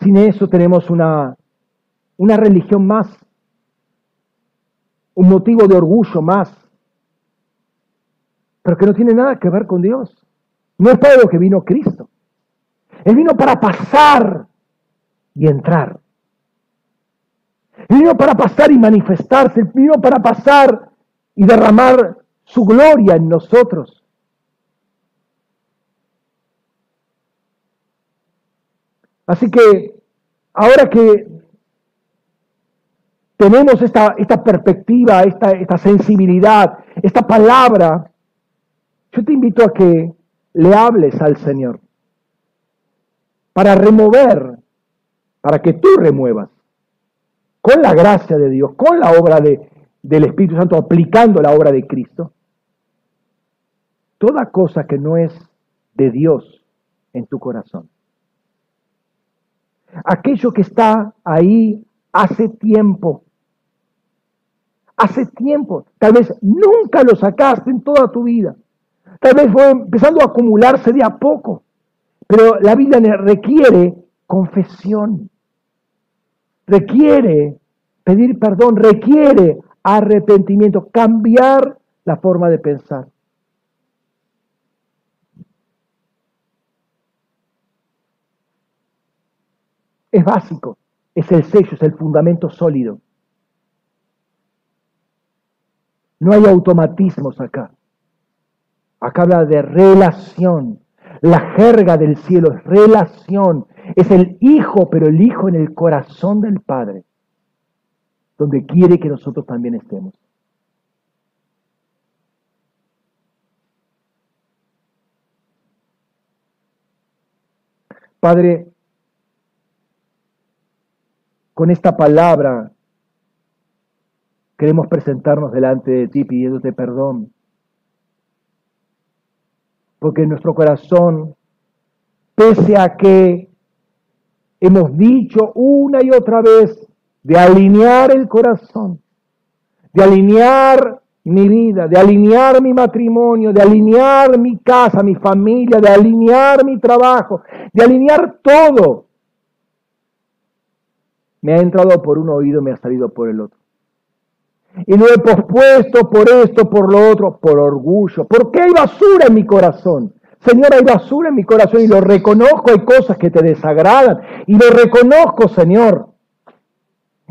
Sin eso tenemos una, una religión más, un motivo de orgullo más, pero que no tiene nada que ver con Dios. No es para lo que vino Cristo. Él vino para pasar y entrar. Vino para pasar y manifestarse. Vino para pasar y derramar su gloria en nosotros. Así que ahora que tenemos esta, esta perspectiva, esta, esta sensibilidad, esta palabra, yo te invito a que le hables al Señor para remover, para que tú remuevas, con la gracia de Dios, con la obra de, del Espíritu Santo, aplicando la obra de Cristo, toda cosa que no es de Dios en tu corazón. Aquello que está ahí hace tiempo, hace tiempo, tal vez nunca lo sacaste en toda tu vida Tal vez fue empezando a acumularse de a poco. Pero la vida requiere confesión. Requiere pedir perdón, requiere arrepentimiento, cambiar la forma de pensar. Es básico, es el sello, es el fundamento sólido. No hay automatismos acá. Acá habla de relación. La jerga del cielo es relación. Es el Hijo, pero el Hijo en el corazón del Padre, donde quiere que nosotros también estemos. Padre, con esta palabra queremos presentarnos delante de ti pidiéndote perdón porque en nuestro corazón, pese a que hemos dicho una y otra vez de alinear el corazón, de alinear mi vida, de alinear mi matrimonio, de alinear mi casa, mi familia, de alinear mi trabajo, de alinear todo. Me ha entrado por un oído, me ha salido por el otro. Y lo he pospuesto por esto, por lo otro, por orgullo. Porque hay basura en mi corazón. Señor, hay basura en mi corazón y lo reconozco, hay cosas que te desagradan. Y lo reconozco, Señor.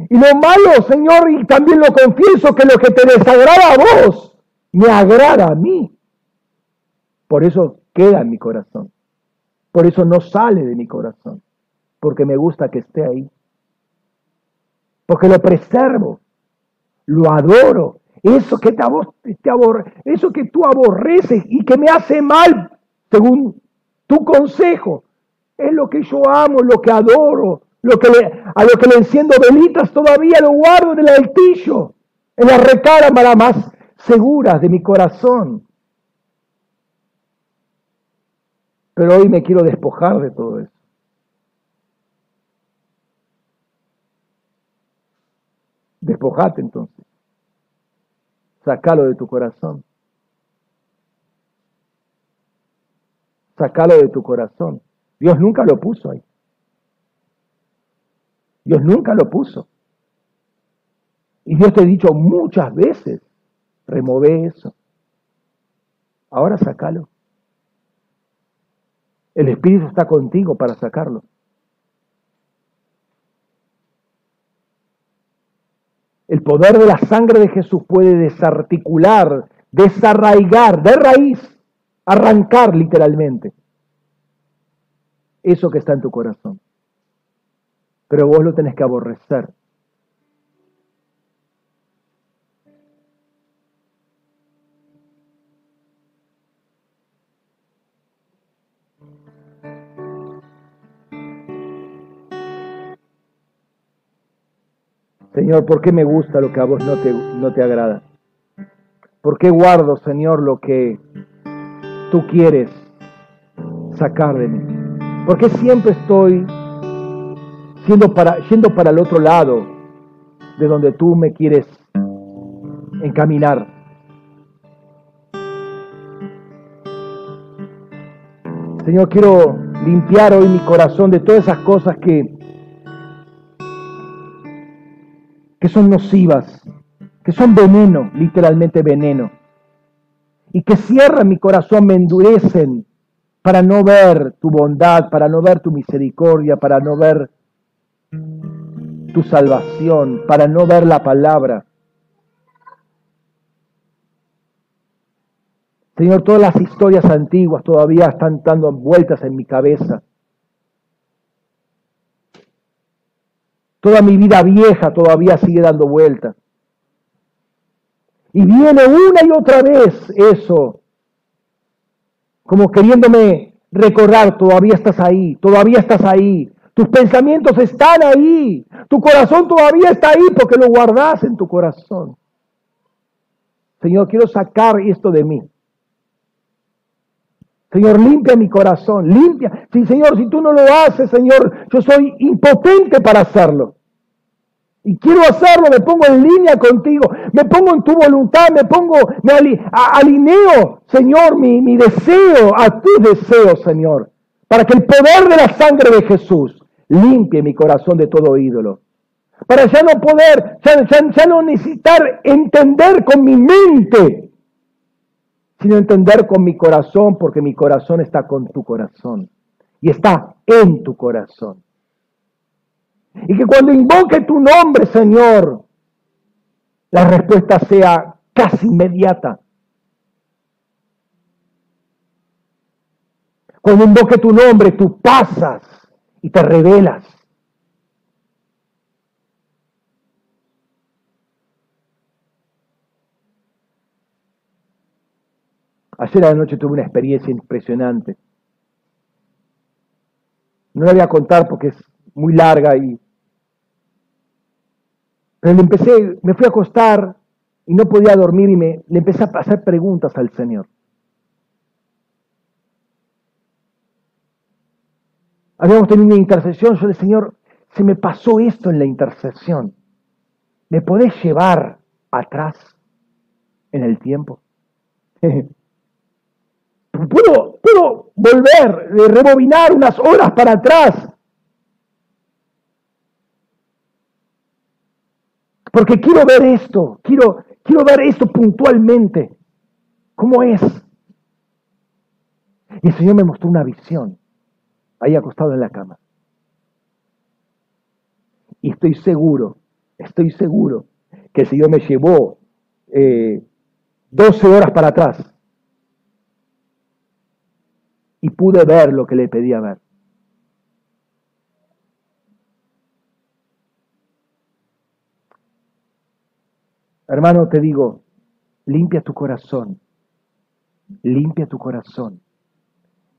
Y lo malo, Señor, y también lo confieso, que lo que te desagrada a vos, me agrada a mí. Por eso queda en mi corazón. Por eso no sale de mi corazón. Porque me gusta que esté ahí. Porque lo preservo. Lo adoro. Eso que, te, te eso que tú aborreces y que me hace mal, según tu consejo, es lo que yo amo, lo que adoro, lo que a lo que le enciendo velitas todavía lo guardo en el altillo, en la recámara más seguras de mi corazón. Pero hoy me quiero despojar de todo eso. Despojate entonces. Sácalo de tu corazón. Sácalo de tu corazón. Dios nunca lo puso ahí. Dios nunca lo puso. Y Dios te ha dicho muchas veces, remove eso. Ahora sácalo. El Espíritu está contigo para sacarlo. El poder de la sangre de Jesús puede desarticular, desarraigar, de raíz, arrancar literalmente eso que está en tu corazón pero vos lo tenés que aborrecer. Señor, ¿por qué me gusta lo que a vos no te, no te agrada? ¿Por qué guardo, Señor, lo que tú quieres sacar de mí? ¿Por qué siempre estoy siendo para, yendo para el otro lado de donde tú me quieres encaminar. Señor, quiero limpiar hoy mi corazón de todas esas cosas que, que son nocivas, que son veneno, literalmente veneno, y que cierran mi corazón, me endurecen para no ver tu bondad, para no ver tu misericordia, para no ver tu salvación, para no ver la palabra. Señor, todas las historias antiguas todavía están dando vueltas en mi cabeza. Toda mi vida vieja todavía sigue dando vueltas. Y viene una y otra vez eso, como queriéndome recordar, todavía estás ahí, todavía estás ahí, tus pensamientos están ahí. Tu corazón todavía está ahí porque lo guardas en tu corazón. Señor, quiero sacar esto de mí. Señor, limpia mi corazón, limpia. Sí, Señor, si tú no lo haces, Señor, yo soy impotente para hacerlo. Y quiero hacerlo, me pongo en línea contigo, me pongo en tu voluntad, me pongo, me alineo, Señor, mi, deseo a tu deseo, Señor, para que el poder de la sangre de Jesús limpie mi corazón de todo ídolo. Para ya no poder, ya, no necesitar entender con mi mente, sino entender con mi corazón, porque mi corazón está con tu corazón y está en tu corazón. Y que cuando invoque tu nombre, Señor, la respuesta sea casi inmediata. Cuando invoque tu nombre, tú pasas y te revelas. Ayer a la noche tuve una experiencia impresionante. No la voy a contar porque es muy larga y pero le empecé, me fui a acostar y no podía dormir y me le empecé a hacer preguntas al Señor. Habíamos tenido una intercesión, yo le Señor, se me pasó esto en la intercesión. ¿Me podés llevar atrás? en el tiempo. puedo, puedo volver, rebobinar unas horas para atrás. Porque quiero ver esto, quiero, quiero ver esto puntualmente. ¿Cómo es? Y el Señor me mostró una visión, ahí acostado en la cama. Y estoy seguro, estoy seguro que el Señor me llevó eh, 12 horas para atrás y pude ver lo que le pedía ver. Hermano, te digo, limpia tu corazón, limpia tu corazón.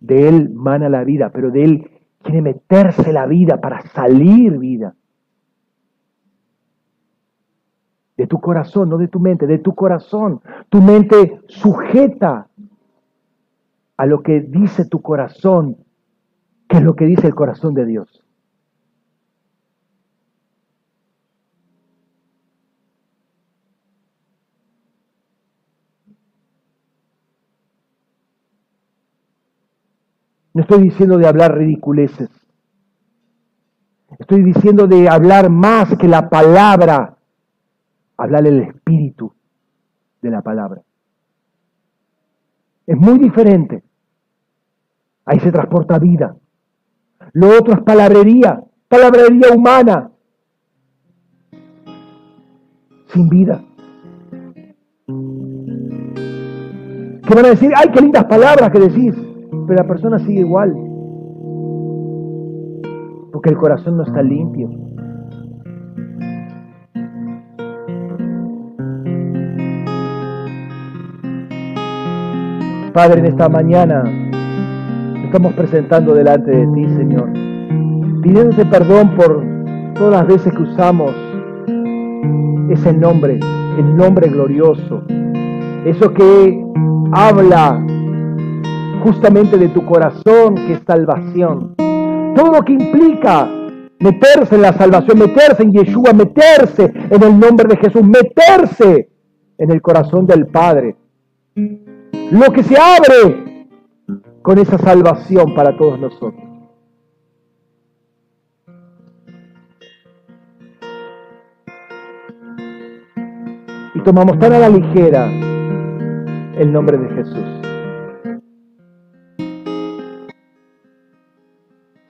De Él mana la vida, pero de Él quiere meterse la vida para salir vida. De tu corazón, no de tu mente, de tu corazón. Tu mente sujeta a lo que dice tu corazón, que es lo que dice el corazón de Dios. No estoy diciendo de hablar ridiculeces. Estoy diciendo de hablar más que la palabra. Hablar el espíritu de la palabra. Es muy diferente. Ahí se transporta vida. Lo otro es palabrería, palabrería humana, sin vida. Que van a decir, ay, qué lindas palabras que decís, pero la persona sigue igual, porque el corazón no está limpio. Padre, en esta mañana estamos presentando delante de ti, Señor, pidiéndote perdón por todas las veces que usamos ese nombre, el nombre glorioso, eso que habla justamente de tu corazón, que es salvación. Todo lo que implica meterse en la salvación, meterse en Yeshua, meterse en el nombre de Jesús, meterse en el corazón del Padre. Lo que se abre con esa salvación para todos nosotros. Y tomamos tan a la ligera el nombre de Jesús.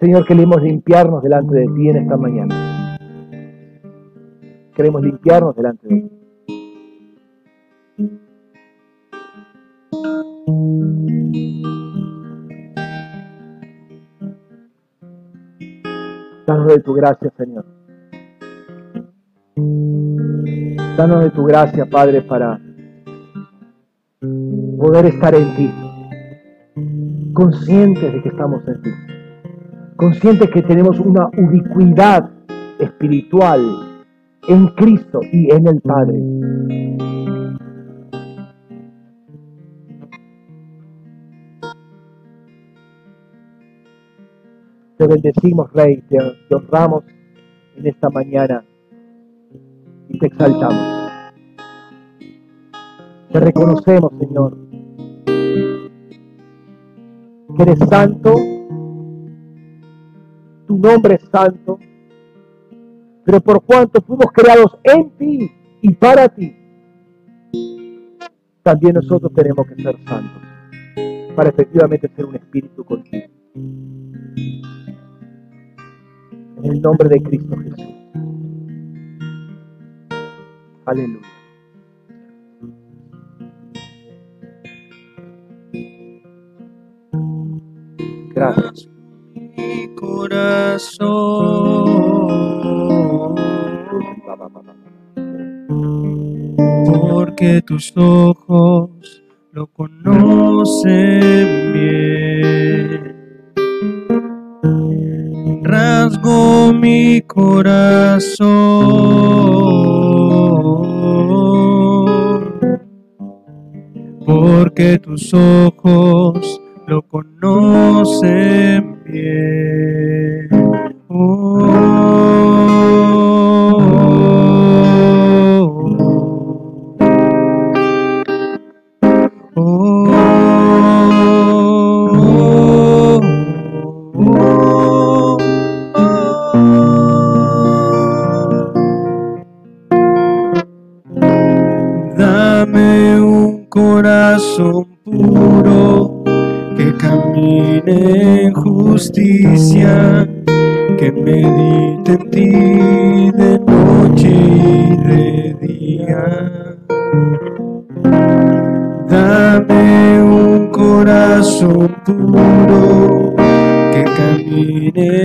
Señor, queremos limpiarnos delante de ti en esta mañana. Queremos limpiarnos delante de ti. Danos de tu gracia, Señor. Danos de tu gracia, Padre, para poder estar en ti, conscientes de que estamos en ti, conscientes que tenemos una ubicuidad espiritual en Cristo y en el Padre. Te bendecimos, Rey, te, honramos en esta mañana y te exaltamos. Te reconocemos, Señor, que eres santo, tu nombre es santo, pero por cuanto fuimos creados en ti y para ti, también nosotros tenemos que ser santos para efectivamente ser un espíritu contigo en el nombre de Cristo Jesús. Aleluya. Gracias. Mi corazón, porque tus ojos lo conocen bien. Rasgo mi corazón, porque tus ojos lo conocen bien. Oh. Justicia, que medite en ti de noche y de día. Dame un corazón puro que camine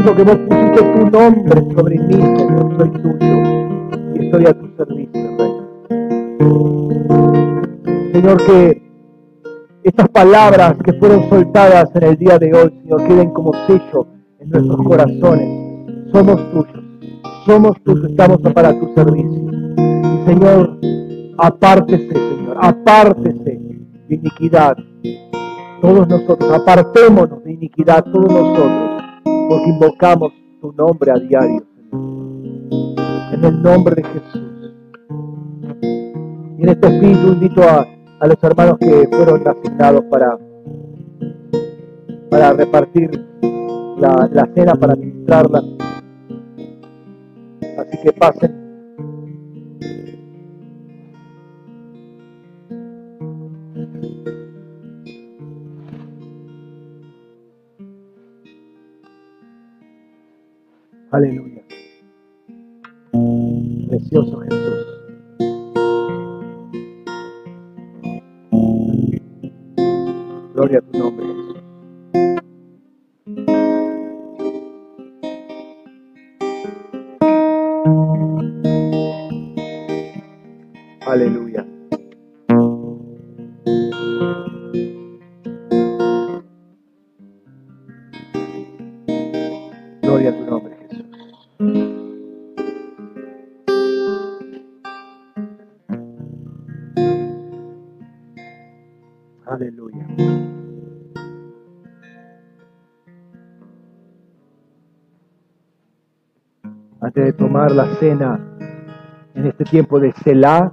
Que vos pusiste tu nombre sobre mí, Señor, soy tuyo. Y estoy a tu servicio, Rey. Señor, que estas palabras que fueron soltadas en el día de hoy, Señor, queden como sello en nuestros corazones. Somos tuyos, somos tuyos, estamos para tu servicio. Y Señor, apártese, Señor, apártese de iniquidad. Todos nosotros, apartémonos de iniquidad, todos nosotros, invocamos tu nombre a diario. En el nombre de Jesús. Y en este espíritu invito a, a los hermanos que fueron asignados para, para repartir la, la cena, para administrarla. Así que pasen. Aleluya. Precioso Jesús. Gloria a tu nombre. Aleluya. Aleluya. Antes de tomar la cena en este tiempo de Selah,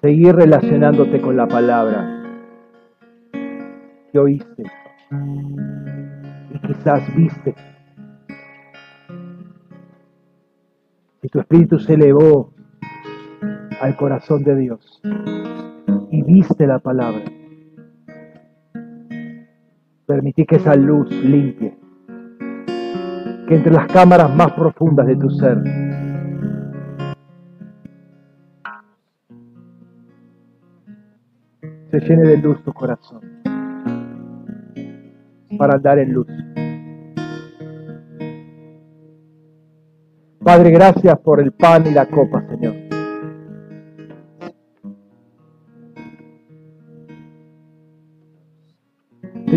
seguir relacionándote con la palabra que oíste y quizás viste. Y tu espíritu se elevó al corazón de Dios y viste la palabra. Permití que esa luz limpie, que entre las cámaras más profundas de tu ser se llene de luz tu corazón para andar en luz. Padre, gracias por el pan y la copa, Señor.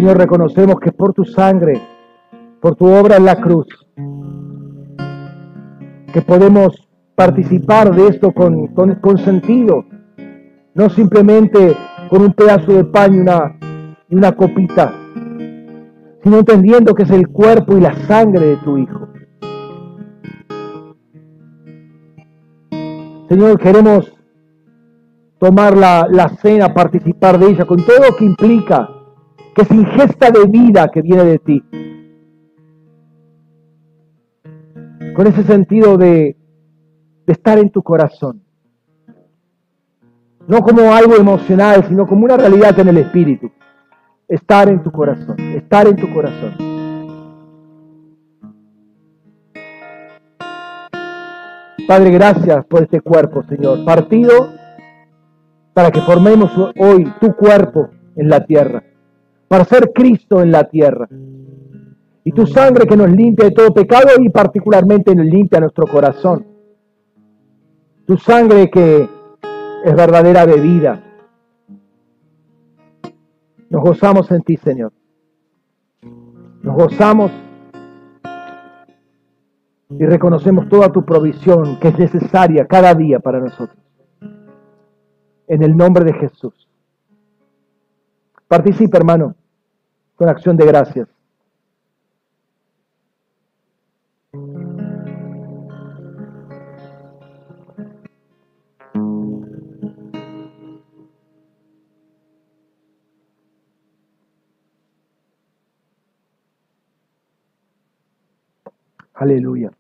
Señor, reconocemos que por tu sangre, por tu obra en la cruz, que podemos participar de esto con, con, sentido, no simplemente con un pedazo de pan y una, y una copita, sino entendiendo que es el cuerpo y la sangre de tu Hijo. Señor, queremos tomar la, la, cena, participar de ella, con todo lo que implica, que es ingesta de vida que viene de ti. Con ese sentido de, de estar en tu corazón. No como algo emocional, sino como una realidad en el espíritu. Estar en tu corazón, estar en tu corazón. Padre, gracias por este cuerpo, Señor, partido para que formemos hoy tu cuerpo en la tierra, para ser Cristo en la tierra. Y tu sangre que nos limpia de todo pecado y particularmente nos limpia nuestro corazón. Tu sangre que es verdadera bebida. Nos gozamos en ti, Señor. Nos gozamos y reconocemos toda tu provisión que es necesaria cada día para nosotros. En el nombre de Jesús. Participa, hermano, con acción de gracias. Aleluya.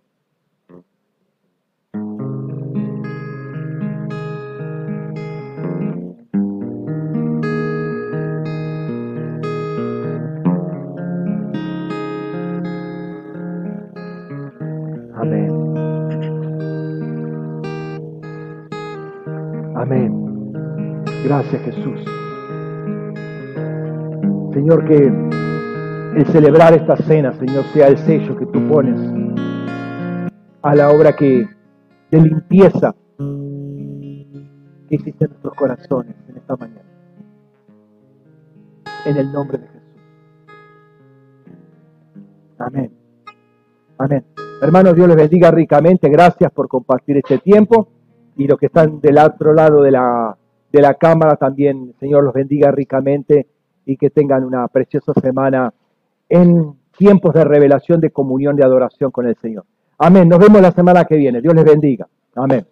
Gracias Jesús. Señor, que el celebrar esta cena, Señor, sea el sello que tú pones a la obra que de limpieza que hiciste en nuestros corazones en esta mañana. En el nombre de Jesús. Amén. Amén. Hermanos, Dios les bendiga ricamente. Gracias por compartir este tiempo. Y los que están del otro lado de la, de la cámara también, Señor, los bendiga ricamente y que tengan una preciosa semana en tiempos de revelación, de comunión, de adoración con el Señor. Amén. Nos vemos la semana que viene. Dios les bendiga. Amén.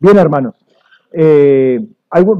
Bien, hermanos. Eh,